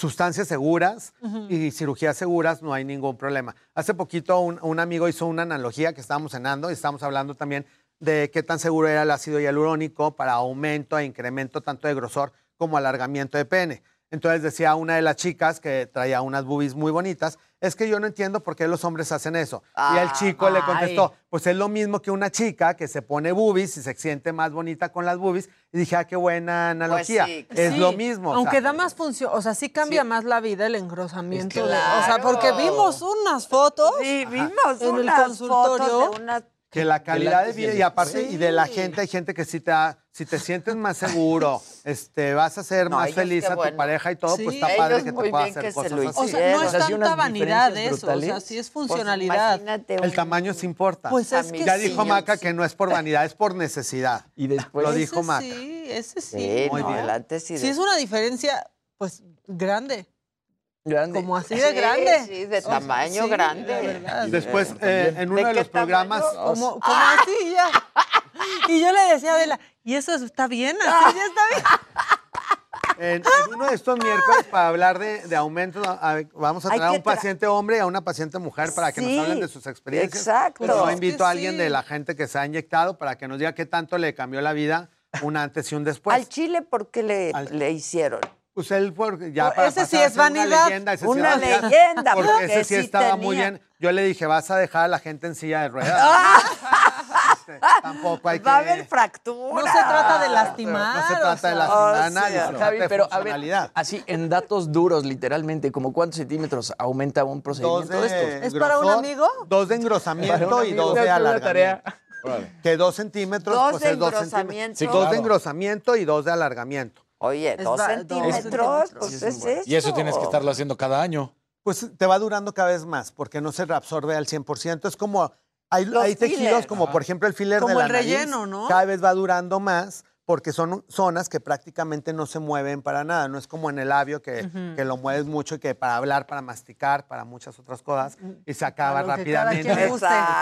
Speaker 42: sustancias seguras y cirugías seguras, no hay ningún problema. Hace poquito un, un amigo hizo una analogía que estábamos cenando y estábamos hablando también de qué tan seguro era el ácido hialurónico para aumento e incremento tanto de grosor como alargamiento de pene. Entonces decía una de las chicas que traía unas boobies muy bonitas, es que yo no entiendo por qué los hombres hacen eso. y el chico le contestó, pues es lo mismo que una chica que se pone boobies y se siente más bonita con las boobies. Y dije, ah, qué buena analogía.
Speaker 2: sí,
Speaker 42: es
Speaker 31: Sí,
Speaker 42: lo mismo. o
Speaker 31: Aunque
Speaker 42: sea,
Speaker 31: da más función, o sea, sí cambia más la vida el engrosamiento. de- o
Speaker 2: Claro.
Speaker 31: sea, porque vimos unas fotos.
Speaker 2: Sí, vimos
Speaker 31: En el
Speaker 2: unas
Speaker 31: consultorio.
Speaker 2: fotos de unas
Speaker 42: que la calidad de vida y aparte
Speaker 31: Sí.
Speaker 42: y de la gente hay gente que si te ha- si te sientes más seguro este vas a ser
Speaker 2: No,
Speaker 42: más feliz a tu
Speaker 2: bueno.
Speaker 42: pareja y todo
Speaker 31: Sí.
Speaker 42: pues está padre
Speaker 2: Ellos
Speaker 42: que te pueda hacer
Speaker 2: se
Speaker 42: cosas así.
Speaker 31: O sea, no es tanta vanidad eso, o sea,
Speaker 28: brutales.
Speaker 31: sí es
Speaker 2: Pues
Speaker 31: funcionalidad.
Speaker 2: imagínate
Speaker 42: el
Speaker 2: un-
Speaker 42: tamaño sí importa
Speaker 31: Pues es que
Speaker 42: ya
Speaker 31: sí.
Speaker 42: dijo Maca que no es por vanidad es por necesidad
Speaker 28: Y después
Speaker 42: Lo
Speaker 31: Ese
Speaker 42: dijo Maca.
Speaker 31: Sí, ese sí.
Speaker 2: Sí,
Speaker 42: Muy
Speaker 2: no,
Speaker 42: bien.
Speaker 2: el antes y
Speaker 31: Sí es una diferencia, pues, grande.
Speaker 28: Grande.
Speaker 31: Como así
Speaker 2: Sí,
Speaker 31: de grande.
Speaker 2: sí, de
Speaker 31: O sea,
Speaker 2: tamaño
Speaker 31: sí,
Speaker 2: grande.
Speaker 42: después eh, en uno
Speaker 2: ¿De
Speaker 42: de, los programas?
Speaker 31: Como, como así ya. Y yo le decía a Adela, ¿y eso está bien? Así ya está bien.
Speaker 42: En, en uno de estos miércoles para hablar de, de aumento, a- vamos a traer a un paciente hombre y a una paciente mujer para que
Speaker 2: Sí,
Speaker 42: nos hablen de sus experiencias.
Speaker 2: exacto.
Speaker 42: Yo invito a alguien
Speaker 31: sí.
Speaker 42: de la gente que se ha inyectado para que nos diga qué tanto le cambió la vida un antes y un después.
Speaker 2: Al Chile, ¿por qué le,
Speaker 42: Al-
Speaker 2: le hicieron?
Speaker 42: Pues él, por- ya para
Speaker 31: ese sí es
Speaker 42: ser una
Speaker 31: vanidad.
Speaker 42: leyenda, ese sí
Speaker 2: Una
Speaker 42: vanidad,
Speaker 2: leyenda,
Speaker 42: Porque
Speaker 2: porque
Speaker 42: ese sí
Speaker 2: sí
Speaker 42: estaba muy bien. Yo le dije, vas a dejar a la gente en silla de ruedas. tampoco hay
Speaker 2: Va a
Speaker 42: que-
Speaker 2: haber fractura.
Speaker 31: No se trata de lastimar.
Speaker 42: No se
Speaker 31: o
Speaker 42: trata de lastimar a
Speaker 2: o
Speaker 42: nadie,
Speaker 2: sea,
Speaker 28: Javi, pero a ver, así en datos duros, literalmente, como cuántos centímetros aumenta un
Speaker 42: Dos
Speaker 28: procedimiento de, estos.
Speaker 31: ¿Es para un amigo?
Speaker 42: Dos de engrosamiento y dos de alargamiento. Que dos centímetros,
Speaker 2: Dos
Speaker 42: pues
Speaker 2: de
Speaker 42: es dos
Speaker 2: engrosamiento.
Speaker 42: centímetros.
Speaker 2: Sí,
Speaker 42: Dos de engrosamiento y dos de alargamiento.
Speaker 2: Oye,
Speaker 31: Es
Speaker 2: dos
Speaker 31: va- dos
Speaker 2: centímetros, pues
Speaker 28: Sí,
Speaker 2: es, eso.
Speaker 29: Y eso tienes que estarlo haciendo cada año.
Speaker 42: Pues te va durando cada vez más, porque no se reabsorbe al 100%. Es como, hay, hay tejidos como por ejemplo el filler
Speaker 31: Como
Speaker 42: de la
Speaker 31: el
Speaker 42: nariz,
Speaker 31: relleno, ¿no?
Speaker 42: Cada vez va durando más porque son zonas que prácticamente no se mueven para nada. No es como en el labio que, que lo mueves mucho y que para hablar, para masticar, para muchas otras cosas y se acaba
Speaker 31: cada
Speaker 42: rápidamente el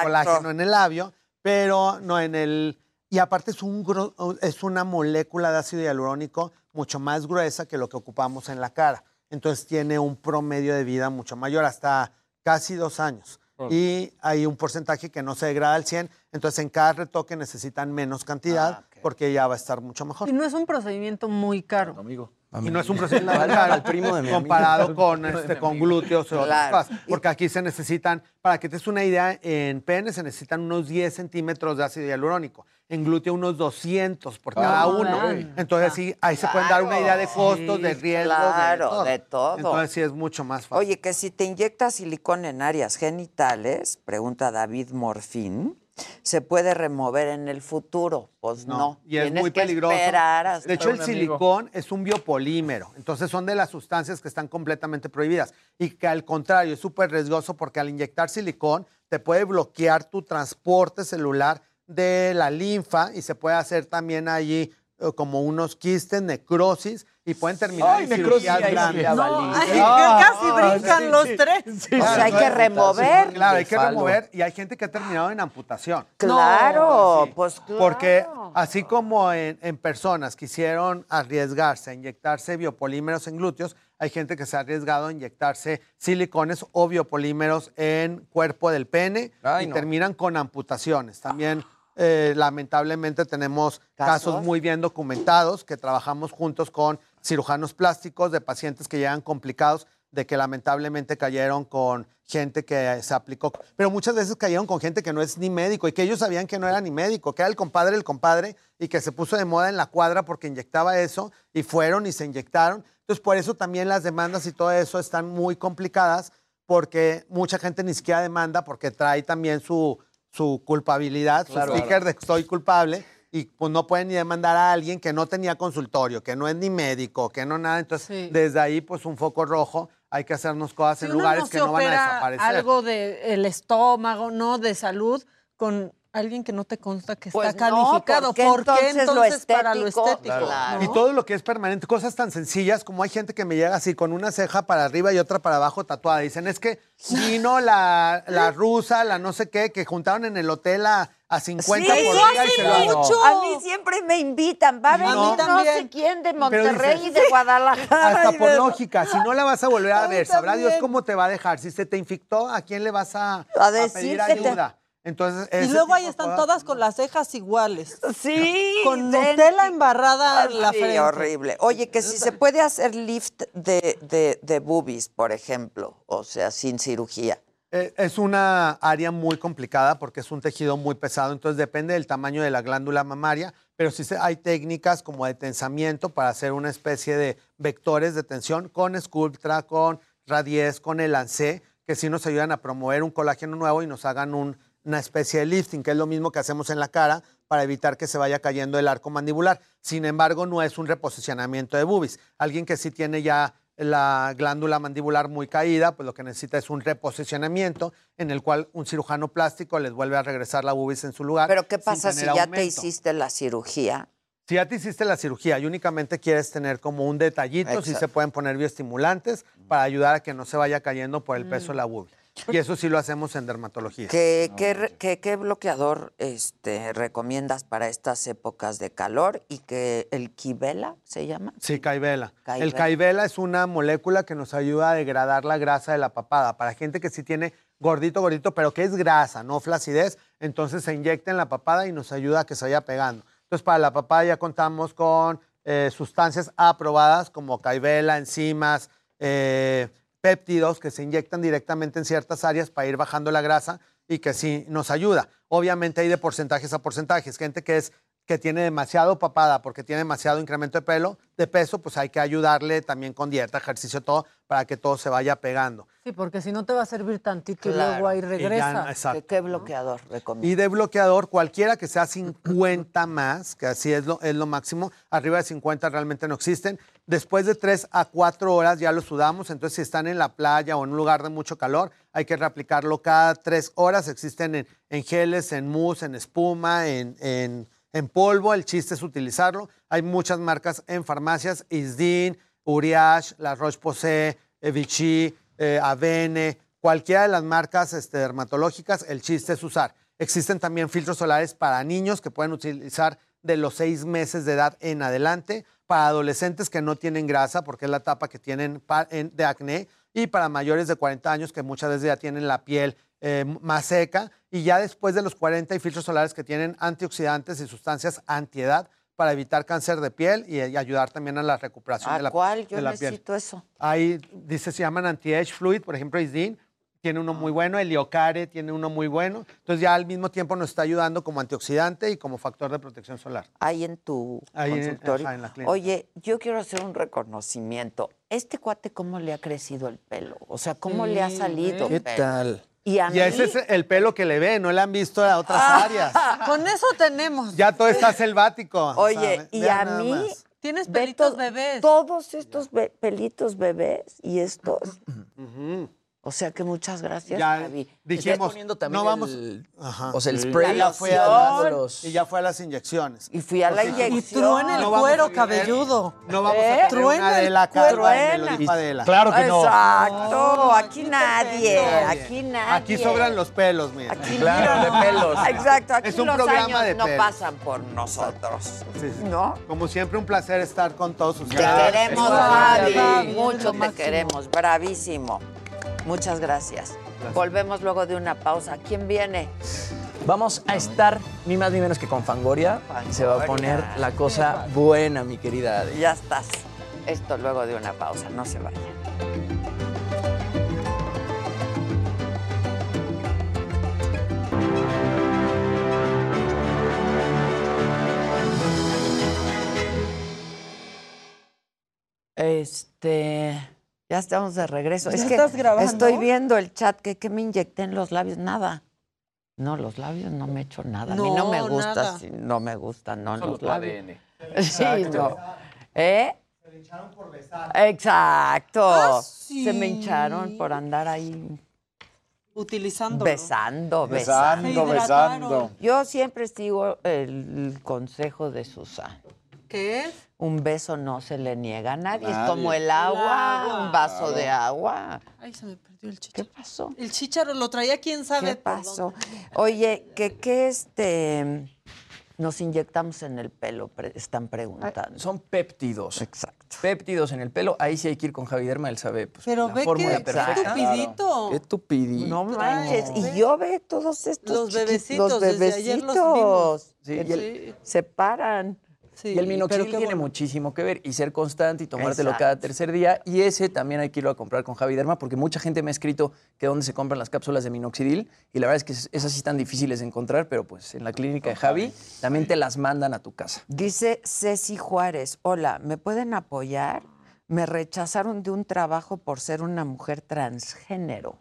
Speaker 42: colágeno en el labio, pero no en el... Y aparte es, un, es una molécula de ácido hialurónico mucho más gruesa que lo que ocupamos en la cara. Entonces tiene un promedio de vida mucho mayor, hasta casi dos años. Y hay un porcentaje que no se degrada al 100, entonces en cada retoque necesitan menos cantidad
Speaker 2: Ah,
Speaker 42: porque ya va a estar mucho mejor.
Speaker 31: Y no es un procedimiento muy caro.
Speaker 29: Amigo.
Speaker 42: Y no es un procedimiento
Speaker 28: Al-
Speaker 42: caro
Speaker 28: al primo de mi
Speaker 42: comparado con, este, con glúteos o otras cosas. Porque aquí se necesitan, para que te des una idea, en pene se necesitan unos 10 centímetros de ácido hialurónico. En glúteo unos 200 por cada
Speaker 31: Ah,
Speaker 42: uno.
Speaker 31: man.
Speaker 42: Entonces sí, ahí se pueden dar una idea de costos, de riesgos,
Speaker 2: claro,
Speaker 42: de,
Speaker 2: de todo.
Speaker 42: Entonces sí es mucho más fácil.
Speaker 2: Oye, que si te inyectas silicón en áreas genitales, pregunta David Morfín, ¿se puede remover en el futuro? Pues no.
Speaker 42: Y es muy peligroso. de hecho, el silicón es un biopolímero. Entonces, son de las sustancias que están completamente prohibidas. Y que al contrario, es súper riesgoso porque al inyectar silicón te puede bloquear tu transporte celular de la linfa y se puede hacer también allí eh, como unos quistes, necrosis y pueden terminar
Speaker 29: Ay,
Speaker 42: en cirugías grandes.
Speaker 31: No, ay,
Speaker 29: Ah,
Speaker 31: casi brincan
Speaker 29: sí,
Speaker 31: los
Speaker 29: sí.
Speaker 31: tres.
Speaker 2: O sea, hay que remover.
Speaker 42: Claro, hay que remover y hay gente que ha terminado en amputación.
Speaker 2: Claro,
Speaker 42: Sí,
Speaker 2: pues claro.
Speaker 42: Porque así como en, en personas quisieron arriesgarse a inyectarse biopolímeros en glúteos, hay gente que se ha arriesgado a inyectarse silicones o biopolímeros en cuerpo del pene
Speaker 28: Ay,
Speaker 42: y
Speaker 28: no.
Speaker 42: terminan con amputaciones. También, eh, lamentablemente, tenemos
Speaker 2: ¿Casos?
Speaker 42: casos muy bien documentados que trabajamos juntos con cirujanos plásticos de pacientes que llegan complicados de que lamentablemente cayeron con gente que se aplicó, pero muchas veces cayeron con gente que no es ni médico y que ellos sabían que no era ni médico, que era el compadre el compadre y que se puso de moda en la cuadra porque inyectaba eso y fueron y se inyectaron. Entonces, por eso también las demandas y todo eso están muy complicadas porque mucha gente ni siquiera demanda porque trae también su, su culpabilidad,
Speaker 28: Claro.
Speaker 42: su sticker de que estoy culpable y pues no pueden ni demandar a alguien que no tenía consultorio, que no es ni médico, que no nada. Entonces,
Speaker 31: Sí.
Speaker 42: desde ahí, pues un foco rojo, hay que hacernos cosas
Speaker 31: Si
Speaker 42: en lugares
Speaker 31: no
Speaker 42: que no van a desaparecer.
Speaker 31: algo del estómago, ¿no? De salud, con alguien que no te consta que
Speaker 2: Pues
Speaker 31: está
Speaker 2: no,
Speaker 31: calificado.
Speaker 2: ¿por qué
Speaker 31: ¿Por qué
Speaker 2: entonces lo
Speaker 31: entonces para lo
Speaker 2: estético?
Speaker 31: estético?
Speaker 2: Claro.
Speaker 31: ¿no?
Speaker 42: Y todo lo que es permanente, cosas tan sencillas como hay gente que me llega así con una ceja para arriba y otra para abajo tatuada. Dicen, es que vino la, la rusa, la no sé qué, que juntaron en el hotel a, a 50
Speaker 2: Sí,
Speaker 42: por día y
Speaker 2: hace
Speaker 42: se lo
Speaker 31: mucho.
Speaker 2: A mí siempre me invitan. Va a venir
Speaker 42: No.
Speaker 2: no, sé quién de Monterrey y de Guadalajara.
Speaker 42: Hasta por
Speaker 2: de-
Speaker 42: lógica, si no la vas a volver a ver, sabrá Dios cómo te va a dejar. Si se te infectó, ¿a quién le vas a,
Speaker 2: A decir
Speaker 42: pedir
Speaker 2: te-
Speaker 42: ayuda? Entonces,
Speaker 31: Y luego ahí
Speaker 42: de
Speaker 31: están
Speaker 42: cosas,
Speaker 31: todas con las cejas iguales.
Speaker 2: Sí.
Speaker 31: Con
Speaker 2: idéntico.
Speaker 31: Nutella embarrada en la
Speaker 2: Sí,
Speaker 31: frente.
Speaker 2: horrible. Oye, que si se puede hacer lift de, de, de boobies, por ejemplo, o sea, sin cirugía.
Speaker 42: Eh, es una área muy complicada porque es un tejido muy pesado, entonces depende del tamaño de la glándula mamaria, pero sí hay técnicas como de tensamiento para hacer una especie de vectores de tensión con Sculptra, con Radies, con el ANSE, que sí nos ayudan a promover un colágeno nuevo y nos hagan un- una especie de lifting, que es lo mismo que hacemos en la cara para evitar que se vaya cayendo el arco mandibular. Sin embargo, no es un reposicionamiento de boobies. Alguien que sí tiene ya la glándula mandibular muy caída, pues lo que necesita es un reposicionamiento en el cual un cirujano plástico les vuelve a regresar la bubis en su lugar.
Speaker 2: Pero ¿qué pasa si ya te hiciste la cirugía?
Speaker 42: Si ya te hiciste la cirugía y únicamente quieres tener como un detallito,
Speaker 2: Exacto.
Speaker 42: se pueden poner bioestimulantes para ayudar a que no se vaya cayendo por el peso de la bubi. Y eso sí lo hacemos en dermatología.
Speaker 2: ¿Qué, qué re- qué- qué bloqueador este, recomiendas para estas épocas de calor? Y que el Kivela se llama.
Speaker 42: Sí. Caivela. El caivela es una molécula que nos ayuda a degradar la grasa de la papada. Para gente que sí tiene gordito, gordito, pero que es grasa, no flacidez, entonces se inyecta en la papada y nos ayuda a que se vaya pegando. Entonces, para la papada ya contamos con eh, sustancias aprobadas como caivela, enzimas, eh, péptidos que se inyectan directamente en ciertas áreas para ir bajando la grasa y que sí nos ayuda. Obviamente hay de porcentajes a porcentajes. Gente que es que tiene demasiado papada porque tiene demasiado incremento de pelo, de peso, pues hay que ayudarle también con dieta, ejercicio, todo, para que todo se vaya pegando.
Speaker 31: Sí, porque si no te va a servir tantito y
Speaker 42: Claro,
Speaker 31: luego ahí
Speaker 42: y ya
Speaker 31: regresa.
Speaker 42: exacto.
Speaker 2: ¿Qué, qué bloqueador recomiendas?
Speaker 42: Y de bloqueador, cualquiera que sea 50 más, que así es lo, es lo máximo, arriba de 50 realmente no existen. Después de 3 a 4 horas ya lo sudamos, entonces si están en la playa o en un lugar de mucho calor, hay que reaplicarlo cada 3 horas. Existen en, en geles, en mousse, en espuma, en, en- en polvo. El chiste es utilizarlo. Hay muchas marcas en farmacias, Isdin, Uriage, La Roche-Posay, Vichy, eh, Avene, cualquiera de las marcas este, dermatológicas, el chiste es usar. Existen también filtros solares para niños que pueden utilizar de los seis meses de edad en adelante, para adolescentes que no tienen grasa, porque es la etapa que tienen de acné, y para mayores de 40 años que muchas veces ya tienen la piel eh, más seca, y ya después de los 40 hay filtros solares que tienen antioxidantes y sustancias antiedad para evitar cáncer de piel y, y ayudar también a la recuperación
Speaker 2: ¿A
Speaker 42: de la,
Speaker 2: cuál? Yo
Speaker 42: de la piel.
Speaker 2: necesito eso.
Speaker 42: Ahí dice, se llaman anti-age fluid, por ejemplo, Isdin tiene uno muy bueno, el Liocare tiene uno muy bueno. Entonces ya al mismo tiempo nos está ayudando como antioxidante y como factor de protección solar.
Speaker 2: Ahí en tu
Speaker 42: Ahí en-
Speaker 2: consultorio.
Speaker 42: ajá, en la clínica.
Speaker 2: Oye, yo quiero hacer un reconocimiento. ¿Este cuate cómo le ha crecido el pelo? O sea, ¿cómo le ha
Speaker 42: Sí,
Speaker 2: salido?
Speaker 42: ¿qué
Speaker 2: el pelo?
Speaker 42: tal?
Speaker 2: Y a
Speaker 42: Y ese es el pelo que le ve, no le han visto a otras áreas.
Speaker 31: Con eso tenemos.
Speaker 42: Ya todo está selvático.
Speaker 2: Oye, y
Speaker 42: Vean
Speaker 2: a mí...
Speaker 42: más.
Speaker 31: Tienes pelitos
Speaker 2: to-
Speaker 31: bebés.
Speaker 2: Todos estos be- pelitos bebés y estos. O sea que muchas gracias,
Speaker 42: Ya
Speaker 2: Javi.
Speaker 42: dijimos,
Speaker 28: poniendo también
Speaker 42: no vamos,
Speaker 28: el-
Speaker 42: Ajá.
Speaker 28: o sea, el spray
Speaker 42: Ya fue a las, y ya fue a las inyecciones.
Speaker 2: Y fui a la inyección.
Speaker 31: Y truena el
Speaker 42: No
Speaker 31: cuero
Speaker 42: tener-
Speaker 31: cabelludo.
Speaker 42: No vamos
Speaker 2: ¿Eh?
Speaker 42: a tener
Speaker 31: Truena
Speaker 42: una de la
Speaker 2: Truena.
Speaker 42: dijo Adela.
Speaker 29: Claro que no.
Speaker 2: Exacto, aquí nadie, aquí nadie.
Speaker 42: Aquí sobran los pelos, mira.
Speaker 2: Aquí
Speaker 29: Claro, de pelos.
Speaker 2: Exacto, aquí
Speaker 42: Es un
Speaker 2: los
Speaker 42: programa
Speaker 2: años
Speaker 42: de
Speaker 2: no
Speaker 42: pelos.
Speaker 2: pasan por nosotros.
Speaker 42: Sí, sí.
Speaker 2: ¿No?
Speaker 42: Como siempre, un placer estar con todos ustedes.
Speaker 2: Te queremos, Javi. Mucho te queremos. Bravísimo. Muchas gracias. Volvemos luego de una pausa. ¿Quién viene?
Speaker 28: Vamos a estar ni más ni menos que con Fangoria. Se va a poner la cosa buena, mi querida.
Speaker 2: Ya estás. Esto luego de una pausa. No se vayan. Este, ya estamos de regreso.
Speaker 31: ¿Ya
Speaker 2: es que
Speaker 31: estás grabando?
Speaker 2: estoy viendo el chat que, que me inyecté en los labios, nada. No, los labios no me he hecho nada. a mí no me
Speaker 31: No,
Speaker 2: gusta,
Speaker 31: nada.
Speaker 2: sí, no me gusta, no
Speaker 29: Solo
Speaker 2: los labios.
Speaker 29: ADN.
Speaker 2: Sí, no. ¿Eh? Exacto.
Speaker 31: Ah,
Speaker 2: Se me hincharon por andar ahí
Speaker 31: Utilizando.
Speaker 2: besando,
Speaker 29: Besando,
Speaker 2: besando.
Speaker 31: Se
Speaker 29: besando.
Speaker 2: Yo siempre sigo el consejo de Susan.
Speaker 31: ¿Qué es?
Speaker 2: Un beso no se le niega a nadie. Es como el agua,
Speaker 31: agua.
Speaker 2: un vaso de agua.
Speaker 31: Ay, se me perdió el
Speaker 2: ¿Qué
Speaker 31: chícharo.
Speaker 2: pasó?
Speaker 31: El chícharo lo traía quién sabe
Speaker 2: ¿Qué pasó? Oye, que qué este nos inyectamos en el pelo, están preguntando.
Speaker 28: Son péptidos.
Speaker 2: Exacto.
Speaker 28: Péptidos en el pelo. Ahí sí hay que ir con Javi Derma, él sabe pues,
Speaker 31: Pero
Speaker 28: la
Speaker 31: ve
Speaker 28: fórmula
Speaker 31: que
Speaker 28: perfecta.
Speaker 31: tupidito.
Speaker 28: Qué tupidito.
Speaker 2: No manches. Y yo ve todos estos
Speaker 31: Los bebecitos,
Speaker 2: los
Speaker 31: desde ayer los
Speaker 2: bebecitos.
Speaker 31: vimos.
Speaker 28: Sí, y el-
Speaker 31: Sí,
Speaker 2: Se paran.
Speaker 31: Sí,
Speaker 28: y el minoxidil tiene
Speaker 31: bueno.
Speaker 28: muchísimo que ver y ser constante y tomártelo
Speaker 2: Exacto.
Speaker 28: cada tercer día. Y ese también hay que irlo a comprar con Javi Derma porque mucha gente me ha escrito que dónde se compran las cápsulas de minoxidil y la verdad es que es- esas sí están difíciles de encontrar, pero pues en la clínica de Javi también te las mandan a tu casa.
Speaker 2: Dice Ceci Juárez, hola, ¿me pueden apoyar? Me rechazaron de un trabajo por ser una mujer transgénero.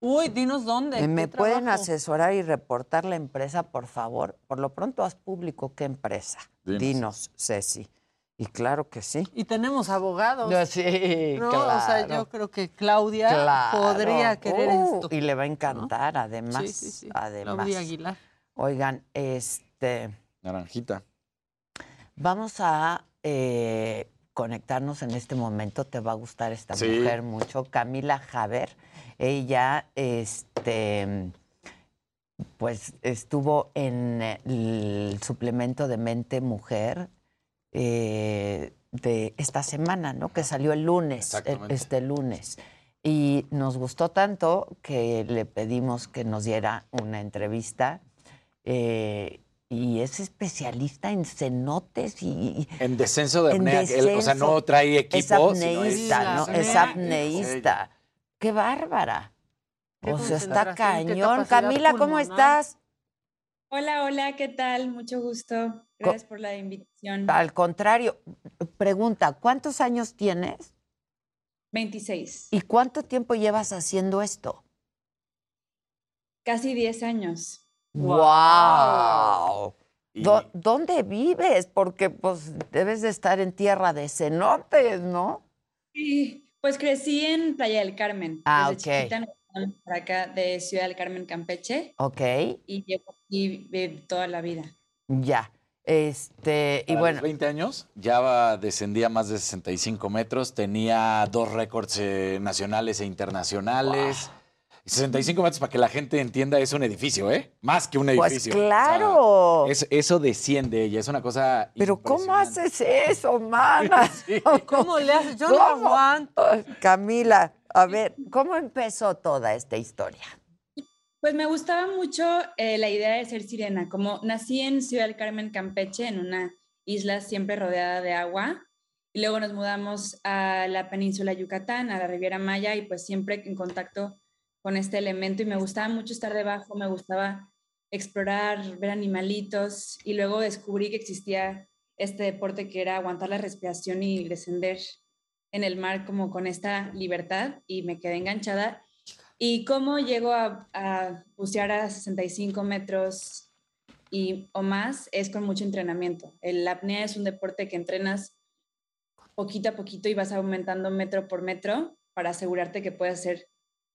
Speaker 31: Uy, dinos dónde.
Speaker 2: ¿Me
Speaker 31: ¿qué
Speaker 2: pueden asesorar y reportar la empresa, por favor? Por lo pronto haz público qué empresa.
Speaker 29: Dinos.
Speaker 2: Dinos, Ceci. Y claro que sí.
Speaker 31: Y tenemos abogados.
Speaker 2: Sí,
Speaker 31: No, o sea, yo creo que Claudia
Speaker 2: Claro.
Speaker 31: podría querer
Speaker 2: Uh,
Speaker 31: esto.
Speaker 2: Y le va a encantar, además.
Speaker 31: Sí, sí, sí.
Speaker 2: Además.
Speaker 31: Claudia Aguilar.
Speaker 2: Oigan, este,
Speaker 29: Naranjita.
Speaker 2: vamos a eh, conectarnos en este momento. Te va a gustar esta
Speaker 29: Sí.
Speaker 2: mujer mucho. Camila Javer. Ella, este, pues estuvo en el suplemento de Mente Mujer eh, de esta semana, ¿no? Que salió el lunes,
Speaker 29: Exactamente.
Speaker 2: este lunes. Y nos gustó tanto que le pedimos que nos diera una entrevista. eh, y es especialista en cenotes y, y-
Speaker 29: En descenso de
Speaker 2: En
Speaker 29: apnea. él, o sea, no trae equipo.
Speaker 2: es
Speaker 29: sino
Speaker 2: apneísta,
Speaker 29: es-
Speaker 2: ¿no? Es apneísta. ¡Qué bárbara!
Speaker 31: Qué
Speaker 2: O sea, está cañón. Camila, ¿cómo
Speaker 31: pulmonar.
Speaker 2: estás?
Speaker 43: Hola, hola, ¿qué tal? Mucho gusto. Gracias por la invitación.
Speaker 2: Al contrario, pregunta, ¿cuántos años tienes?
Speaker 43: 26,
Speaker 2: ¿Y cuánto tiempo llevas haciendo esto?
Speaker 43: casi 10 años.
Speaker 2: ¡Wow! ¿Dó- ¿Dónde vives? Porque pues debes de estar en tierra de cenotes, ¿no?
Speaker 43: Sí, pues crecí en Playa del Carmen.
Speaker 2: Ah,
Speaker 43: Desde
Speaker 2: ok.
Speaker 43: chiquita para acá de Ciudad del Carmen, Campeche,
Speaker 2: Ok,
Speaker 43: y llevo aquí eh, toda la vida.
Speaker 2: ya. Este, y bueno,
Speaker 29: los 20 años ya descendía más de 65 metros, tenía dos récords eh, nacionales e internacionales. Y 65 metros, para que la gente entienda, es un edificio, ¿eh? Más que un
Speaker 2: Pues
Speaker 29: edificio.
Speaker 2: claro.
Speaker 29: O sea, es- eso desciende ella, es una cosa.
Speaker 2: pero ¿cómo haces eso, mana?
Speaker 31: ¿Cómo le haces? Yo no
Speaker 2: ¿Cómo?
Speaker 31: aguanto.
Speaker 2: Camila, a ver, ¿cómo empezó toda esta historia?
Speaker 43: Pues me gustaba mucho eh, la idea de ser sirena. Como nací en Ciudad del Carmen, Campeche, en una isla siempre rodeada de agua, y luego nos mudamos a la península Yucatán, a la Riviera Maya, y pues siempre en contacto con este elemento, y me gustaba mucho estar debajo, me gustaba explorar, ver animalitos, y luego descubrí que existía este deporte que era aguantar la respiración y descender en el mar como con esta libertad, y me quedé enganchada. ¿Y cómo llego a, a bucear a 65 metros y, o más? Es con mucho entrenamiento. El apnea es un deporte que entrenas poquito a poquito y vas aumentando metro por metro para asegurarte que puedas hacer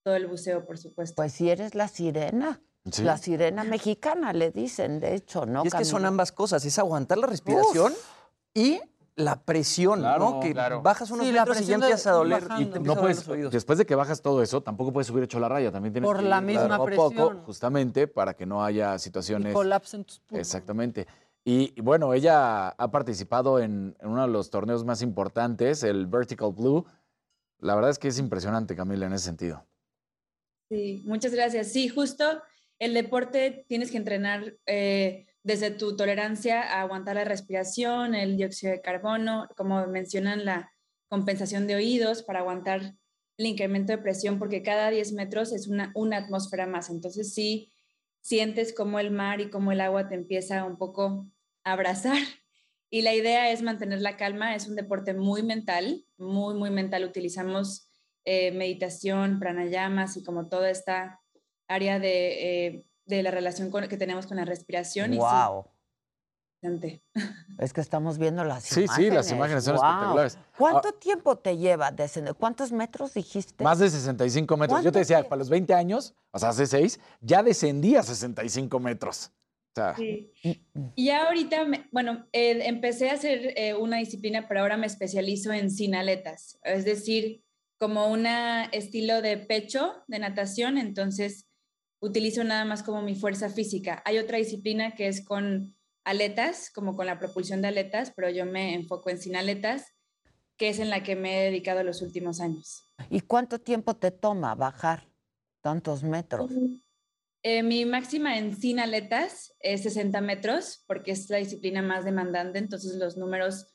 Speaker 43: todo el buceo, por supuesto.
Speaker 2: Pues si eres la sirena.
Speaker 28: Sí.
Speaker 2: La sirena mexicana, le dicen, de hecho, ¿no?
Speaker 28: Y es que son ambas cosas, es aguantar la respiración y la presión,
Speaker 29: Claro,
Speaker 28: ¿no? Que
Speaker 29: claro.
Speaker 28: bajas unos
Speaker 31: Sí, la
Speaker 28: metros y ya empiezas a doler.
Speaker 31: bajando.
Speaker 28: Y te
Speaker 29: No
Speaker 28: empieza a doler
Speaker 29: puedes,
Speaker 28: los oídos.
Speaker 29: después de que bajas todo eso, tampoco puedes subir hecho la raya. También tienes
Speaker 31: Por
Speaker 29: que
Speaker 31: la
Speaker 29: ir
Speaker 31: misma
Speaker 29: poco,
Speaker 31: presión.
Speaker 29: justamente para que no haya
Speaker 31: Y
Speaker 29: situaciones.
Speaker 31: colapsa en tus pulmones.
Speaker 29: Exactamente. Y, y bueno, ella ha participado en, en uno de los torneos más importantes, el Vertical Blue. La verdad es que es impresionante, Camila, en ese sentido.
Speaker 43: Sí, muchas gracias. Sí, justo el deporte tienes que entrenar eh, desde tu tolerancia a aguantar la respiración, el dióxido de carbono, como mencionan, la compensación de oídos para aguantar el incremento de presión, porque cada 10 metros es una, una atmósfera más. Entonces sí sientes como el mar y como el agua te empieza un poco a abrazar. Y la idea es mantener la calma. Es un deporte muy mental, muy, muy mental. Utilizamos eh, meditación, pranayamas y como toda esta área de, eh, de la relación con- que tenemos con la respiración. y sí,
Speaker 2: Wow.
Speaker 43: bastante.
Speaker 2: Es que estamos viendo las
Speaker 29: Sí, sí,
Speaker 2: imágenes.
Speaker 29: las imágenes son
Speaker 2: Guau.
Speaker 29: espectaculares.
Speaker 2: ¿Cuánto
Speaker 29: Ah.
Speaker 2: tiempo te lleva descender? ¿Cuántos metros dijiste?
Speaker 29: Más de 65 metros. Yo
Speaker 2: ¿Cuánto
Speaker 29: te decía, para los 20 años, o sea, hace 6, ya descendí a 65 metros. O sea,
Speaker 43: Sí. Y ya ahorita, me- bueno, eh, empecé a hacer eh, una disciplina, pero ahora me especializo en sin aletas, es decir, como un estilo de pecho de natación, entonces utilizo nada más como mi fuerza física. Hay otra disciplina que es con aletas, como con la propulsión de aletas, pero yo me enfoco en sin aletas, que es en la que me he dedicado los últimos años.
Speaker 2: ¿Y cuánto tiempo te toma bajar tantos metros?
Speaker 43: Eh, mi máxima en sin aletas es 60 metros, porque es la disciplina más demandante, entonces los números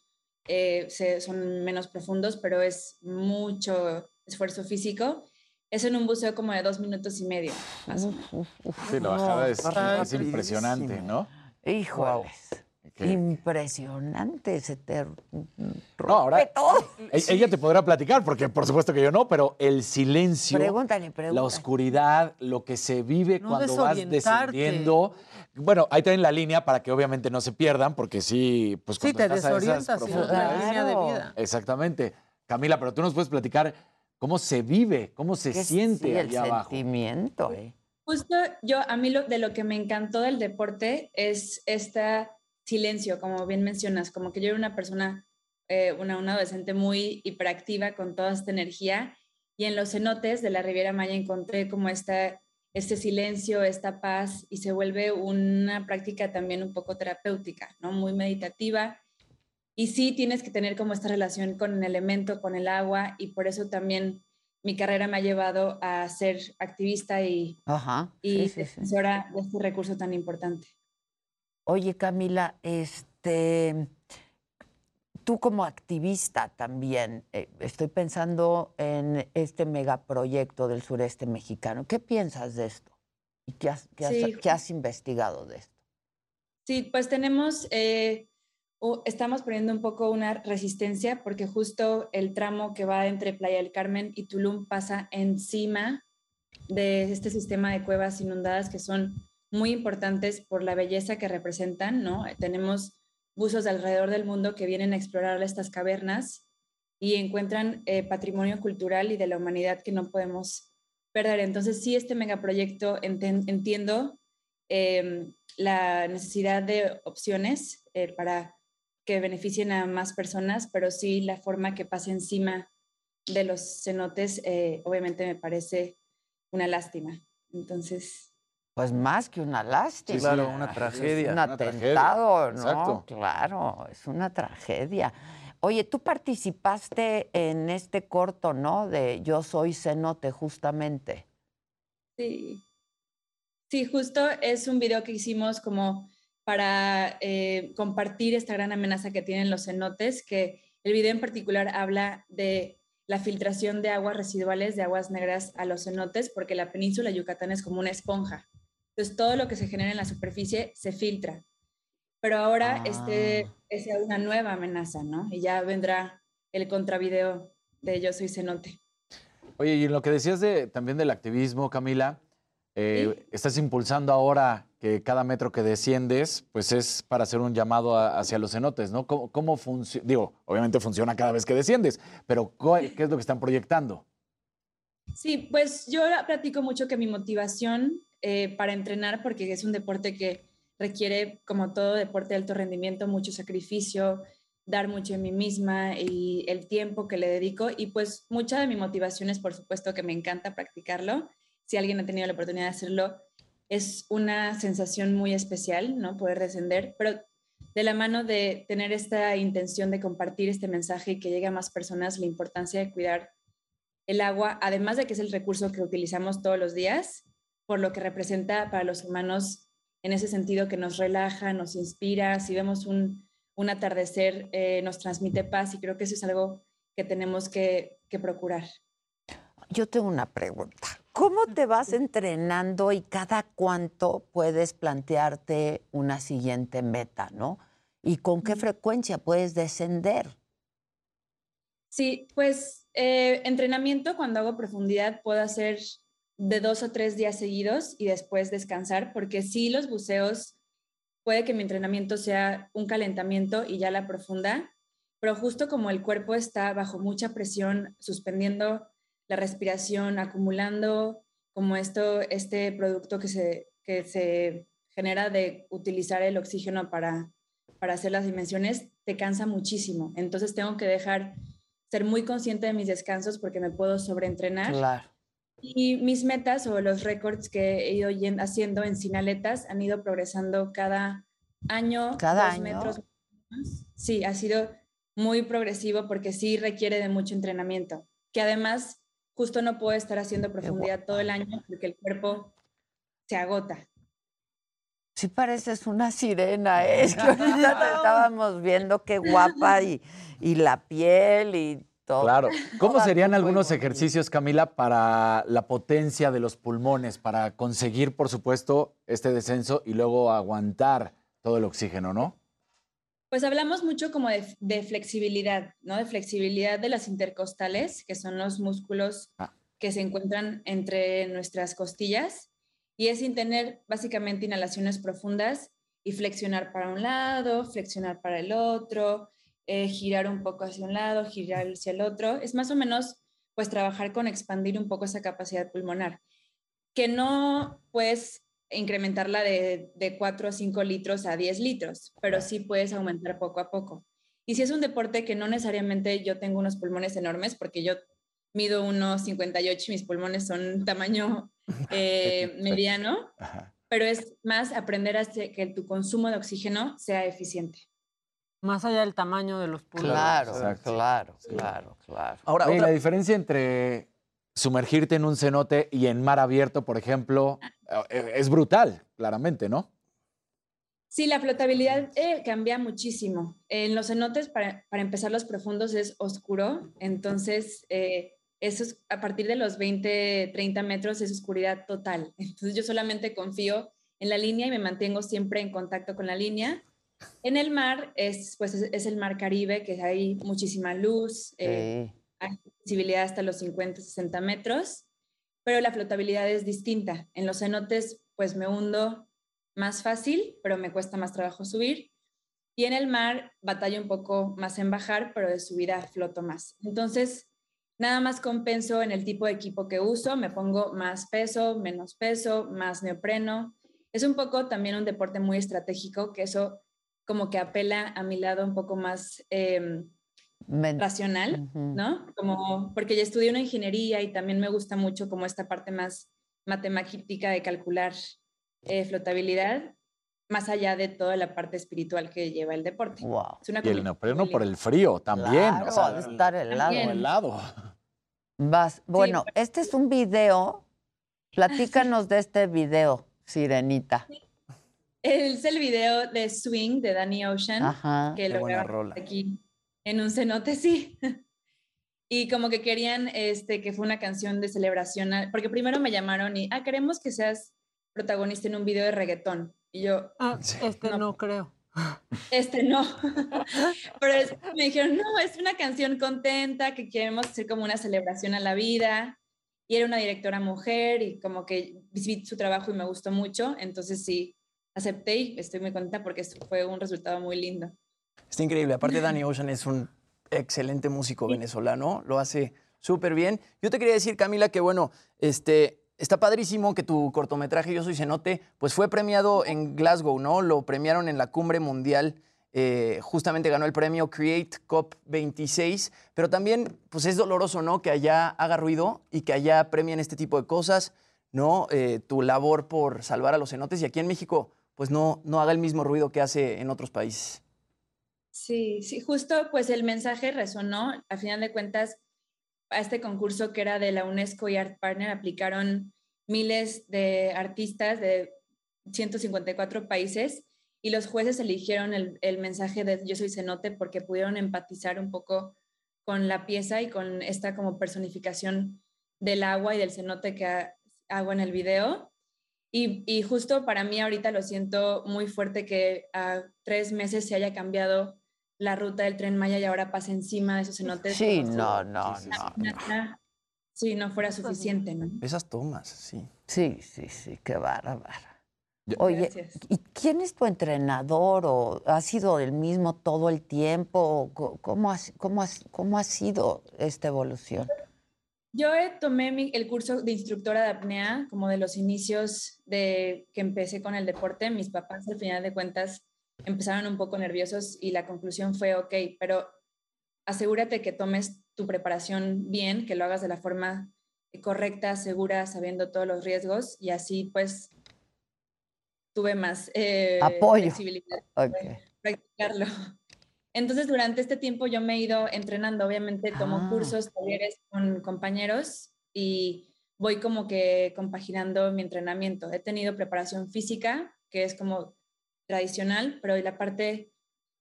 Speaker 43: eh, se- son menos profundos, pero es mucho esfuerzo físico. Es en un buceo como de dos minutos y medio. más o menos.
Speaker 29: sí, la bajada es, es impresionante, ¿no?
Speaker 2: Híjoles. Impresionante, se te
Speaker 29: No, ahora
Speaker 2: todo.
Speaker 29: e- ella te podrá platicar, porque por supuesto que yo no, pero el silencio,
Speaker 2: Pregúntale, pregúntale.
Speaker 29: la oscuridad, lo que se vive
Speaker 31: No
Speaker 29: cuando vas descendiendo. Bueno, ahí traen la línea para que obviamente no se pierdan, porque sí, pues
Speaker 31: Sí,
Speaker 29: cuando
Speaker 31: te
Speaker 29: estás a esas
Speaker 31: desorientas en otra
Speaker 29: profundidades-
Speaker 31: línea de vida.
Speaker 29: Exactamente. Camila, pero tú nos puedes platicar cómo se vive, cómo se siente
Speaker 2: sí, el
Speaker 29: allá abajo.
Speaker 2: sentimiento, eh.
Speaker 43: Justo yo, a mí lo, de lo que me encantó del deporte es este silencio, como bien mencionas, como que yo era una persona, eh, una, una adolescente muy hiperactiva con toda esta energía y en los cenotes de la Riviera Maya encontré como esta, este silencio, esta paz y se vuelve una práctica también un poco terapéutica, ¿no? Muy meditativa. Y sí tienes que tener como esta relación con el elemento, con el agua y por eso también mi carrera me ha llevado a ser activista y,
Speaker 2: Ajá.
Speaker 43: y
Speaker 2: sí, sí, sí.
Speaker 43: defensora de este recurso tan importante.
Speaker 2: Oye, Camila, este, tú como activista también, eh, estoy pensando en este megaproyecto del sureste mexicano. ¿Qué piensas de esto? ¿Y qué has, qué has-
Speaker 43: Sí.
Speaker 2: qué has investigado de esto?
Speaker 43: Sí, pues tenemos, eh, estamos poniendo un poco una resistencia porque justo el tramo que va entre Playa del Carmen y Tulum pasa encima de este sistema de cuevas inundadas que son muy importantes por la belleza que representan, ¿no? Tenemos buzos de alrededor del mundo que vienen a explorar estas cavernas y encuentran eh, patrimonio cultural y de la humanidad que no podemos perder. Entonces, sí, este megaproyecto entiendo eh, la necesidad de opciones eh, para que beneficien a más personas, pero sí la forma que pasa encima de los cenotes, eh, obviamente me parece una lástima. Entonces,
Speaker 2: Pues más que una lástima.
Speaker 29: Sí, claro, una
Speaker 2: Es
Speaker 29: tragedia.
Speaker 2: un
Speaker 29: Una
Speaker 2: atentado,
Speaker 29: tragedia.
Speaker 2: ¿no?
Speaker 29: Exacto.
Speaker 2: Claro, es una tragedia. Oye, tú participaste en este corto, ¿no? De Yo soy cenote, justamente.
Speaker 43: Sí. Sí, justo es un video que hicimos como para eh, compartir esta gran amenaza que tienen los cenotes, que el video en particular habla de la filtración de aguas residuales, de aguas negras a los cenotes, porque la península de Yucatán es como una esponja. Entonces, todo lo que se genera en la superficie se filtra. Pero ahora este es una nueva amenaza, ¿no? Y ya vendrá el contravideo de Yo soy cenote.
Speaker 29: Oye, y en lo que decías de, también del activismo, Camila, eh, estás impulsando ahora que cada metro que desciendes, pues es para hacer un llamado a- hacia los cenotes, ¿no? ¿Cómo, cómo funciona? Digo, obviamente funciona cada vez que desciendes, pero ¿cuál- ¿qué es lo que están proyectando?
Speaker 43: Sí, pues yo platico mucho que mi motivación eh, para entrenar, porque es un deporte que requiere, como todo deporte de alto rendimiento, mucho sacrificio, dar mucho de mí misma y el tiempo que le dedico. Y pues mucha de mi motivación es, por supuesto, que me encanta practicarlo. Si alguien ha tenido la oportunidad de hacerlo, es una sensación muy especial, ¿no? Poder descender, pero de la mano de tener esta intención de compartir este mensaje y que llegue a más personas, la importancia de cuidar el agua, además de que es el recurso que utilizamos todos los días, por lo que representa para los humanos en ese sentido que nos relaja, nos inspira, si vemos un, un atardecer, eh, nos transmite paz y creo que eso es algo que tenemos que, que procurar.
Speaker 2: Yo tengo una pregunta. ¿Cómo te vas entrenando y cada cuánto puedes plantearte una siguiente meta, no? ¿Y con qué frecuencia puedes descender?
Speaker 43: Sí, pues eh, entrenamiento cuando hago profundidad puedo hacer de dos o tres días seguidos y después descansar, porque sí los buceos puede que mi entrenamiento sea un calentamiento y ya la profunda, pero justo como el cuerpo está bajo mucha presión, suspendiendo la respiración, acumulando como esto, este producto que se, que se genera de utilizar el oxígeno para, para hacer las dimensiones, te cansa muchísimo. Entonces tengo que dejar ser muy consciente de mis descansos porque me puedo sobreentrenar.
Speaker 2: Claro.
Speaker 43: Y mis metas o los récords que he ido haciendo en sinaletas han ido progresando cada año.
Speaker 2: ¿Cada
Speaker 43: dos
Speaker 2: año?
Speaker 43: metros. Sí, ha sido muy progresivo porque sí requiere de mucho entrenamiento. Que además, justo no puedo estar haciendo profundidad todo el año porque el cuerpo se agota.
Speaker 2: Sí pareces una sirena, ¿eh? es que ahorita te estábamos viendo qué guapa y, y la piel y todo.
Speaker 29: Claro. ¿Cómo serían algunos ejercicios, Camila, para la potencia de los pulmones, para conseguir, por supuesto, este descenso y luego aguantar todo el oxígeno, ¿no?
Speaker 43: Pues hablamos mucho como de, de flexibilidad, ¿no? De flexibilidad de las intercostales, que son los músculos que se encuentran entre nuestras costillas, y es sin tener básicamente inhalaciones profundas y flexionar para un lado, flexionar para el otro, eh, girar un poco hacia un lado, girar hacia el otro. Es más o menos, pues, trabajar con expandir un poco esa capacidad pulmonar, que no puedes incrementarla de, de 4 o 5 litros a 10 litros, pero sí puedes aumentar poco a poco. Y si es un deporte que no necesariamente yo tengo unos pulmones enormes, porque yo mido unos 58 y mis pulmones son tamaño eh, mediano, pero es más aprender a hacer que tu consumo de oxígeno sea eficiente.
Speaker 31: Más allá del tamaño de los pulmones.
Speaker 2: Claro,
Speaker 29: Exacto.
Speaker 2: claro, claro, claro.
Speaker 29: Ahora, la diferencia entre sumergirte en un cenote y en mar abierto, por ejemplo, eh, es brutal, claramente, ¿no?
Speaker 43: Sí, la flotabilidad eh, cambia muchísimo. En los cenotes, para, para empezar, los profundos es oscuro, entonces eh, eso es, a partir de los 20, 30 metros es oscuridad total. Entonces yo solamente confío en la línea y me mantengo siempre en contacto con la línea. En el mar es, pues, es, es el mar Caribe, que hay muchísima luz, eh, hay visibilidad hasta los 50, 60 metros, pero la flotabilidad es distinta. En los cenotes, pues me hundo más fácil, pero me cuesta más trabajo subir. Y en el mar batallo un poco más en bajar, pero de subida floto más. Entonces, nada más compenso en el tipo de equipo que uso, me pongo más peso, menos peso, más neopreno. Es un poco también un deporte muy estratégico, que eso como que apela a mi lado un poco más eh, racional, ¿no? Como porque ya estudié una ingeniería y también me gusta mucho como esta parte más matemática de calcular eh, flotabilidad, más allá de toda la parte espiritual que lleva el deporte. Es una
Speaker 29: Y el neopreno por el frío también.
Speaker 2: Claro,
Speaker 29: o sea,
Speaker 2: estar helado.
Speaker 43: También.
Speaker 29: helado.
Speaker 2: Vas, bueno, este es un video. Platícanos de este video, Sirenita.
Speaker 43: Es el video de Swing de Danny Ocean,
Speaker 2: Ajá.
Speaker 43: que
Speaker 2: Qué
Speaker 43: lo
Speaker 2: buena
Speaker 43: grabamos
Speaker 2: rola.
Speaker 43: aquí en un cenote, sí. Y como que querían este, que fue una canción de celebración, porque primero me llamaron y, ah, queremos que seas protagonista en un video de reggaetón. Y yo,
Speaker 31: Ah, este no, creo.
Speaker 43: Este no. Pero es- me dijeron, no, es una canción contenta, que queremos hacer como una celebración a la vida. Y era una directora mujer y como que vi su trabajo y me gustó mucho. Entonces sí, acepté y estoy muy contenta porque esto fue un resultado muy lindo.
Speaker 28: Está increíble. Aparte, Danny Ocean es un excelente músico venezolano, lo hace súper bien. Yo te quería decir, Camila, que bueno, este, está padrísimo que tu cortometraje Yo Soy Cenote, pues fue premiado en Glasgow, ¿no? Lo premiaron en la cumbre mundial. eh, justamente ganó el premio Create COP 26, pero también pues es doloroso, ¿no? Que allá haga ruido y que allá premien este tipo de cosas, ¿no? Eh, tu labor por salvar a los cenotes y aquí en México pues no, no haga el mismo ruido que hace en otros países.
Speaker 43: Sí, sí, justo pues el mensaje resonó. A final de cuentas, a este concurso que era de la UNESCO y Art Partner aplicaron miles de artistas de 154 países y los jueces eligieron el, mensaje de Yo soy cenote porque pudieron empatizar un poco con la pieza y con esta como personificación del agua y del cenote que ha- hago en el video. Y, y justo para mí ahorita lo siento muy fuerte que a tres meses se haya cambiado la ruta del tren Maya y ahora pase encima de esos cenotes.
Speaker 2: Sí,
Speaker 43: como si
Speaker 2: no, no, no.
Speaker 43: nada- Sí, no fuera suficiente, ¿no?
Speaker 28: Esas tomas, sí.
Speaker 2: Sí, sí, sí, qué bárbara. Oye,
Speaker 43: Gracias.
Speaker 2: ¿y quién es tu entrenador o ha sido el mismo todo el tiempo? ¿Cómo ha, cómo ha- cómo ha sido esta evolución?
Speaker 43: Yo eh, tomé mi- el curso de instructora de apnea como de los inicios de que empecé con el deporte. Mis papás al final de cuentas empezaron un poco nerviosos y la conclusión fue, ok, pero asegúrate que tomes tu preparación bien, que lo hagas de la forma correcta, segura, sabiendo todos los riesgos y así pues tuve más eh,
Speaker 2: Apoyo.
Speaker 43: flexibilidad
Speaker 2: Ok.
Speaker 43: de practicarlo. Entonces, durante este tiempo yo me he ido entrenando, obviamente tomo
Speaker 2: Ah.
Speaker 43: cursos, talleres con compañeros y voy como que compaginando mi entrenamiento. He tenido preparación física, que es como tradicional, pero la parte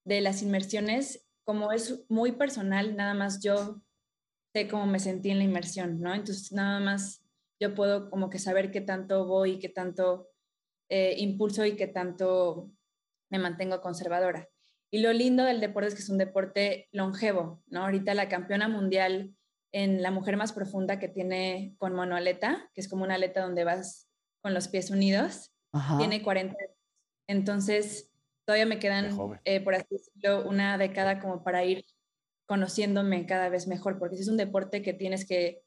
Speaker 43: de las inmersiones, como es muy personal, nada más yo sé cómo me sentí en la inmersión, ¿no? Entonces, nada más yo puedo como que saber qué tanto voy, qué tanto eh, impulso y qué tanto me mantengo conservadora. Y lo lindo del deporte es que es un deporte longevo, ¿no? Ahorita la campeona mundial en la mujer más profunda que tiene con monoaleta, que es como una aleta donde vas con los pies unidos,
Speaker 2: Ajá.
Speaker 43: tiene 40 años. Entonces, todavía me quedan, eh, por así decirlo, una década como para ir conociéndome cada vez mejor, porque es un deporte que tienes que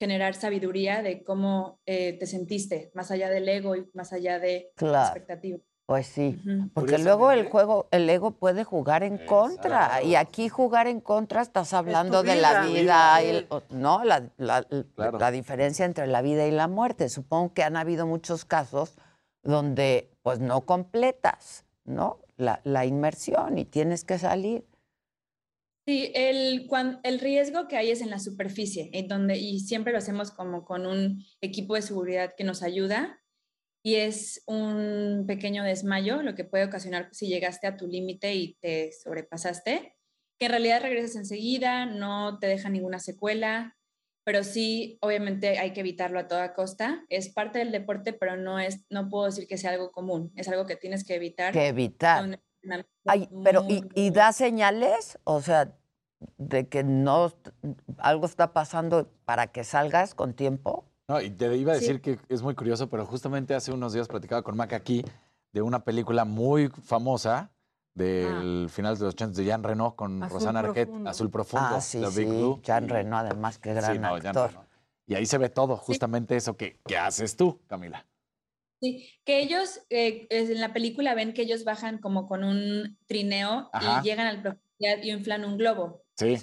Speaker 43: generar sabiduría de cómo eh, te sentiste, más allá del ego y más allá de la
Speaker 2: Claro.
Speaker 43: expectativa.
Speaker 2: Pues sí, porque luego el juego, el ego puede jugar en contra y aquí jugar en contra estás hablando de la
Speaker 31: vida.
Speaker 2: vida,
Speaker 31: Sí.
Speaker 2: y el- no, la, la- la diferencia entre la vida y la muerte. Supongo que han habido muchos casos donde pues no completas, ¿no? La, inmersión y tienes que salir.
Speaker 43: Sí, el, el riesgo que hay es en la superficie, en donde, y siempre lo hacemos como con un equipo de seguridad que nos ayuda. y es un pequeño desmayo, lo que puede ocasionar si llegaste a tu límite y te sobrepasaste, que en realidad regresas enseguida, no te deja ninguna secuela, pero sí, obviamente hay que evitarlo a toda costa. Es parte del deporte, pero no es, no puedo decir que sea algo común. Es algo que tienes que evitar.
Speaker 2: Que evitar. Ay, pero ¿y,
Speaker 43: muy,
Speaker 2: y da señales? O sea, de que no algo está pasando para que salgas con tiempo.
Speaker 29: No, y te iba a
Speaker 2: Sí.
Speaker 29: decir que es muy curioso, pero justamente hace unos días platicaba con Mac aquí de una película muy famosa del final de los 80 de Jean Reno con
Speaker 2: Azul
Speaker 29: Rosana Arquette,
Speaker 2: Profundo.
Speaker 29: Azul Profundo,
Speaker 2: Ah, sí,
Speaker 29: The Big
Speaker 2: sí.
Speaker 29: Blue.
Speaker 2: Jean Reno, además, qué gran
Speaker 29: Sí, no, Jean
Speaker 2: actor.
Speaker 29: Y ahí se ve todo, justamente eso que, que haces tú, Camila.
Speaker 43: Sí, que ellos eh, en la película ven que ellos bajan como con un trineo
Speaker 29: Ajá.
Speaker 43: y llegan al profundidad y inflan un globo.
Speaker 29: Sí.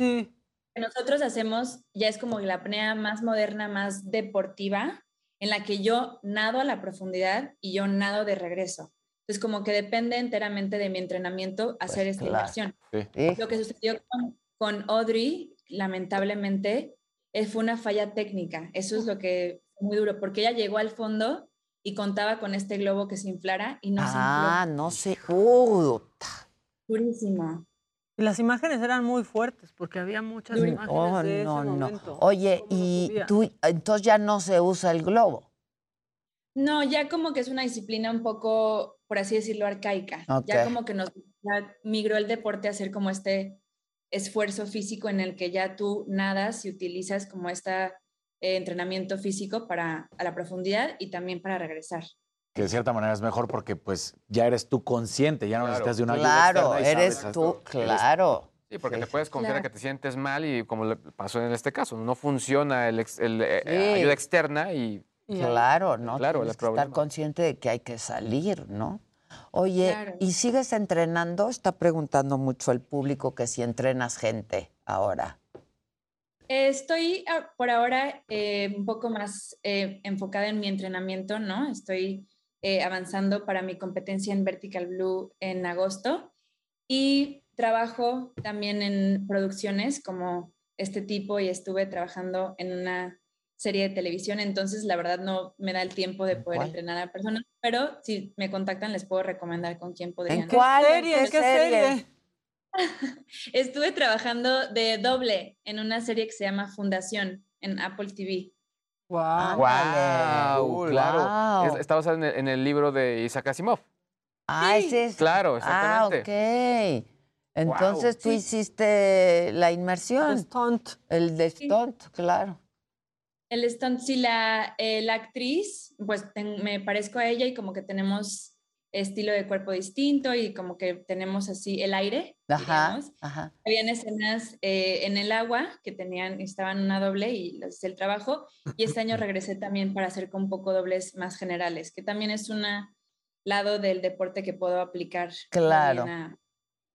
Speaker 43: que nosotros hacemos ya es como la apnea más moderna, más deportiva, en la que yo nado a la profundidad y yo nado de regreso. Entonces, como que depende enteramente de mi entrenamiento hacer esta
Speaker 2: claro.
Speaker 43: inversión.
Speaker 29: Sí.
Speaker 43: Lo que sucedió con, con Audrey, lamentablemente, eh, fue una falla técnica. Eso es lo que fue muy duro, porque ella llegó al fondo y contaba con este globo que se inflara y no
Speaker 2: ah,
Speaker 43: se infló.
Speaker 2: no sé. Uh,
Speaker 43: Durísimo.
Speaker 31: Y las imágenes eran muy fuertes porque había muchas imágenes
Speaker 2: oh,
Speaker 31: de ese
Speaker 2: no, no.
Speaker 31: momento.
Speaker 2: Oye, y tú, entonces ya no se usa el globo.
Speaker 43: No, ya como que es una disciplina un poco, por así decirlo, arcaica.
Speaker 2: Ok.
Speaker 43: Ya como que nos ya migró el deporte a ser como este esfuerzo físico en el que ya tú nadas y utilizas como este entrenamiento físico para a la profundidad y también para regresar.
Speaker 29: Que de cierta manera es mejor porque pues ya eres tú consciente, ya no necesitas de una ayuda
Speaker 2: Claro,
Speaker 29: externa y
Speaker 2: eres
Speaker 29: sabes
Speaker 2: tú, claro.
Speaker 30: Sí, porque
Speaker 2: Sí.
Speaker 30: te puedes confiar
Speaker 43: Claro.
Speaker 30: que te sientes mal y como le pasó en este caso, no funciona el, ex- el, eh,
Speaker 2: Sí.
Speaker 30: ayuda externa y...
Speaker 2: Claro, ¿no?
Speaker 30: Claro,
Speaker 2: Tienes que estar consciente de que hay que salir, ¿no? Oye,
Speaker 43: Claro.
Speaker 2: ¿y sigues entrenando? Está preguntando mucho el público que si entrenas gente ahora.
Speaker 43: Estoy ah, por ahora eh, un poco más eh, enfocada en mi entrenamiento, ¿no? Estoy eh, avanzando para mi competencia en Vertical Blue en agosto y trabajo también en producciones como este tipo y estuve trabajando en una serie de televisión, entonces la verdad no me da el tiempo de poder
Speaker 2: cuál?
Speaker 43: entrenar a personas, pero si me contactan les puedo recomendar con quién podrían.
Speaker 2: ¿En cuál? ¿En
Speaker 31: serie?
Speaker 2: qué
Speaker 31: ¿Qué
Speaker 2: serie?
Speaker 43: Estuve trabajando de doble en una serie que se llama Fundación en Apple TV.
Speaker 31: Wow.
Speaker 30: ¡Wow! Claro.
Speaker 2: Guau.
Speaker 30: Es- está basado en el, en el libro de Isaac Asimov.
Speaker 2: Ah, ese es.
Speaker 30: Claro,
Speaker 2: Ah,
Speaker 30: exactamente.
Speaker 2: ok. Entonces tú
Speaker 43: Sí.
Speaker 2: hiciste la inmersión.
Speaker 31: Stunt.
Speaker 2: El de stunt, claro.
Speaker 43: El stunt, sí, la, eh, la actriz, pues ten- me parezco a ella y como que tenemos estilo de cuerpo distinto y como que tenemos así el aire.
Speaker 2: Ajá,
Speaker 43: digamos.
Speaker 2: ajá.
Speaker 43: Habían escenas eh, en el agua que tenían, estaban una doble y les hice el trabajo. Y este año regresé también para hacer con un poco dobles más generales, que también es un lado del deporte que puedo aplicar.
Speaker 2: Claro.
Speaker 43: a-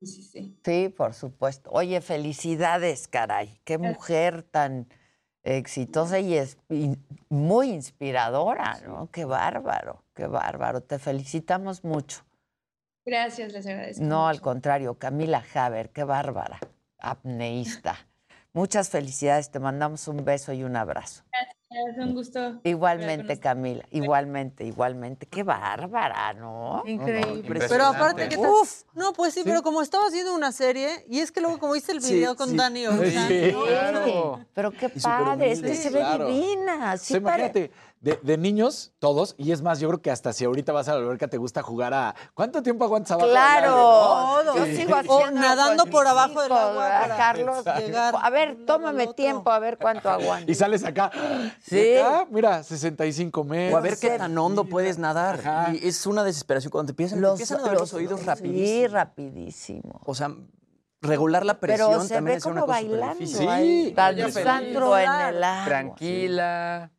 Speaker 43: sí, sí. Sí,
Speaker 2: por supuesto. Oye, felicidades, caray. Qué mujer tan exitosa y es muy inspiradora, ¿no? Qué bárbaro, qué bárbaro. Te felicitamos mucho.
Speaker 43: Gracias, les agradezco.
Speaker 2: No, al contrario, Camila Haber, qué bárbara, apneísta. Muchas felicidades, te mandamos un beso y un abrazo.
Speaker 43: Es un gusto.
Speaker 2: Igualmente, Camila, igualmente, igualmente. Qué bárbara, ¿no?
Speaker 31: Increíble. Pero aparte que te-
Speaker 2: Uf.
Speaker 31: No, pues sí, pero como estaba haciendo una serie, y es que luego como viste el
Speaker 29: Sí,
Speaker 31: video con
Speaker 29: sí.
Speaker 31: Dani Ocean,
Speaker 29: Sí.
Speaker 31: ¿no?
Speaker 29: Claro.
Speaker 2: Pero qué padre, es que se ve
Speaker 29: claro.
Speaker 2: divina. Sí,
Speaker 29: Sí,
Speaker 2: pare-
Speaker 29: imagínate, de, de niños, todos, y es más, yo creo que hasta si ahorita vas a la alberca te gusta jugar a. ¿Cuánto tiempo aguantas abajo? del
Speaker 2: Claro,
Speaker 29: agua, no?
Speaker 2: yo
Speaker 29: Sí.
Speaker 2: sigo
Speaker 31: O
Speaker 2: haciendo
Speaker 31: nadando
Speaker 2: con
Speaker 31: por abajo del agua
Speaker 2: ¿verdad,
Speaker 31: para
Speaker 2: Carlos?
Speaker 31: llegar
Speaker 2: A ver, tómame tiempo, a ver cuánto aguanto.
Speaker 29: Y sales acá.
Speaker 2: Sí.
Speaker 29: ¿Y acá? Mira, 65 metros.
Speaker 28: O a ver qué tan hondo puedes nadar. Y es una desesperación cuando te empiezan, te
Speaker 2: Los,
Speaker 28: empiezan a doler los, oídos
Speaker 2: Sí,
Speaker 28: rapidísimo.
Speaker 2: rapidísimo.
Speaker 28: O sea, regular la presión
Speaker 2: Pero se
Speaker 28: también
Speaker 2: ve
Speaker 28: es una
Speaker 2: como
Speaker 28: cosa súper
Speaker 2: bailando en el agua.
Speaker 30: Tranquila.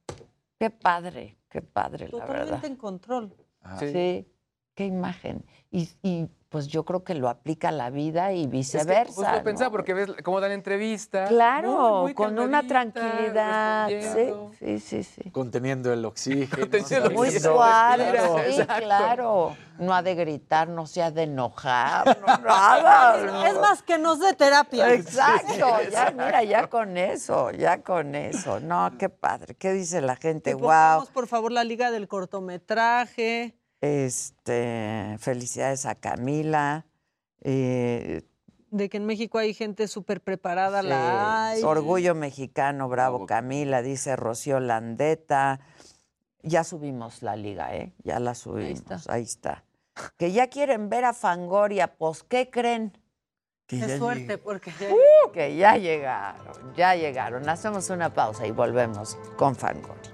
Speaker 2: Qué padre, qué padre, la
Speaker 31: Totalmente
Speaker 2: verdad.
Speaker 31: en control.
Speaker 30: Sí.
Speaker 2: Sí, qué imagen. Y, y, pues yo creo que lo aplica a la vida y
Speaker 30: Es que
Speaker 2: viceversa.
Speaker 30: justo
Speaker 2: ¿no?
Speaker 30: pensaba, porque ves cómo dan entrevista.
Speaker 2: Claro,
Speaker 30: muy, muy
Speaker 2: con una tranquilidad. Sí, sí, sí, sí.
Speaker 29: Conteniendo el oxígeno.
Speaker 30: Conteniendo el
Speaker 2: Muy suave,
Speaker 30: Claro,
Speaker 2: sí,
Speaker 30: exacto.
Speaker 2: claro. No ha de gritar, no se ha de enojar, no, nada.
Speaker 31: Es más que nos dé terapia.
Speaker 2: Exacto, ya, mira, ya con eso, ya con eso. No, qué padre. ¿Qué dice la gente?
Speaker 31: Que
Speaker 2: Wow.
Speaker 31: pongamos, por favor, la liga del cortometraje.
Speaker 2: Este, felicidades a Camila. Eh,
Speaker 31: De que en México hay gente súper preparada, la hay.
Speaker 2: Orgullo mexicano, bravo Camila, dice Rocío Landeta. Ya subimos la liga, ¿eh? Ya la subimos, ahí está. Que ya quieren ver a Fangoria, pues, ¿qué creen? Que
Speaker 31: Qué
Speaker 2: ya
Speaker 31: suerte, porque
Speaker 2: Uh, que ya llegaron, ya llegaron. Hacemos una pausa y volvemos con Fangoria.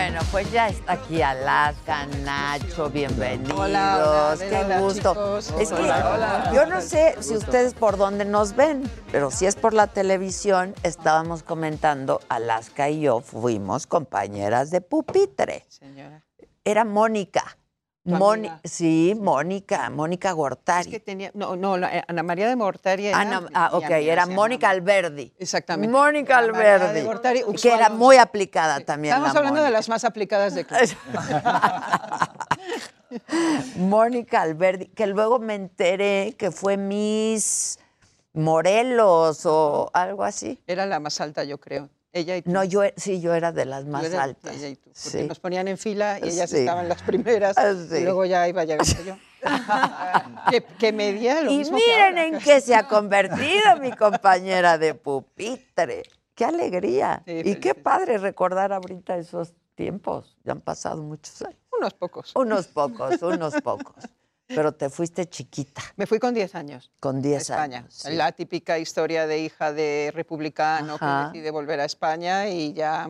Speaker 2: Bueno, pues ya está aquí Alaska, Nacho, bienvenidos.
Speaker 32: Hola, hola,
Speaker 2: Qué
Speaker 32: hola,
Speaker 2: gusto.
Speaker 32: chicos.
Speaker 2: Es que yo no sé si ustedes por dónde nos ven, pero si es por la televisión, estábamos comentando, Alaska y yo fuimos compañeras de pupitre.
Speaker 44: Señora.
Speaker 2: Era Mónica. Moni- sí, Mónica, Mónica Gortari.
Speaker 44: Es que tenía, no, no, eh, Ana María de Mortari era
Speaker 2: Ana- ah,
Speaker 44: mi
Speaker 2: ok, era Mónica. Alberdi.
Speaker 44: Exactamente.
Speaker 2: Mónica
Speaker 44: Ana María de
Speaker 2: Alberdi.
Speaker 44: Gortari,
Speaker 2: que era muy aplicada también.
Speaker 44: Estamos
Speaker 2: la
Speaker 44: hablando de las más aplicadas de club.
Speaker 2: Mónica Alberdi, que luego me enteré que fue Miss Morelos o algo así.
Speaker 44: Era la más alta, yo creo. Ella y tú.
Speaker 2: No, yo sí, yo era de las más altas.
Speaker 44: ella y tú, porque
Speaker 2: Sí.
Speaker 44: nos ponían en fila y ellas
Speaker 2: Sí.
Speaker 44: estaban las primeras
Speaker 2: Ah, sí.
Speaker 44: y luego ya iba llegando yo. que, que medía lo
Speaker 2: Y
Speaker 44: mismo
Speaker 2: miren en qué se ha convertido mi compañera de pupitre. Qué alegría. Y qué padre recordar ahorita esos tiempos. Ya han pasado muchos años.
Speaker 44: Unos pocos.
Speaker 2: Unos pocos, unos pocos. Pero te fuiste chiquita,
Speaker 44: Me fui con 10 años.
Speaker 2: con
Speaker 44: a
Speaker 2: 10
Speaker 44: España.
Speaker 2: años. sí.
Speaker 44: La típica historia de hija de republicano
Speaker 2: Ajá.
Speaker 44: que decide volver a España y ya,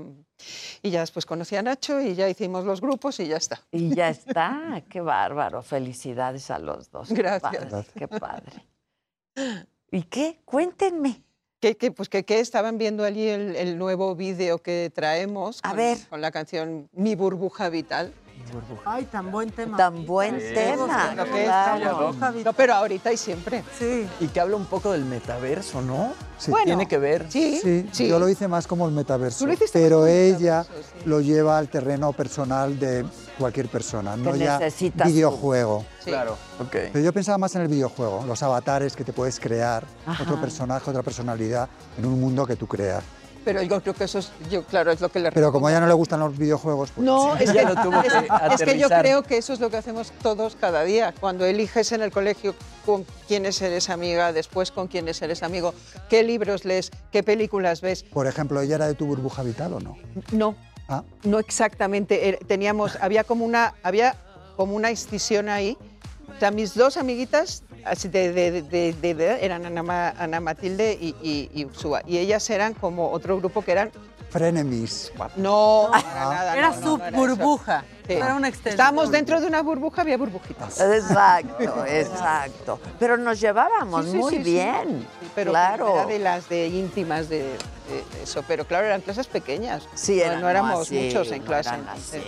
Speaker 44: y ya después conocí a Nacho y ya hicimos los grupos y ya está.
Speaker 2: Y ya está, qué bárbaro. Felicidades a los dos. Qué
Speaker 44: Gracias.
Speaker 2: padre, Qué padre. ¿Y qué? Cuéntenme.
Speaker 44: Que, que, pues que, que estaban viendo allí el, el nuevo vídeo que traemos
Speaker 2: A
Speaker 44: con,
Speaker 2: ver.
Speaker 44: con la canción Mi burbuja vital.
Speaker 31: Ay, tan buen tema.
Speaker 2: Tan buen tema.
Speaker 44: Lo que es
Speaker 2: claro.
Speaker 44: No, pero ahorita y siempre.
Speaker 31: Sí.
Speaker 28: Y que habla un poco del metaverso, ¿no?
Speaker 45: Sí.
Speaker 44: Bueno,
Speaker 28: Tiene que ver.
Speaker 44: Sí,
Speaker 45: Sí, yo lo hice más como el metaverso,
Speaker 44: Tú lo
Speaker 45: pero ella
Speaker 44: metaverso, sí.
Speaker 45: lo lleva al terreno personal de cualquier persona, no ya videojuego.
Speaker 44: Sí.
Speaker 28: Claro, ok.
Speaker 45: Pero yo pensaba más en el videojuego, los avatares que te puedes crear,
Speaker 2: Ajá.
Speaker 45: otro personaje, otra personalidad en un mundo que tú creas.
Speaker 44: Pero yo creo que eso es, yo, claro, es lo que le
Speaker 45: Pero como a ella no le gustan los videojuegos, pues
Speaker 44: No, es que, es- es que yo creo que eso es lo que hacemos todos cada día. Cuando eliges en el colegio con quiénes eres amiga, después con quiénes eres amigo, qué libros lees, qué películas ves.
Speaker 45: por ejemplo, ¿ella era de tu burbuja vital o no?
Speaker 44: No,
Speaker 45: Ah,
Speaker 44: no exactamente. Teníamos, había como una, había como una escisión ahí. O sea, mis dos amiguitas así de, de- de- de- de- eran Ana, Ana Matilde y, y, y Ursúa. Y ellas eran como otro grupo que eran
Speaker 45: frenemies.
Speaker 44: no, para nada.
Speaker 31: Era
Speaker 44: no, no,
Speaker 31: su
Speaker 44: no era eso. Sí.
Speaker 31: Era una extensión.
Speaker 44: Estábamos dentro de una burbuja, había burbujitas.
Speaker 2: Exacto, exacto. Pero nos llevábamos
Speaker 44: Sí, sí,
Speaker 2: muy bien.
Speaker 44: Sí, pero
Speaker 2: claro.
Speaker 44: era de las de íntimas de, de- eso. Pero claro, eran clases pequeñas.
Speaker 2: Sí,
Speaker 44: no,
Speaker 2: eran
Speaker 44: no éramos
Speaker 2: así,
Speaker 44: muchos en
Speaker 2: no
Speaker 44: clase.
Speaker 2: eran así.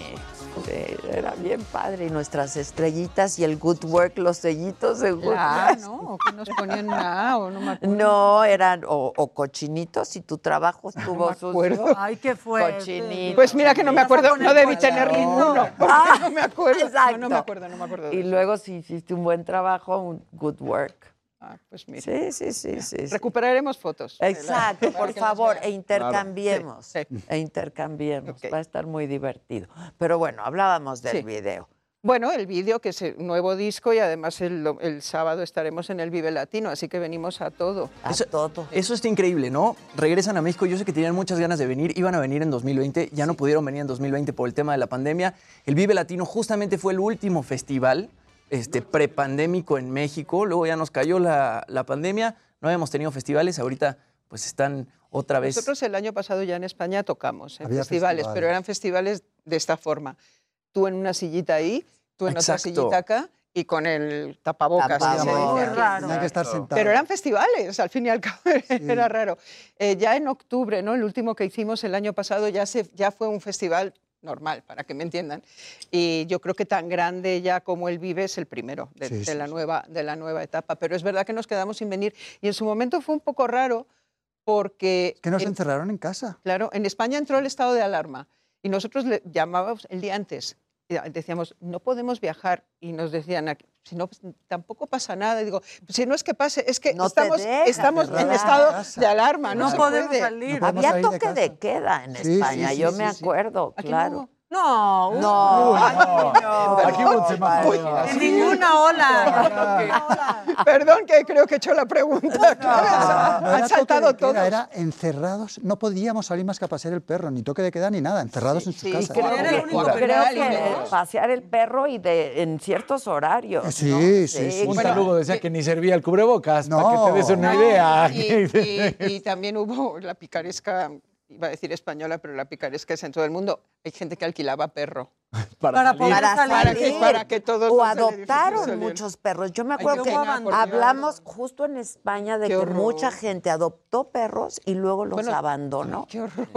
Speaker 2: Sí, era bien padre. Y nuestras estrellitas y el good work, los sellitos de good
Speaker 44: Ah,
Speaker 2: work.
Speaker 44: ¿no? ¿O que nos ponían nada o no me acuerdo?
Speaker 2: No, eran o, o cochinitos y tu trabajo estuvo
Speaker 44: me
Speaker 2: sucio.
Speaker 31: Ay, qué fuerte.
Speaker 2: Cochinito.
Speaker 44: Pues mira que no me acuerdo, no debí tener ninguno. porque
Speaker 2: Ah,
Speaker 44: no me acuerdo.
Speaker 2: exacto.
Speaker 44: No, no me acuerdo, no me acuerdo. de
Speaker 2: Y
Speaker 44: eso.
Speaker 2: luego si hiciste un buen trabajo, un good work.
Speaker 44: Ah, pues mira.
Speaker 2: Sí, sí, sí, sí.
Speaker 44: Recuperaremos fotos.
Speaker 2: Exacto,
Speaker 44: Para
Speaker 2: por favor, e intercambiemos.
Speaker 44: Sí, sí.
Speaker 2: E intercambiemos.
Speaker 44: Ok.
Speaker 2: Va a estar muy divertido. Pero bueno, hablábamos del
Speaker 44: Sí.
Speaker 2: video.
Speaker 44: Bueno, el vídeo, que es el nuevo disco, y además el, el sábado estaremos en el Vive Latino, así que venimos a todo.
Speaker 28: Eso, eso está increíble, ¿no? Regresan a México. Yo sé que tenían muchas ganas de venir. Iban a venir en 2020. Ya no pudieron venir en 2020 por el tema de la pandemia. El Vive Latino justamente fue el último festival este, prepandémico en México. Luego ya nos cayó la, la pandemia. No habíamos tenido festivales. Ahorita pues están otra vez.
Speaker 44: Nosotros el año pasado ya en España tocamos en festivales. pero eran festivales de esta forma. Tú en una sillita ahí, tú en otra
Speaker 28: Exacto.
Speaker 44: sillita acá y con el tapabocas.
Speaker 28: Tapabocas.
Speaker 44: aquí.
Speaker 28: raro. Tenía que estar sentado.
Speaker 44: Pero eran festivales, al fin y al cabo era raro. Eh, ya en octubre, ¿no? el último que hicimos el año pasado, ya, se, ya fue un festival normal, para que me entiendan. Y yo creo que tan grande ya como él vive es el primero de,
Speaker 45: Sí,
Speaker 44: de
Speaker 45: sí,
Speaker 44: la,
Speaker 45: sí.
Speaker 44: nueva, de la nueva etapa. Pero es verdad que nos quedamos sin venir. Y en su momento fue un poco raro porque...
Speaker 45: Que nos
Speaker 44: en-
Speaker 45: encerraron en casa.
Speaker 44: Claro, en España entró el estado de alarma y nosotros le llamábamos el día antes. Decíamos, no podemos viajar. Y nos decían, "Aquí- si no, tampoco pasa nada. Y digo, si no es que pase, es que
Speaker 2: No
Speaker 44: estamos, estamos en estado de alarma. No,
Speaker 31: podemos
Speaker 44: puede.
Speaker 31: salir.
Speaker 45: No podemos
Speaker 2: Había
Speaker 45: salir
Speaker 2: toque de, queda en
Speaker 45: Sí,
Speaker 2: España,
Speaker 45: sí,
Speaker 2: yo
Speaker 45: sí,
Speaker 2: me acuerdo,
Speaker 44: Aquí
Speaker 2: claro.
Speaker 31: No,
Speaker 44: No,
Speaker 31: Ay,
Speaker 44: no.
Speaker 29: Aquí hubo un semáforo.
Speaker 31: en ninguna ola.
Speaker 44: Perdón que creo que he hecho la pregunta.
Speaker 45: No
Speaker 44: Han saltado todos.
Speaker 45: Era encerrados, no podíamos salir más que a pasear el perro, ni toque de queda ni nada, encerrados en sus
Speaker 2: Y
Speaker 45: casas.
Speaker 2: creo,
Speaker 31: Era el único
Speaker 2: creo
Speaker 31: que
Speaker 2: pasear el perro y de en ciertos horarios.
Speaker 45: Sí,
Speaker 2: ¿no?
Speaker 45: sí, sí.
Speaker 29: Un saludo decía que ni servía el cubrebocas, para que
Speaker 45: No.
Speaker 29: te des una
Speaker 44: No,
Speaker 29: idea.
Speaker 44: Y, y- y también hubo la picaresca, iba a decir española, pero la picaresca es en todo el mundo. Hay gente que alquilaba perro.
Speaker 29: para
Speaker 31: Para
Speaker 29: salir.
Speaker 31: poder
Speaker 2: Para
Speaker 31: salir.
Speaker 44: Para que, para que todos
Speaker 2: O adoptaron muchos perros. Yo me acuerdo que hablamos justo en España de
Speaker 44: Qué
Speaker 2: que
Speaker 44: horror.
Speaker 2: mucha gente adoptó perros y luego los
Speaker 44: Bueno,
Speaker 2: abandonó.
Speaker 44: Qué horror.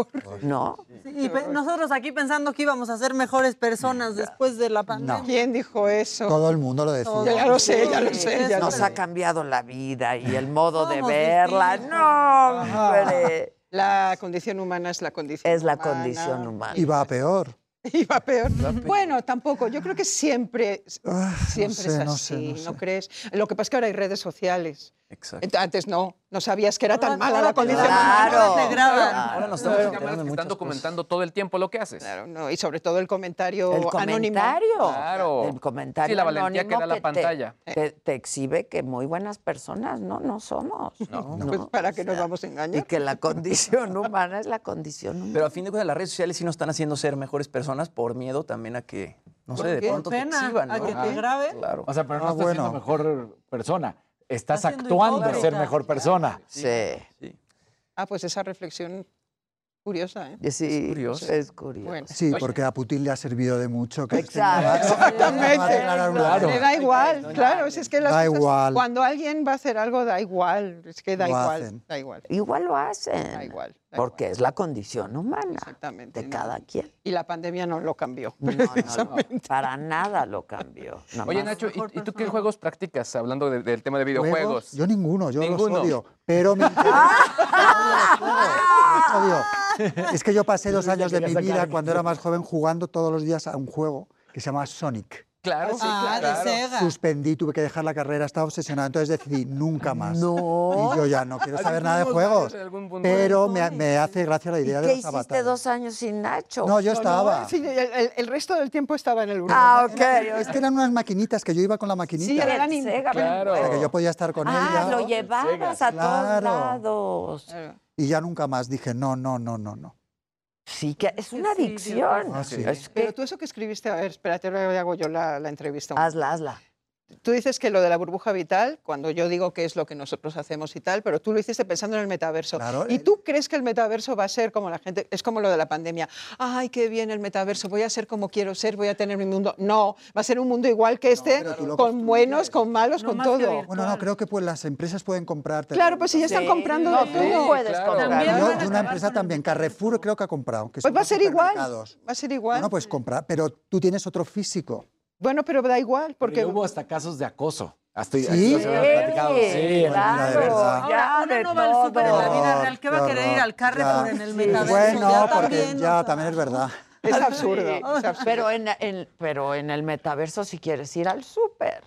Speaker 2: ¿No?
Speaker 31: Y nosotros aquí pensando que íbamos a ser mejores personas después de la pandemia.
Speaker 44: ¿Quién dijo eso?
Speaker 45: Todo el mundo lo decía.
Speaker 31: Todo.
Speaker 44: Ya lo sé, ya lo sé. Ya lo
Speaker 2: Nos
Speaker 44: sé.
Speaker 2: ha cambiado la vida y el modo de verla.
Speaker 31: distintos.
Speaker 2: No, hombre.
Speaker 44: La condición humana es la condición
Speaker 2: Es la
Speaker 44: humana.
Speaker 2: condición humana.
Speaker 45: Y va a peor.
Speaker 44: Y va peor. Bueno, tampoco. Yo creo que siempre,
Speaker 45: Ah, no
Speaker 44: siempre
Speaker 45: sé,
Speaker 44: es
Speaker 45: no
Speaker 44: así,
Speaker 45: sé,
Speaker 44: ¿no,
Speaker 45: no
Speaker 44: crees? Lo que pasa es que ahora hay redes sociales.
Speaker 28: Exacto.
Speaker 44: Antes no, no sabías que era tan
Speaker 31: Ahora-
Speaker 44: mala la
Speaker 31: te
Speaker 44: condición humana.
Speaker 31: ahora te
Speaker 28: nos estamos enterando
Speaker 30: están documentando todo el tiempo lo que haces.
Speaker 44: Claro, no, y sobre todo el comentario
Speaker 2: El
Speaker 44: anónimo.
Speaker 2: comentario.
Speaker 30: Claro.
Speaker 2: El comentario
Speaker 30: Sí, la valentía que da la
Speaker 2: te-
Speaker 30: pantalla.
Speaker 2: Te, te exhibe que muy buenas personas no, no somos.
Speaker 30: No.
Speaker 44: Pues para que nos vamos a
Speaker 2: Y
Speaker 44: engañar.
Speaker 2: que la condición humana es la condición humana.
Speaker 28: Pero a fin de cuentas, las redes sociales sí nos están haciendo ser mejores personas por miedo también a que, no sé,
Speaker 44: ¿Por
Speaker 28: de pronto te
Speaker 31: Pena
Speaker 28: exhiban,
Speaker 31: a
Speaker 28: ¿no?
Speaker 31: que te grabe.
Speaker 28: Claro.
Speaker 29: O sea, pero no
Speaker 45: Ah,
Speaker 29: estás
Speaker 45: bueno.
Speaker 29: siendo mejor persona. Estás actuando a ser mejor persona.
Speaker 2: Sí,
Speaker 44: Ah, pues esa reflexión curiosa, ¿eh?
Speaker 2: sí,
Speaker 28: Es curioso.
Speaker 2: es curioso.
Speaker 44: Bueno.
Speaker 45: Sí, porque a Putin le ha servido de mucho. Que este
Speaker 2: Exacto.
Speaker 44: Exactamente.
Speaker 29: Claro.
Speaker 44: Le da igual, claro, si es que las
Speaker 45: Da
Speaker 44: cosas-
Speaker 45: igual.
Speaker 44: cuando alguien va a hacer algo da igual, es que da
Speaker 45: Lo
Speaker 44: igual,
Speaker 45: hacen.
Speaker 44: da igual,
Speaker 2: Igual lo hacen.
Speaker 44: da igual.
Speaker 2: Porque es la condición humana
Speaker 44: Exactamente.
Speaker 2: de
Speaker 44: no.
Speaker 2: cada quien.
Speaker 44: Y la pandemia no lo cambió.
Speaker 2: No, no, no, para nada lo cambió. Nada
Speaker 30: Oye. Nacho, ¿y, tú qué juegos practicas hablando de- del tema de
Speaker 45: ¿Juegos?
Speaker 30: videojuegos?
Speaker 45: Yo ninguno, yo
Speaker 30: Ninguno.
Speaker 45: los odio. Pero me interesa. Los odio. Es que yo pasé dos años de mi vida cuando era más joven jugando todos los días a un juego que se llama Sonic.
Speaker 30: Claro,
Speaker 31: Ah, de Sega.
Speaker 45: Suspendí, tuve que dejar la carrera, estaba obsesionado, entonces decidí nunca más.
Speaker 2: No.
Speaker 45: Y yo ya no quiero saber nada de juegos. Pero me, me hace gracia la
Speaker 2: ¿Y
Speaker 45: idea de
Speaker 2: qué
Speaker 45: los
Speaker 2: hiciste
Speaker 45: avatares.
Speaker 2: dos años sin Nacho?
Speaker 45: No, yo estaba.
Speaker 44: no, sí, el, el- el resto del tiempo estaba en el urbano.
Speaker 2: Ah, ok.
Speaker 45: Es que eran unas maquinitas que yo iba con la maquinita.
Speaker 44: Sí, eran
Speaker 2: Sega,
Speaker 30: Claro.
Speaker 45: O sea, que yo podía estar con
Speaker 2: Ah,
Speaker 45: ella.
Speaker 2: lo llevabas a todos
Speaker 45: Claro.
Speaker 2: lados.
Speaker 44: Claro.
Speaker 45: Y ya nunca más dije, no, no, no, no, no.
Speaker 2: Sí, que es una
Speaker 31: Sí, sí,
Speaker 2: adicción.
Speaker 45: Ah, sí.
Speaker 2: Es
Speaker 44: Pero tú eso que escribiste, a ver, espérate, ahora hago yo la, la entrevista.
Speaker 2: hazla, hazla.
Speaker 44: Tú dices que lo de la burbuja vital, cuando yo digo que es lo que nosotros hacemos y tal, pero tú lo hiciste pensando en el metaverso.
Speaker 45: Claro,
Speaker 44: ¿Y tú crees que el metaverso va a ser como la gente, es como lo de la pandemia? Ay, qué bien el metaverso, voy a ser como quiero ser, voy a tener mi mundo. No, va a ser un mundo igual que este, con
Speaker 45: construyes.
Speaker 44: buenos, con malos,
Speaker 31: No
Speaker 44: con todo.
Speaker 31: virtual.
Speaker 45: Bueno, no, creo que pues las empresas pueden comprarte.
Speaker 44: Claro, pues si ya están
Speaker 2: Sí,
Speaker 44: comprando
Speaker 2: no,
Speaker 44: de
Speaker 2: tú
Speaker 44: todo.
Speaker 2: puedes
Speaker 30: claro.
Speaker 2: comprar.
Speaker 45: Yo- una empresa también, Carrefour creo que ha comprado. Que
Speaker 44: Pues va a ser igual, va a ser igual.
Speaker 45: Bueno, pues comprar, pero tú tienes otro físico.
Speaker 44: Bueno, pero da igual,
Speaker 29: Porque hubo hasta casos de acoso. Hasta
Speaker 45: ¿Sí?
Speaker 29: aquí se había platicado. Sí,
Speaker 45: mira, de verdad.
Speaker 31: Ahora, uno
Speaker 2: de
Speaker 31: no va al súper en la vida real. ¿Qué va a querer ir al Carrefour
Speaker 45: ya.
Speaker 31: en el
Speaker 45: Sí.
Speaker 31: metaverso?
Speaker 45: Bueno,
Speaker 31: ya
Speaker 45: porque
Speaker 31: también,
Speaker 45: ya
Speaker 31: o sea.
Speaker 45: también es verdad.
Speaker 44: es absurdo. es absurdo.
Speaker 2: Pero en, en- pero en el metaverso si quieres ir al súper.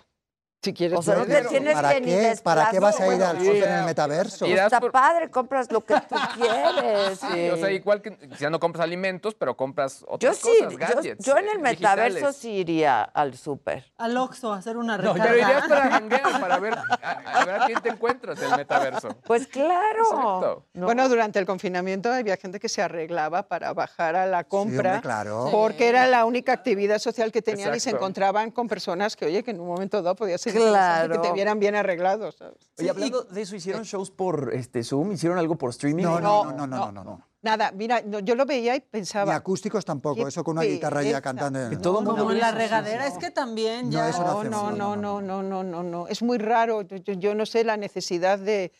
Speaker 44: Si quieres.
Speaker 2: O sea, no te tienes
Speaker 45: ¿Para
Speaker 2: que ni
Speaker 45: qué? ¿Para qué vas a ir al súper en el metaverso?
Speaker 2: Está padre, compras lo que tú quieres.
Speaker 30: Sí, o sea, igual que ya no compras alimentos, pero compras otras
Speaker 2: sí,
Speaker 30: cosas,
Speaker 2: yo,
Speaker 30: gadgets.
Speaker 2: yo en el
Speaker 30: eh,
Speaker 2: metaverso
Speaker 30: digitales.
Speaker 2: sí iría al súper.
Speaker 31: Al Oxxo a hacer una
Speaker 30: No,
Speaker 31: recarga.
Speaker 30: pero irías para janguear, para ver a, a ver a quién te encuentras en el metaverso.
Speaker 2: Pues claro.
Speaker 44: Bueno, durante el confinamiento había gente que se arreglaba para bajar a la compra,
Speaker 45: hombre, claro.
Speaker 44: porque era la única actividad social que tenían y se encontraban con personas que, oye, que en un momento dado podía ser
Speaker 2: Claro.
Speaker 44: que te vieran bien arreglados. ¿sabes?
Speaker 28: Oye, hablando de eso, ¿hicieron shows por este, Zoom? ¿Hicieron algo por streaming?
Speaker 45: No, no, no, no, no, no, no.
Speaker 44: Nada, mira, no, yo lo veía y
Speaker 45: Ni
Speaker 44: pensaba.
Speaker 45: acústicos tampoco, eso con una guitarra ya cantando.
Speaker 28: todo mundo
Speaker 31: la regadera, es que también
Speaker 45: No,
Speaker 31: ya.
Speaker 45: no
Speaker 44: No, no,
Speaker 45: no,
Speaker 44: no, no, no, no, no. Es muy raro. Yo no sé la necesidad de,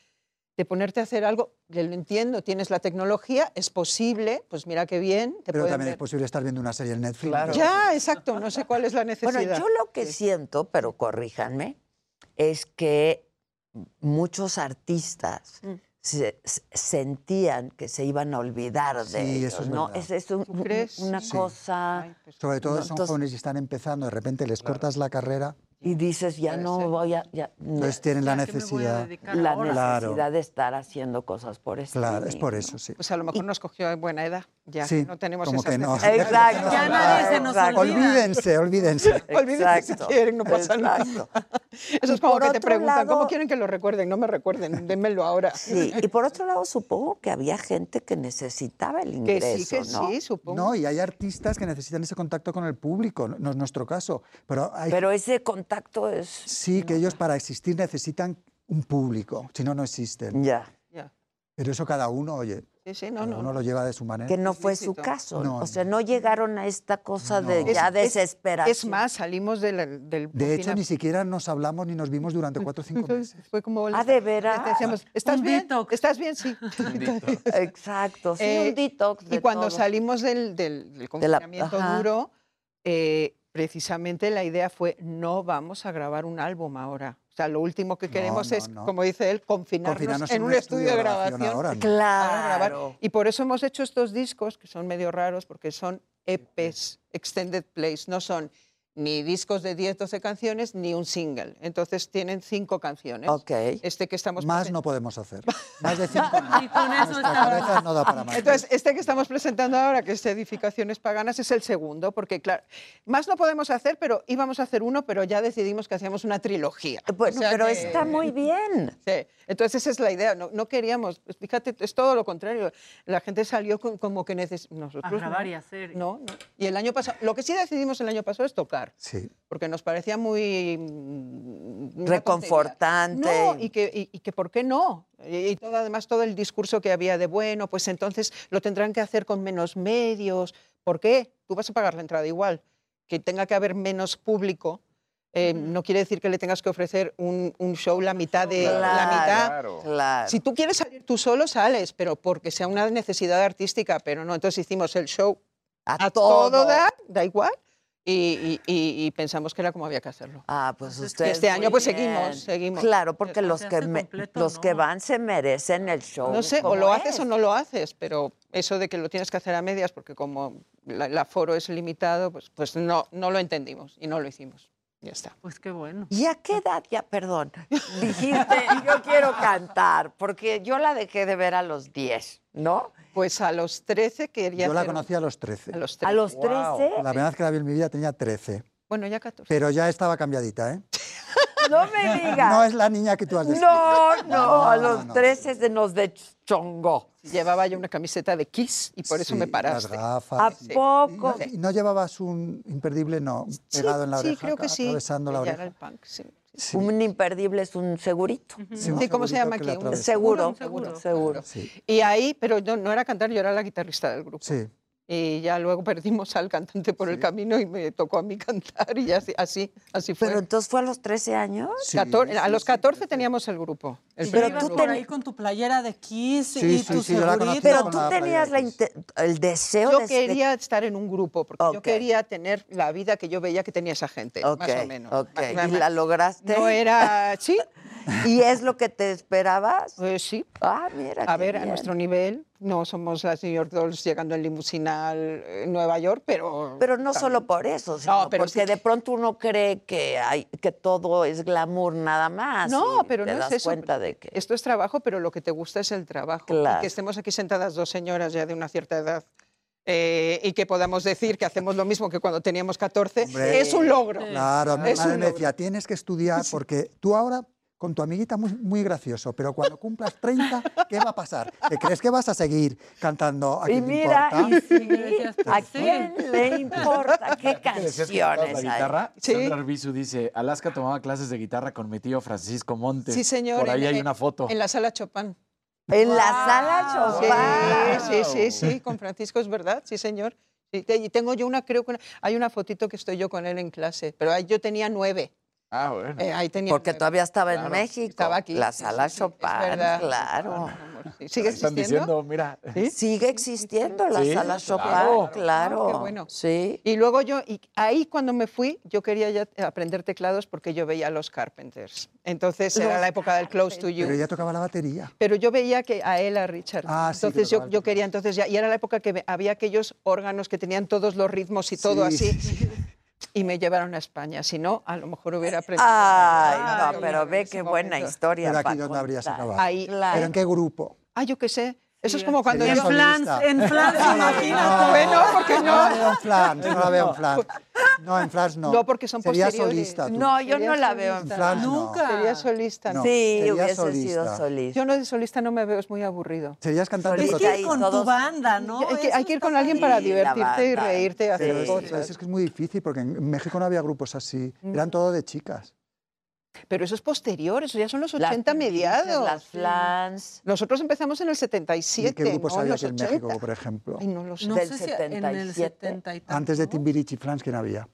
Speaker 44: de ponerte a hacer algo. Yo lo entiendo, tienes la tecnología, es posible, pues mira qué bien. Te
Speaker 45: Pero también es
Speaker 44: ver.
Speaker 45: posible estar viendo una serie en Netflix.
Speaker 28: Claro.
Speaker 44: Ya, exacto, no sé cuál es la necesidad.
Speaker 2: Bueno, yo lo que siento, pero corríjanme, es que muchos artistas
Speaker 44: Mm.
Speaker 2: se- se- sentían que se iban a olvidar de
Speaker 45: Sí,
Speaker 2: ellos,
Speaker 45: eso es
Speaker 2: ¿no?
Speaker 45: verdad.
Speaker 2: Es, es un-
Speaker 44: ¿Tú crees?
Speaker 2: una
Speaker 45: Sí.
Speaker 2: cosa...
Speaker 44: Ay, pues,
Speaker 45: Sobre todo
Speaker 2: No,
Speaker 45: son
Speaker 2: entonces-
Speaker 45: jóvenes y están empezando, de repente les cortas la carrera,
Speaker 2: Y dices, ya no
Speaker 44: ser.
Speaker 2: voy a... ya- no.
Speaker 45: entonces tienen la
Speaker 31: ¿a qué me voy a
Speaker 45: necesidad.
Speaker 2: la
Speaker 31: ahora?
Speaker 45: Claro.
Speaker 2: necesidad de estar haciendo cosas por eso.
Speaker 45: Claro, es por eso, sí.
Speaker 44: Pues a lo mejor nos cogió a buena edad, ya
Speaker 45: Sí,
Speaker 44: que no tenemos
Speaker 45: como
Speaker 44: esas
Speaker 45: que no.
Speaker 2: Exacto.
Speaker 31: Ya nadie se nos olvida.
Speaker 45: Olvídense, olvídense.
Speaker 44: Olvídense si quieren, no pasa nada.
Speaker 2: exacto.
Speaker 44: Eso
Speaker 2: Y
Speaker 44: es como que te preguntan,
Speaker 2: lado-
Speaker 44: ¿cómo quieren que lo recuerden? No me recuerden, démelo ahora.
Speaker 2: Sí, y por otro lado supongo que había gente que necesitaba el
Speaker 44: Que
Speaker 2: ingreso,
Speaker 44: sí, que
Speaker 2: ¿no?
Speaker 44: sí, supongo.
Speaker 45: No, y hay artistas que necesitan ese contacto con el público, no es nuestro caso. Pero hay
Speaker 2: Pero ese contacto es...
Speaker 45: sí que ellos para existir necesitan un público, si no, no existen.
Speaker 2: Ya.
Speaker 44: Ya.
Speaker 45: Pero eso cada uno, oye,
Speaker 44: Sí, sí, no,
Speaker 45: cada
Speaker 44: no.
Speaker 45: uno lo lleva de su manera.
Speaker 2: Que no fue su caso.
Speaker 45: No,
Speaker 2: o sea, no llegaron a esta cosa de
Speaker 45: No.
Speaker 2: ya
Speaker 44: Es- es-
Speaker 2: desesperación.
Speaker 44: Es más, salimos del, del
Speaker 45: De hecho, ni siquiera nos hablamos ni nos vimos durante cuatro o cinco meses.
Speaker 44: Fue como...
Speaker 2: Ah, ¿de veras?
Speaker 44: Decíamos, ¿estás bien?
Speaker 31: detox.
Speaker 44: ¿Estás bien? Sí.
Speaker 2: Exacto, sí,
Speaker 44: Eh,
Speaker 2: un detox de
Speaker 44: Y cuando
Speaker 2: todo.
Speaker 44: salimos del, del- del
Speaker 2: De la-
Speaker 44: confinamiento duro, eh, precisamente la idea fue, no vamos a grabar un álbum ahora. O sea, lo último que queremos
Speaker 45: no,
Speaker 44: es,
Speaker 45: no.
Speaker 44: como dice él, confinarnos,
Speaker 45: Confinarnos
Speaker 44: en un estudio de grabación.
Speaker 2: Claro.
Speaker 44: Y por eso hemos hecho estos discos, que son medio raros, porque son EPs, Extended Plays, no son ni discos de 10, 12 canciones, ni un single. Entonces tienen cinco canciones.
Speaker 2: Ok.
Speaker 44: Este que estamos
Speaker 45: Más no podemos hacer. Más de cinco no.
Speaker 31: Y con eso
Speaker 45: Nuestra
Speaker 31: estamos.
Speaker 45: cabeza no da para más.
Speaker 44: Entonces, este que estamos presentando ahora, que es Edificaciones Paganas, es el segundo, porque claro, más no podemos hacer, pero íbamos a hacer uno, pero ya decidimos que hacíamos una trilogía.
Speaker 2: Bueno,
Speaker 44: O sea
Speaker 2: pero
Speaker 44: que-
Speaker 2: está muy bien.
Speaker 44: Sí, entonces esa es la idea, no, no queríamos, fíjate, es todo lo contrario, la gente salió con- como que neces- nosotros
Speaker 31: A grabar
Speaker 44: no.
Speaker 31: y hacer.
Speaker 44: No, no. Y el año pasado, lo que sí decidimos el año pasado es tocar,
Speaker 45: Sí.
Speaker 44: porque nos parecía muy... mm,
Speaker 2: Reconfortante.
Speaker 44: No, y que, y, y que por qué no. Y, y todo, además todo el discurso que había de, bueno, pues entonces lo tendrán que hacer con menos medios. ¿Por qué? Tú vas a pagar la entrada igual. Que tenga que haber menos público. eh, No quiere decir que le tengas que ofrecer un, un show la mitad de la mitad.
Speaker 30: Claro.
Speaker 2: Claro.
Speaker 44: Si tú quieres salir tú solo, sales, pero porque sea una necesidad artística, pero no. Entonces hicimos el show
Speaker 2: a,
Speaker 44: a todo da, da igual, y, y- y- y pensamos que era como había que hacerlo.
Speaker 2: Ah, pues ustedes.
Speaker 44: este año pues
Speaker 2: bien.
Speaker 44: seguimos, seguimos.
Speaker 2: Claro, porque los que, me- los que van se merecen el show.
Speaker 44: No sé, o lo haces
Speaker 2: es.
Speaker 44: o no lo haces, pero eso de que lo tienes que hacer a medias, porque como la- el aforo es limitado, pues, pues no, no lo entendimos y no lo hicimos. Ya está.
Speaker 31: Pues qué bueno.
Speaker 2: ¿Y a qué edad ya, perdón, dijiste, yo quiero cantar? Porque yo la dejé de ver a los 10, ¿no?
Speaker 44: Pues a los 13 quería
Speaker 45: Yo la
Speaker 44: hacer-
Speaker 45: conocí a los 13.
Speaker 44: A los
Speaker 2: A
Speaker 44: 13.
Speaker 2: los 13.
Speaker 45: La primera vez que la vi en mi vida tenía 13.
Speaker 44: Bueno, ya 14.
Speaker 45: Pero ya estaba cambiadita, ¿eh?
Speaker 2: No me digas.
Speaker 45: No es la niña que tú has descrito.
Speaker 2: No, no, a los
Speaker 45: no.
Speaker 2: 13 se nos deschongó.
Speaker 44: Llevaba yo una camiseta de Kiss y por eso
Speaker 45: Sí,
Speaker 44: me
Speaker 45: Las
Speaker 44: paraste.
Speaker 45: gafas.
Speaker 2: ¿A
Speaker 45: sí.
Speaker 2: poco?
Speaker 45: ¿Y no llevabas un imperdible, no, pegado en la
Speaker 44: sí,
Speaker 45: oreja,
Speaker 44: creo que sí.
Speaker 45: atravesando la oreja?
Speaker 44: el punk, sí.
Speaker 45: Sí.
Speaker 2: Un imperdible es un segurito.
Speaker 45: Sí, un
Speaker 44: Sí, ¿cómo se llama aquí? Un.
Speaker 2: Seguro,
Speaker 44: seguro.
Speaker 2: seguro.
Speaker 45: Sí,
Speaker 44: Y ahí, pero yo no era cantar, yo era la guitarrista del grupo.
Speaker 45: sí.
Speaker 44: Y ya luego perdimos al cantante por el camino y me tocó a mí cantar y así, así, así fue.
Speaker 2: Pero entonces fue a los 13 años.
Speaker 45: Sí,
Speaker 44: a los
Speaker 45: sí,
Speaker 44: 14 teníamos el grupo. El
Speaker 2: Pero tú
Speaker 44: grupo.
Speaker 31: por ahí con tu playera de Kiss
Speaker 45: Sí,
Speaker 31: y
Speaker 45: sí,
Speaker 31: tu
Speaker 45: yo.
Speaker 2: Pero tú tenías la el deseo
Speaker 44: Yo
Speaker 2: de... de-
Speaker 44: quería estar en un grupo, porque yo quería tener la vida que yo veía que tenía esa gente, más o menos.
Speaker 2: ok.
Speaker 44: Más-
Speaker 2: ¿Y la lograste?
Speaker 44: No era, sí,
Speaker 2: ¿Y es lo que te esperabas?
Speaker 44: Pues sí.
Speaker 2: Ah, mira.
Speaker 44: A ver, a
Speaker 2: bien.
Speaker 44: nuestro nivel, no somos las New York Dolls llegando en limusina al eh, Nueva York, pero...
Speaker 2: Pero no solo por eso, sino
Speaker 44: pero
Speaker 2: porque de pronto uno cree que hay que todo es glamour nada más.
Speaker 44: No,
Speaker 2: y
Speaker 44: pero
Speaker 2: te
Speaker 44: no
Speaker 2: das
Speaker 44: es eso.
Speaker 2: cuenta de que
Speaker 44: Esto es trabajo, pero lo que te gusta es el trabajo. Y
Speaker 2: Claro.
Speaker 44: que estemos aquí sentadas dos señoras ya de una cierta edad eh, y que podamos decir que hacemos lo mismo que cuando teníamos 14,
Speaker 45: Hombre,
Speaker 44: es un logro.
Speaker 45: Claro, mi
Speaker 44: es
Speaker 45: madre
Speaker 44: un
Speaker 45: me decía, tienes que estudiar porque tú ahora con tu amiguita muy, muy gracioso, pero cuando cumplas 30, ¿qué va a pasar? ¿Te crees que vas a seguir cantando a
Speaker 2: Y mira,
Speaker 45: importa?
Speaker 2: y sí, ¿a quién le importa qué
Speaker 29: ¿Qué decías que tocabas
Speaker 2: canciones
Speaker 29: la guitarra?
Speaker 44: Sí.
Speaker 29: Sandra Arbizu dice, Alaska tomaba clases de guitarra con mi tío Francisco Montes.
Speaker 44: Sí, señor.
Speaker 29: Por ahí
Speaker 44: en-
Speaker 29: hay una foto.
Speaker 44: En la sala Chopin.
Speaker 2: En la sala Chopin.
Speaker 44: Sí, sí, sí, sí, con Francisco es verdad, sí, señor. Te- y tengo yo una, creo que una- hay una fotito que estoy yo con él en clase, pero yo tenía nueve.
Speaker 29: Ah, bueno.
Speaker 44: Eh, ahí tenía
Speaker 2: Porque todavía estaba en
Speaker 44: Claro,
Speaker 2: México.
Speaker 44: Estaba aquí.
Speaker 2: La
Speaker 44: sí,
Speaker 2: sala
Speaker 44: sí, sí,
Speaker 2: Chopin, claro.
Speaker 44: Sí, ¿Sigue
Speaker 29: Están
Speaker 44: existiendo?
Speaker 29: diciendo, mira.
Speaker 2: Sigue existiendo la
Speaker 29: Sí,
Speaker 2: sala Chopin,
Speaker 29: claro.
Speaker 2: claro.
Speaker 44: Ah, qué bueno.
Speaker 2: Sí.
Speaker 44: Y luego yo, y ahí cuando me fui, yo quería ya aprender teclados porque yo veía a los Carpenters. Entonces era
Speaker 2: Los
Speaker 44: la época del Close to You.
Speaker 45: Pero ella tocaba la batería.
Speaker 44: Pero yo veía que a él, a Richard.
Speaker 45: Ah, sí,
Speaker 44: entonces yo, yo quería, entonces ya, y era la época que había aquellos órganos que tenían todos los ritmos y todo
Speaker 45: Sí.
Speaker 44: así. Y me llevaron a España. Si no, a lo mejor hubiera aprendido.
Speaker 2: Ay,
Speaker 44: Ay,
Speaker 2: no, pero ve qué buena historia.
Speaker 45: Pero aquí donde habrías acabado.
Speaker 44: Ahí.
Speaker 45: ¿Pero en qué grupo?
Speaker 44: Ah, yo qué sé. Eso es como cuando
Speaker 45: Sería
Speaker 44: yo...
Speaker 45: solista.
Speaker 31: en Francia, imagínate.
Speaker 44: Bueno, porque
Speaker 45: No la
Speaker 44: no.
Speaker 45: veo en Flans, no la veo en Flans. No, en Flans no.
Speaker 44: No, porque son
Speaker 45: Sería
Speaker 44: posteriores.
Speaker 45: solista tú.
Speaker 2: No, yo no la veo en.
Speaker 45: Flans no.
Speaker 31: Nunca.
Speaker 44: Sería solista, ¿no?
Speaker 45: No.
Speaker 2: Sí,
Speaker 45: sería
Speaker 2: hubiese
Speaker 45: solista.
Speaker 2: sido solista.
Speaker 44: Yo no de solista no me veo, es muy aburrido.
Speaker 45: Serías cantante
Speaker 31: Es
Speaker 2: Solista
Speaker 31: que ir
Speaker 2: y
Speaker 31: con tu banda, ¿no?
Speaker 44: hay, que, hay que ir con alguien para
Speaker 2: la
Speaker 44: divertirte y reírte,
Speaker 45: Pero
Speaker 44: hacer
Speaker 45: es,
Speaker 44: cosas.
Speaker 45: es que es muy difícil porque en México no había grupos así. Eran todo de chicas.
Speaker 44: Pero eso es posterior, eso ya son los
Speaker 2: Las
Speaker 44: 80 mediados.
Speaker 2: Las flans.
Speaker 44: Nosotros empezamos en el 77,
Speaker 45: ¿Y qué grupos
Speaker 44: no
Speaker 45: había aquí en
Speaker 44: 80.
Speaker 45: México, por ejemplo?
Speaker 44: Ay, no lo sé.
Speaker 31: No
Speaker 2: del
Speaker 31: sé si en el
Speaker 2: 77.
Speaker 31: 70 y tanto.
Speaker 45: Antes de Timbiriche y Flans, ¿quién había?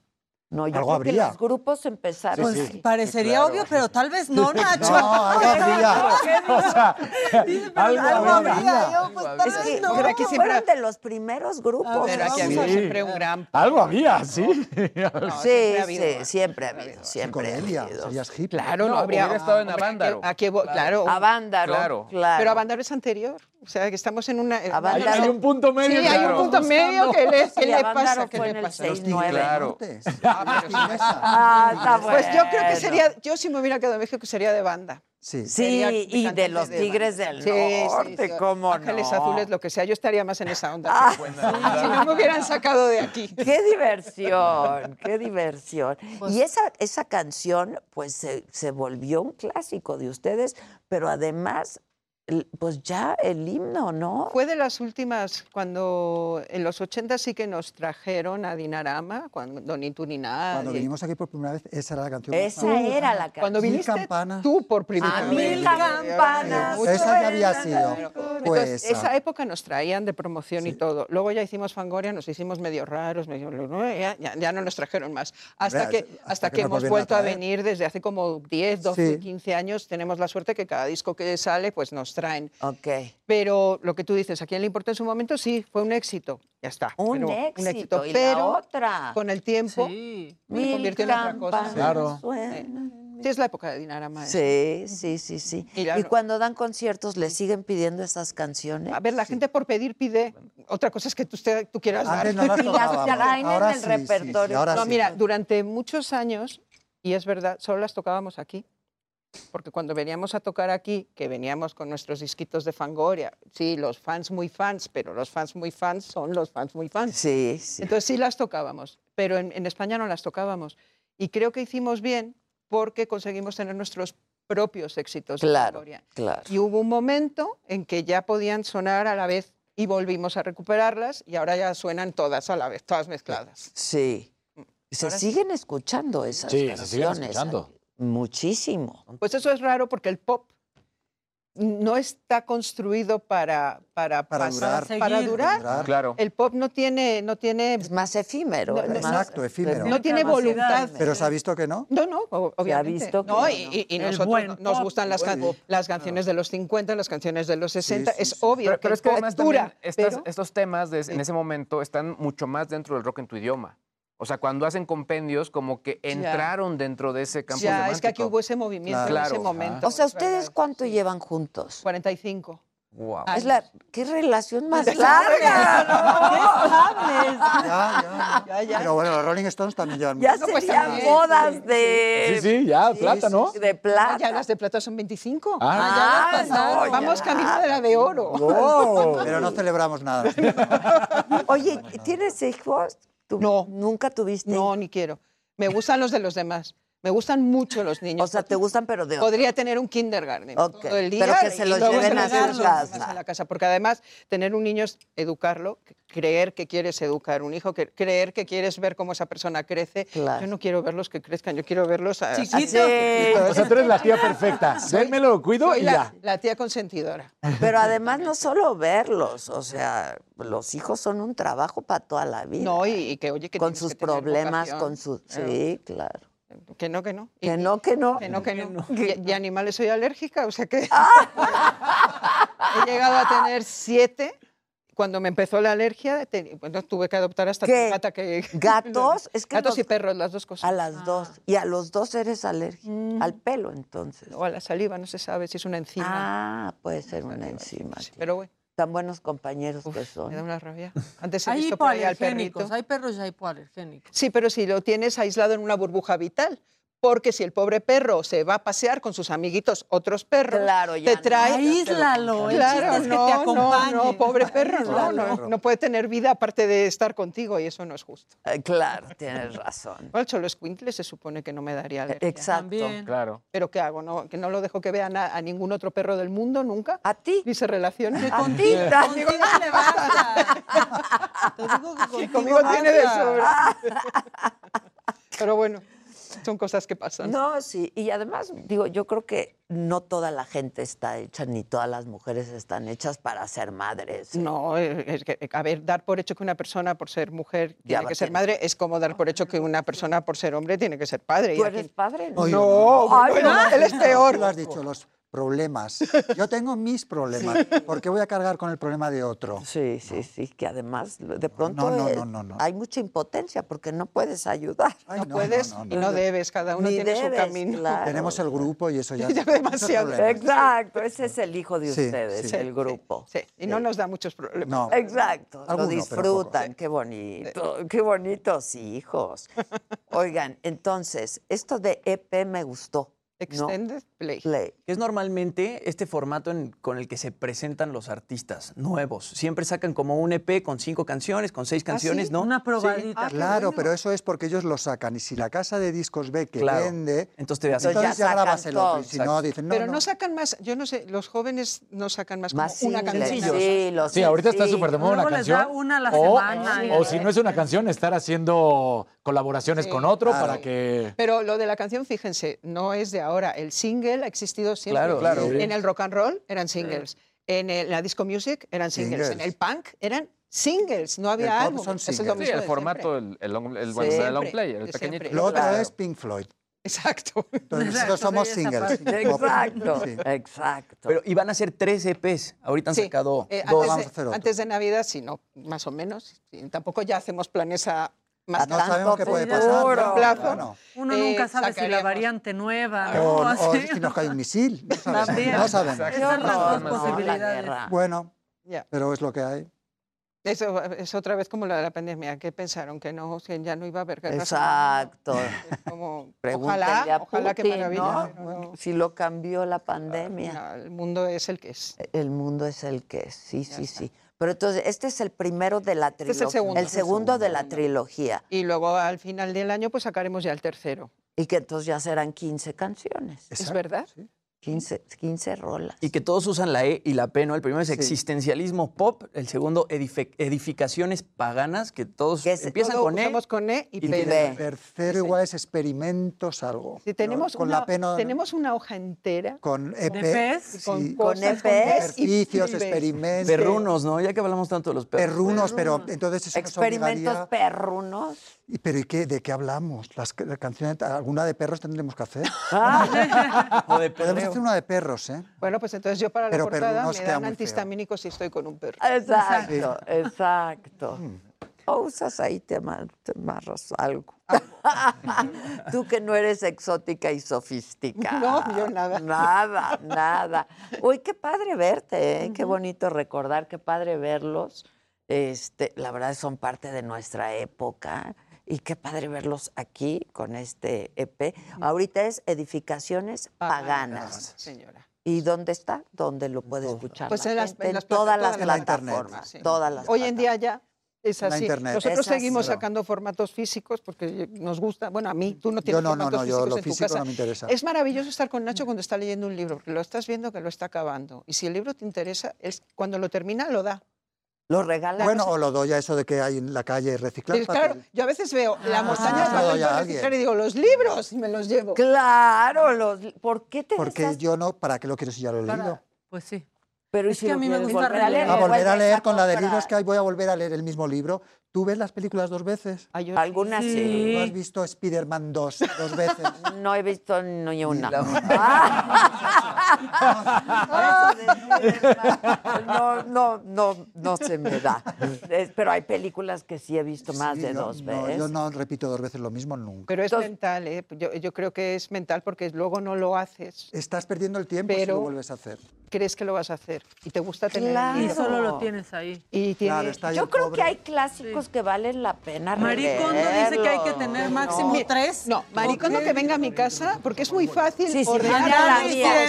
Speaker 2: No, yo
Speaker 45: Algo
Speaker 2: creo que
Speaker 45: habría.
Speaker 2: los grupos empezaron.
Speaker 31: Pues
Speaker 29: Sí, sí.
Speaker 31: parecería
Speaker 29: claro.
Speaker 31: obvio, pero tal vez no, Nacho.
Speaker 45: No, algo habría.
Speaker 29: O sea, algo
Speaker 31: algo
Speaker 29: habría.
Speaker 31: habría. Yo, pues, tal
Speaker 2: Es que
Speaker 31: no.
Speaker 44: pero aquí siempre-
Speaker 2: fueron de los primeros grupos.
Speaker 44: Pero aquí
Speaker 31: Sí.
Speaker 44: había siempre un gran...
Speaker 29: Algo había, sí.
Speaker 44: No,
Speaker 2: Sí,
Speaker 44: siempre ha habido.
Speaker 2: sí, siempre ha habido, siempre ha habido.
Speaker 45: serías hippie.
Speaker 44: Claro, no,
Speaker 30: No,
Speaker 44: habría...
Speaker 30: hubiera estado en Avándaro.
Speaker 44: claro.
Speaker 2: Avándaro.
Speaker 44: Pero Avándaro es anterior. O sea, que estamos en una...
Speaker 29: Hay, hay un punto medio.
Speaker 44: Sí, hay un punto medio que le, que
Speaker 2: Sí,
Speaker 44: le pasa, que le pasa.
Speaker 45: Los
Speaker 2: 6-9.
Speaker 45: Tigres
Speaker 30: Claro.
Speaker 45: Nortes. Ah, tigresa.
Speaker 2: Ah, está
Speaker 44: Pues yo creo que
Speaker 2: bueno.
Speaker 44: sería, yo si me hubiera quedado en México sería de banda.
Speaker 45: Sí.
Speaker 2: Sí, y de los
Speaker 44: de
Speaker 2: Tigres
Speaker 44: banda.
Speaker 2: del
Speaker 44: Sí,
Speaker 2: Norte,
Speaker 44: sí.
Speaker 2: ¿cómo
Speaker 44: Ángeles
Speaker 2: no?
Speaker 44: Azules, lo que sea, yo estaría más en esa onda.
Speaker 2: Ah.
Speaker 44: si no me hubieran sacado de aquí.
Speaker 2: Qué diversión, qué diversión. y esa, esa canción, pues, se, se volvió un clásico de ustedes, pero además, pues ya el himno, ¿no?
Speaker 44: Fue de las últimas, cuando en los 80 sí que nos trajeron a Dinarama, cuando ni tú ni nada.
Speaker 45: Cuando vinimos aquí por primera vez, esa era la canción.
Speaker 2: Esa era la canción.
Speaker 44: Cuando
Speaker 45: Mil
Speaker 44: viniste
Speaker 45: campanas.
Speaker 44: tú por primera
Speaker 2: A
Speaker 44: vez.
Speaker 2: mil campanas.
Speaker 45: Esa ya había sido.
Speaker 44: Entonces, esa época nos traían de promoción y todo. Luego ya hicimos Fangoria, nos hicimos medio raros, medio, ¿no? ya, ya- ya no nos trajeron más. Hasta que,
Speaker 45: hasta
Speaker 44: hasta
Speaker 45: que
Speaker 44: hemos
Speaker 45: a
Speaker 44: vuelto a, venir desde hace como 10, 12,
Speaker 45: Sí.
Speaker 44: 15 años. Tenemos la suerte que cada disco que sale, pues nos traen.
Speaker 2: Ok.
Speaker 44: Pero lo que tú dices, ¿a quién le importa en su momento? Sí, fue un éxito. Ya está.
Speaker 2: Un
Speaker 44: Pero
Speaker 2: éxito. Y la
Speaker 44: pero
Speaker 2: otra.
Speaker 44: con el tiempo
Speaker 31: Sí.
Speaker 44: se
Speaker 2: Mil
Speaker 44: convirtió en otra cosa.
Speaker 29: Claro.
Speaker 44: Sí, es la época de Dinarama. ¿eh?
Speaker 2: Sí, sí, sí, sí.
Speaker 44: Y
Speaker 2: Y,
Speaker 44: la-
Speaker 2: cuando dan conciertos, ¿les siguen pidiendo esas canciones?
Speaker 44: A ver, la gente por pedir pide. Otra cosa es que tú, usted, tú quieras dar.
Speaker 45: No las
Speaker 2: Y las traen en
Speaker 45: Ahora
Speaker 2: el
Speaker 45: sí, sí, sí,
Speaker 2: repertorio.
Speaker 45: ahora
Speaker 44: No,
Speaker 45: sí.
Speaker 44: mira, durante muchos años, y es verdad, solo las tocábamos aquí. Porque cuando veníamos a tocar aquí, que veníamos con nuestros disquitos de Fangoria, sí, los fans muy fans, pero los fans muy fans son los fans muy fans.
Speaker 2: Sí, sí.
Speaker 44: Entonces sí las tocábamos, pero en, en España no las tocábamos. Y creo que hicimos bien porque conseguimos tener nuestros propios éxitos de
Speaker 2: Claro,
Speaker 44: Fangoria.
Speaker 2: claro.
Speaker 44: Y hubo un momento en que ya podían sonar a la vez y volvimos a recuperarlas y ahora ya suenan todas a la vez, todas mezcladas.
Speaker 2: Sí. Se
Speaker 44: Ahora sí.
Speaker 2: siguen escuchando esas
Speaker 29: Sí, se
Speaker 2: canciones.
Speaker 29: siguen escuchando.
Speaker 2: Muchísimo.
Speaker 44: Pues eso es raro porque el pop no está construido para para
Speaker 45: Para
Speaker 44: pasar-
Speaker 45: durar.
Speaker 44: para durar.
Speaker 45: Durar.
Speaker 30: Claro.
Speaker 44: El pop no tiene no tiene
Speaker 2: Es más efímero.
Speaker 44: No,
Speaker 2: es
Speaker 44: no,
Speaker 2: más
Speaker 45: Exacto, efímero.
Speaker 44: no tiene voluntad.
Speaker 45: Pero se ha visto que no.
Speaker 44: No, no, obviamente.
Speaker 2: visto que
Speaker 44: no,
Speaker 2: no.
Speaker 44: y, y- y
Speaker 31: El
Speaker 44: nosotros nos gustan las,
Speaker 45: buen
Speaker 44: can-
Speaker 45: pop.
Speaker 44: las canciones de los 50, las canciones de los 60.
Speaker 45: sí,
Speaker 44: es
Speaker 45: sí.
Speaker 44: obvio
Speaker 30: Pero, pero
Speaker 44: que
Speaker 30: es que además
Speaker 44: dura,
Speaker 30: también estas-
Speaker 44: pero-
Speaker 30: estos temas de- en ese momento están mucho más dentro del rock en tu idioma. O sea, cuando hacen compendios, como que entraron dentro de ese campo
Speaker 44: Ya, es que aquí
Speaker 30: semántico.
Speaker 44: hubo ese movimiento en ese momento.
Speaker 2: O sea, ¿ustedes cuánto llevan juntos?
Speaker 44: 45.
Speaker 30: Wow.
Speaker 2: Es la, ¿Qué relación más
Speaker 44: Pues,
Speaker 2: larga?
Speaker 45: Ya, ya. Pero bueno, los Rolling Stones también llevan
Speaker 2: Ya
Speaker 45: mucho.
Speaker 2: serían bodas de...
Speaker 29: Sí, sí, ya, plata, ¿no?
Speaker 2: De plata.
Speaker 44: Ya las de plata son 25.
Speaker 29: Ah,
Speaker 44: ya las
Speaker 2: no,
Speaker 44: Vamos
Speaker 2: ya.
Speaker 44: camino de la de oro.
Speaker 45: Oh, Pero no celebramos nada.
Speaker 2: Oye, ¿tienes hijos? ¿Tú
Speaker 44: No.
Speaker 2: ¿Nunca tuviste?
Speaker 44: No, ni quiero. Me gustan los de los demás. Me gustan mucho los niños.
Speaker 2: O sea, ¿te gustan pero de
Speaker 44: Podría tener un kindergarten
Speaker 2: Ok,
Speaker 44: todo el día.
Speaker 2: pero que se los lleven
Speaker 44: se
Speaker 2: a su casa.
Speaker 44: a la casa. Porque además, tener un niño es educarlo, creer que quieres educar un hijo, creer que quieres ver cómo esa persona crece.
Speaker 2: Claro.
Speaker 44: Yo no quiero verlos que crezcan, yo quiero verlos a,
Speaker 2: Chiquitos.
Speaker 44: así,
Speaker 29: O sea, tú eres la tía perfecta. Dénmelo, lo cuido
Speaker 44: Soy
Speaker 29: y
Speaker 44: la,
Speaker 29: ya.
Speaker 44: la tía consentidora.
Speaker 2: Pero además no solo verlos, o sea, los hijos son un trabajo para toda la vida.
Speaker 44: No, y, y que oye que
Speaker 2: con sus
Speaker 44: que
Speaker 2: problemas,
Speaker 44: vocación.
Speaker 2: con sus... Sí, claro.
Speaker 44: Que no, que no. Y-
Speaker 2: Que no, que no.
Speaker 44: Que no, que no. Y, y animales soy alérgica, o sea que
Speaker 2: Ah.
Speaker 44: he llegado a tener siete. Cuando me empezó la alergia, te- bueno, tuve que adoptar hasta
Speaker 2: ¿Qué?
Speaker 44: gata que...
Speaker 2: ¿Gatos? Es que
Speaker 44: Gatos
Speaker 2: los-
Speaker 44: y perros, las dos cosas.
Speaker 2: A las dos. Y a los dos eres alérgico.
Speaker 44: Mm.
Speaker 2: Al pelo, entonces.
Speaker 44: O a la saliva, no se sabe si es una enzima.
Speaker 2: Ah, puede ser una enzima. sí.
Speaker 44: Pero bueno,
Speaker 2: Tan buenos compañeros que
Speaker 44: me da
Speaker 2: son.
Speaker 44: una rabia. Antes he
Speaker 31: Hay
Speaker 44: visto por ahí al
Speaker 31: hipoalergénicos,
Speaker 44: perrito.
Speaker 31: hay perros ya hipoalergénicos.
Speaker 44: Sí, pero si lo tienes aislado en una burbuja vital. Porque si el pobre perro se va a pasear con sus amiguitos, otros perros,
Speaker 2: Claro, ya
Speaker 44: te
Speaker 2: no.
Speaker 44: trae.
Speaker 31: Aíslalo, el
Speaker 44: Claro,
Speaker 31: chiste es que
Speaker 44: no,
Speaker 31: te
Speaker 44: no,
Speaker 31: acompañe.
Speaker 44: No, pobre perro, no,
Speaker 31: Aíslalo.
Speaker 44: no, no puede tener vida aparte de estar contigo y eso no es justo.
Speaker 2: Eh, Claro, tienes razón.
Speaker 44: Bueno, el cholo escuincle se supone que no me daría alergia.
Speaker 2: Exacto.
Speaker 31: También.
Speaker 29: Claro.
Speaker 44: ¿Pero qué hago? ¿No, ¿Que no lo dejo que vea na- a ningún otro perro del mundo nunca?
Speaker 2: ¿A ti?
Speaker 44: ¿Ni se relacione?
Speaker 2: A
Speaker 31: contigo,
Speaker 2: ti,
Speaker 31: contigo le basta. Te digo que
Speaker 44: Sí,
Speaker 31: contigo
Speaker 44: conmigo tiene de sobra. Pero bueno, son cosas que pasan.
Speaker 2: No, sí. Y además, digo, yo creo que no toda la gente está hecha, ni todas las mujeres están hechas para ser madres. ¿eh?
Speaker 44: No, eh, es que, a ver, dar por hecho que una persona por ser mujer
Speaker 2: Ya
Speaker 44: tiene que ser
Speaker 2: tiene-
Speaker 44: madre es como dar por hecho que una persona por ser hombre tiene que ser padre. Y
Speaker 2: ¿Tú
Speaker 44: aquí-
Speaker 2: eres padre?
Speaker 45: Oye,
Speaker 44: No,
Speaker 2: Ay,
Speaker 44: bueno,
Speaker 2: no.
Speaker 44: él es peor.
Speaker 45: Lo has dicho, los problemas. Yo tengo mis problemas. ¿Por qué voy a cargar con el problema de otro?
Speaker 2: Sí, sí, sí, que además de pronto
Speaker 45: no,
Speaker 2: eh,
Speaker 45: no, no, no.
Speaker 2: hay mucha impotencia porque no puedes ayudar.
Speaker 45: Ay,
Speaker 44: No puedes
Speaker 45: no, no,
Speaker 44: y
Speaker 45: no.
Speaker 44: debes, cada uno
Speaker 2: Ni
Speaker 44: tiene su camino.
Speaker 2: claro.
Speaker 45: Tenemos el grupo y eso ya,
Speaker 44: Ya
Speaker 45: es
Speaker 44: demasiado.
Speaker 2: Exacto, ese es el hijo de
Speaker 45: Sí,
Speaker 2: ustedes,
Speaker 45: sí.
Speaker 2: el grupo.
Speaker 44: Sí, y no nos da muchos problemas.
Speaker 45: No.
Speaker 2: Exacto,
Speaker 45: Alguno,
Speaker 2: lo disfrutan, qué bonito, qué bonitos hijos. Oigan, entonces, esto de EP me gustó. ¿No?
Speaker 44: Extended play.
Speaker 2: Play.
Speaker 28: Que es normalmente este formato en- con el que se presentan los artistas nuevos. Siempre sacan como un EP con cinco canciones, con seis canciones,
Speaker 44: sí?
Speaker 28: ¿no?
Speaker 31: Una probadita.
Speaker 44: Ah,
Speaker 45: Claro,
Speaker 44: bueno.
Speaker 45: pero eso es porque ellos lo sacan y si la casa de discos ve que
Speaker 28: Claro.
Speaker 45: vende,
Speaker 28: Entonces te hacen-
Speaker 45: entonces
Speaker 2: ya
Speaker 45: ya,
Speaker 2: sacan
Speaker 45: grabas el otro y si
Speaker 28: todo.
Speaker 45: no dicen no,
Speaker 44: Pero
Speaker 45: no.
Speaker 44: no sacan más, yo no sé, los jóvenes no sacan más,
Speaker 2: Más
Speaker 44: como una canción.
Speaker 2: Sí, los
Speaker 29: Sí, ahorita está súper de moda una
Speaker 31: Luego les da
Speaker 29: canción.
Speaker 31: una a la
Speaker 29: o,
Speaker 31: semana
Speaker 29: o si no es una canción, estar haciendo colaboraciones
Speaker 44: Sí,
Speaker 29: con otro
Speaker 45: claro.
Speaker 29: para que...
Speaker 44: Pero lo de la canción, fíjense, no es de ahora. El single ha existido siempre.
Speaker 28: Claro, claro.
Speaker 44: En el rock and roll eran singles. En el- la disco music eran singles. En el punk eran singles. No había álbum.
Speaker 45: son
Speaker 44: Eso es lo
Speaker 45: singles.
Speaker 30: Sí, el formato, el, el, long- el, bueno,
Speaker 44: Siempre,
Speaker 30: el long play, el pequeñito.
Speaker 45: Lo otro
Speaker 2: Claro.
Speaker 45: es Pink Floyd.
Speaker 44: Exacto.
Speaker 45: Entonces nosotros somos singles.
Speaker 2: Exacto,
Speaker 45: Sí.
Speaker 2: exacto.
Speaker 28: Pero iban a ser tres EPs. Ahorita han
Speaker 44: Sí.
Speaker 28: sacado
Speaker 44: Eh,
Speaker 28: dos.
Speaker 44: antes,
Speaker 45: Vamos
Speaker 44: de,
Speaker 45: a hacer otro.
Speaker 44: antes de Navidad, sí, no, más o menos. Sí, tampoco ya hacemos planes a más
Speaker 45: No
Speaker 2: tanto
Speaker 45: sabemos qué puede pasar.
Speaker 44: largo plazo.
Speaker 45: Bueno.
Speaker 31: Uno
Speaker 44: Eh,
Speaker 31: nunca sabe si la variante nueva,
Speaker 45: O,
Speaker 31: ¿no?
Speaker 45: o
Speaker 31: Así.
Speaker 45: si nos cae un misil. No sabemos. No sabemos.
Speaker 31: Esas las dos
Speaker 2: no,
Speaker 31: posibilidades.
Speaker 45: Bueno,
Speaker 44: Ya.
Speaker 45: pero es lo que hay.
Speaker 44: Eso es otra vez como la de la pandemia. ¿Qué pensaron? Que no, que ya no iba a haber guerra.
Speaker 2: Exacto.
Speaker 44: Es como, ojalá,
Speaker 2: a
Speaker 44: ojalá que
Speaker 2: Putin,
Speaker 44: maravilla.
Speaker 2: ¿no?
Speaker 44: no.
Speaker 2: Si lo cambió la pandemia.
Speaker 44: No, el mundo es el que es.
Speaker 2: El mundo es el que es, sí, sí, sí. Pero entonces, este es el primero de la
Speaker 44: es
Speaker 2: trilogía.
Speaker 44: el segundo.
Speaker 2: El segundo de la trilogía.
Speaker 44: Y luego al final del año pues sacaremos ya el tercero.
Speaker 2: Y que entonces ya serán 15 canciones.
Speaker 44: ¿Es verdad?
Speaker 2: 15, 15 rolas.
Speaker 28: Y que todos usan la E y la P, ¿no? El primero es
Speaker 45: Sí.
Speaker 28: existencialismo pop, el segundo edifi- edificaciones paganas, que todos
Speaker 2: Que es-
Speaker 28: empiezan
Speaker 44: Todo
Speaker 28: con E.
Speaker 44: con E y,
Speaker 28: y
Speaker 44: P.
Speaker 45: El tercero igual es experimentos algo.
Speaker 44: Si tenemos,
Speaker 45: con
Speaker 44: una,
Speaker 45: la P no-
Speaker 44: tenemos una hoja entera
Speaker 45: con EP,
Speaker 31: ¿De
Speaker 45: sí,
Speaker 44: con
Speaker 2: Con
Speaker 44: cosas,
Speaker 2: EP,
Speaker 45: ejercicios, experimentos,
Speaker 28: Perrunos, ¿no? Ya que hablamos tanto de los perros.
Speaker 45: perrunos, pero entonces eso
Speaker 2: Experimentos
Speaker 45: obligaría-
Speaker 2: perrunos.
Speaker 45: ¿Y ¿Pero ¿y qué? ¿De qué hablamos? Las, ca- la canción, ¿Alguna de perros tendremos que hacer?
Speaker 28: O de
Speaker 45: Podemos hacer una de perros, ¿eh?
Speaker 44: Bueno, pues entonces yo para la
Speaker 45: Pero
Speaker 44: portada me dan antihistamínicos si estoy con un perro.
Speaker 2: Exacto, exacto. O usas ahí, te, ama- te amarras algo. Tú que no eres exótica y sofisticada.
Speaker 44: No, yo nada.
Speaker 2: Nada, nada. Uy, qué padre verte, ¿eh? qué bonito recordar, qué padre verlos. Este, la verdad son parte de nuestra época y qué padre verlos aquí con este EP. Ahorita es Edificaciones Paganas.
Speaker 44: Señora.
Speaker 2: ¿Y dónde está? ¿Dónde lo puede escuchar?
Speaker 44: Pues
Speaker 2: la
Speaker 44: en las,
Speaker 2: gente?
Speaker 44: en las
Speaker 2: todas las
Speaker 44: plataformas.
Speaker 2: plataformas. Todas las
Speaker 44: Hoy en día ya es así.
Speaker 45: internet.
Speaker 44: Nosotros
Speaker 2: Es así.
Speaker 44: seguimos sacando formatos físicos porque nos gusta. Bueno, a mí tú no tienes
Speaker 45: no, no,
Speaker 44: formatos
Speaker 45: no, yo
Speaker 44: físicos
Speaker 45: lo
Speaker 44: en tu
Speaker 45: físico
Speaker 44: casa.
Speaker 45: no me interesa.
Speaker 44: Es maravilloso estar con Nacho cuando está leyendo un libro, porque lo estás viendo que lo está acabando. Y si el libro te interesa, es cuando lo termina lo da.
Speaker 2: Lo regala.
Speaker 45: Bueno, o lo doy a eso de que hay en la calle reciclar
Speaker 44: Sí, claro, yo a veces veo la montaña de papel
Speaker 45: doy a
Speaker 44: para
Speaker 45: alguien.
Speaker 44: reciclar y digo, los libros, y me los llevo.
Speaker 2: Claro, los, ¿por qué te
Speaker 45: Porque yo no, ¿para qué lo quiero si ya lo he
Speaker 44: Para-
Speaker 45: leído?
Speaker 31: Pues sí.
Speaker 2: Pero ¿y
Speaker 31: Es
Speaker 2: si
Speaker 31: que a mí me gusta
Speaker 2: volver a leer,
Speaker 45: A volver a leer con la de libros que hay, voy a volver a leer el mismo libro. ¿Tú ves las películas dos veces?
Speaker 2: Algunas sí.
Speaker 45: ¿Tú has visto Spider-Man 2 dos veces?
Speaker 2: No he visto ni una. No, no, no, no se me da. Pero hay películas que sí he visto más
Speaker 45: Sí,
Speaker 2: de
Speaker 45: no,
Speaker 2: dos
Speaker 45: no,
Speaker 2: veces.
Speaker 45: yo no repito dos veces lo mismo nunca.
Speaker 44: Pero es mental, ¿eh? yo, yo creo que es mental porque luego no lo haces.
Speaker 45: Estás perdiendo el tiempo si
Speaker 44: Pero
Speaker 45: lo vuelves a hacer.
Speaker 44: Crees que lo vas a hacer y te gusta tener
Speaker 2: Claro.
Speaker 44: el
Speaker 31: Y solo lo tienes ahí.
Speaker 44: Y tiene-
Speaker 45: Claro, está ahí
Speaker 2: Yo creo
Speaker 45: pobre.
Speaker 2: que hay clásicos que valen la pena
Speaker 31: Maricondo dice que hay que tener máximo tres.
Speaker 44: No, Maricondo que venga a mi casa porque es muy fácil
Speaker 2: Sí, sí,
Speaker 44: ordenar
Speaker 2: la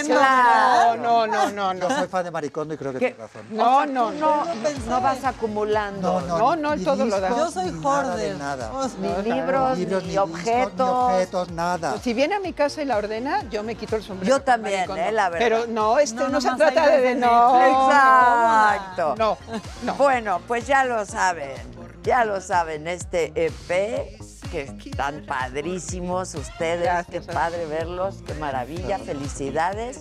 Speaker 2: claro.
Speaker 44: No, no, no, no.
Speaker 45: Yo
Speaker 44: no.
Speaker 45: soy fan de Maricondo y creo que tienes razón.
Speaker 44: No, no,
Speaker 2: no, no vas acumulando.
Speaker 44: No, no,
Speaker 45: ni
Speaker 44: todo lo da.
Speaker 31: Yo soy
Speaker 45: nada
Speaker 31: hoarder.
Speaker 45: nada.
Speaker 2: Ni libros,
Speaker 45: Libros,
Speaker 2: ni,
Speaker 45: ni discos,
Speaker 2: objetos.
Speaker 45: ni objetos, nada.
Speaker 44: Si viene a mi casa y la ordena, yo me quito el sombrero.
Speaker 2: Yo también, eh, la verdad.
Speaker 44: Pero no, este
Speaker 31: No,
Speaker 44: no, se trata de, no.
Speaker 2: Exacto.
Speaker 44: No, no.
Speaker 2: Bueno, pues ya lo saben, ya lo saben, este EP, que están padrísimos ustedes,
Speaker 44: Gracias.
Speaker 2: qué padre verlos, qué maravilla, felicidades.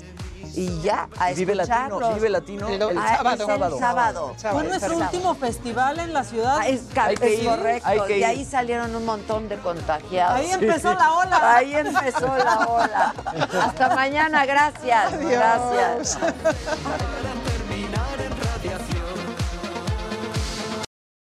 Speaker 2: Y ya, a
Speaker 28: Vive Latino. Vive Latino.
Speaker 44: El-
Speaker 28: el
Speaker 2: Ah, es
Speaker 44: sábado.
Speaker 2: el sábado.
Speaker 44: Sábado.
Speaker 31: Fue nuestro
Speaker 2: Sábado.
Speaker 31: último festival en la ciudad.
Speaker 2: Ah, es,
Speaker 28: Hay que
Speaker 2: es
Speaker 28: ir,
Speaker 2: correcto.
Speaker 28: hay que
Speaker 2: y
Speaker 28: ir.
Speaker 2: ahí salieron un montón de contagiados.
Speaker 31: Ahí empezó la ola.
Speaker 2: Ahí empezó la ola. Hasta mañana, gracias. Gracias.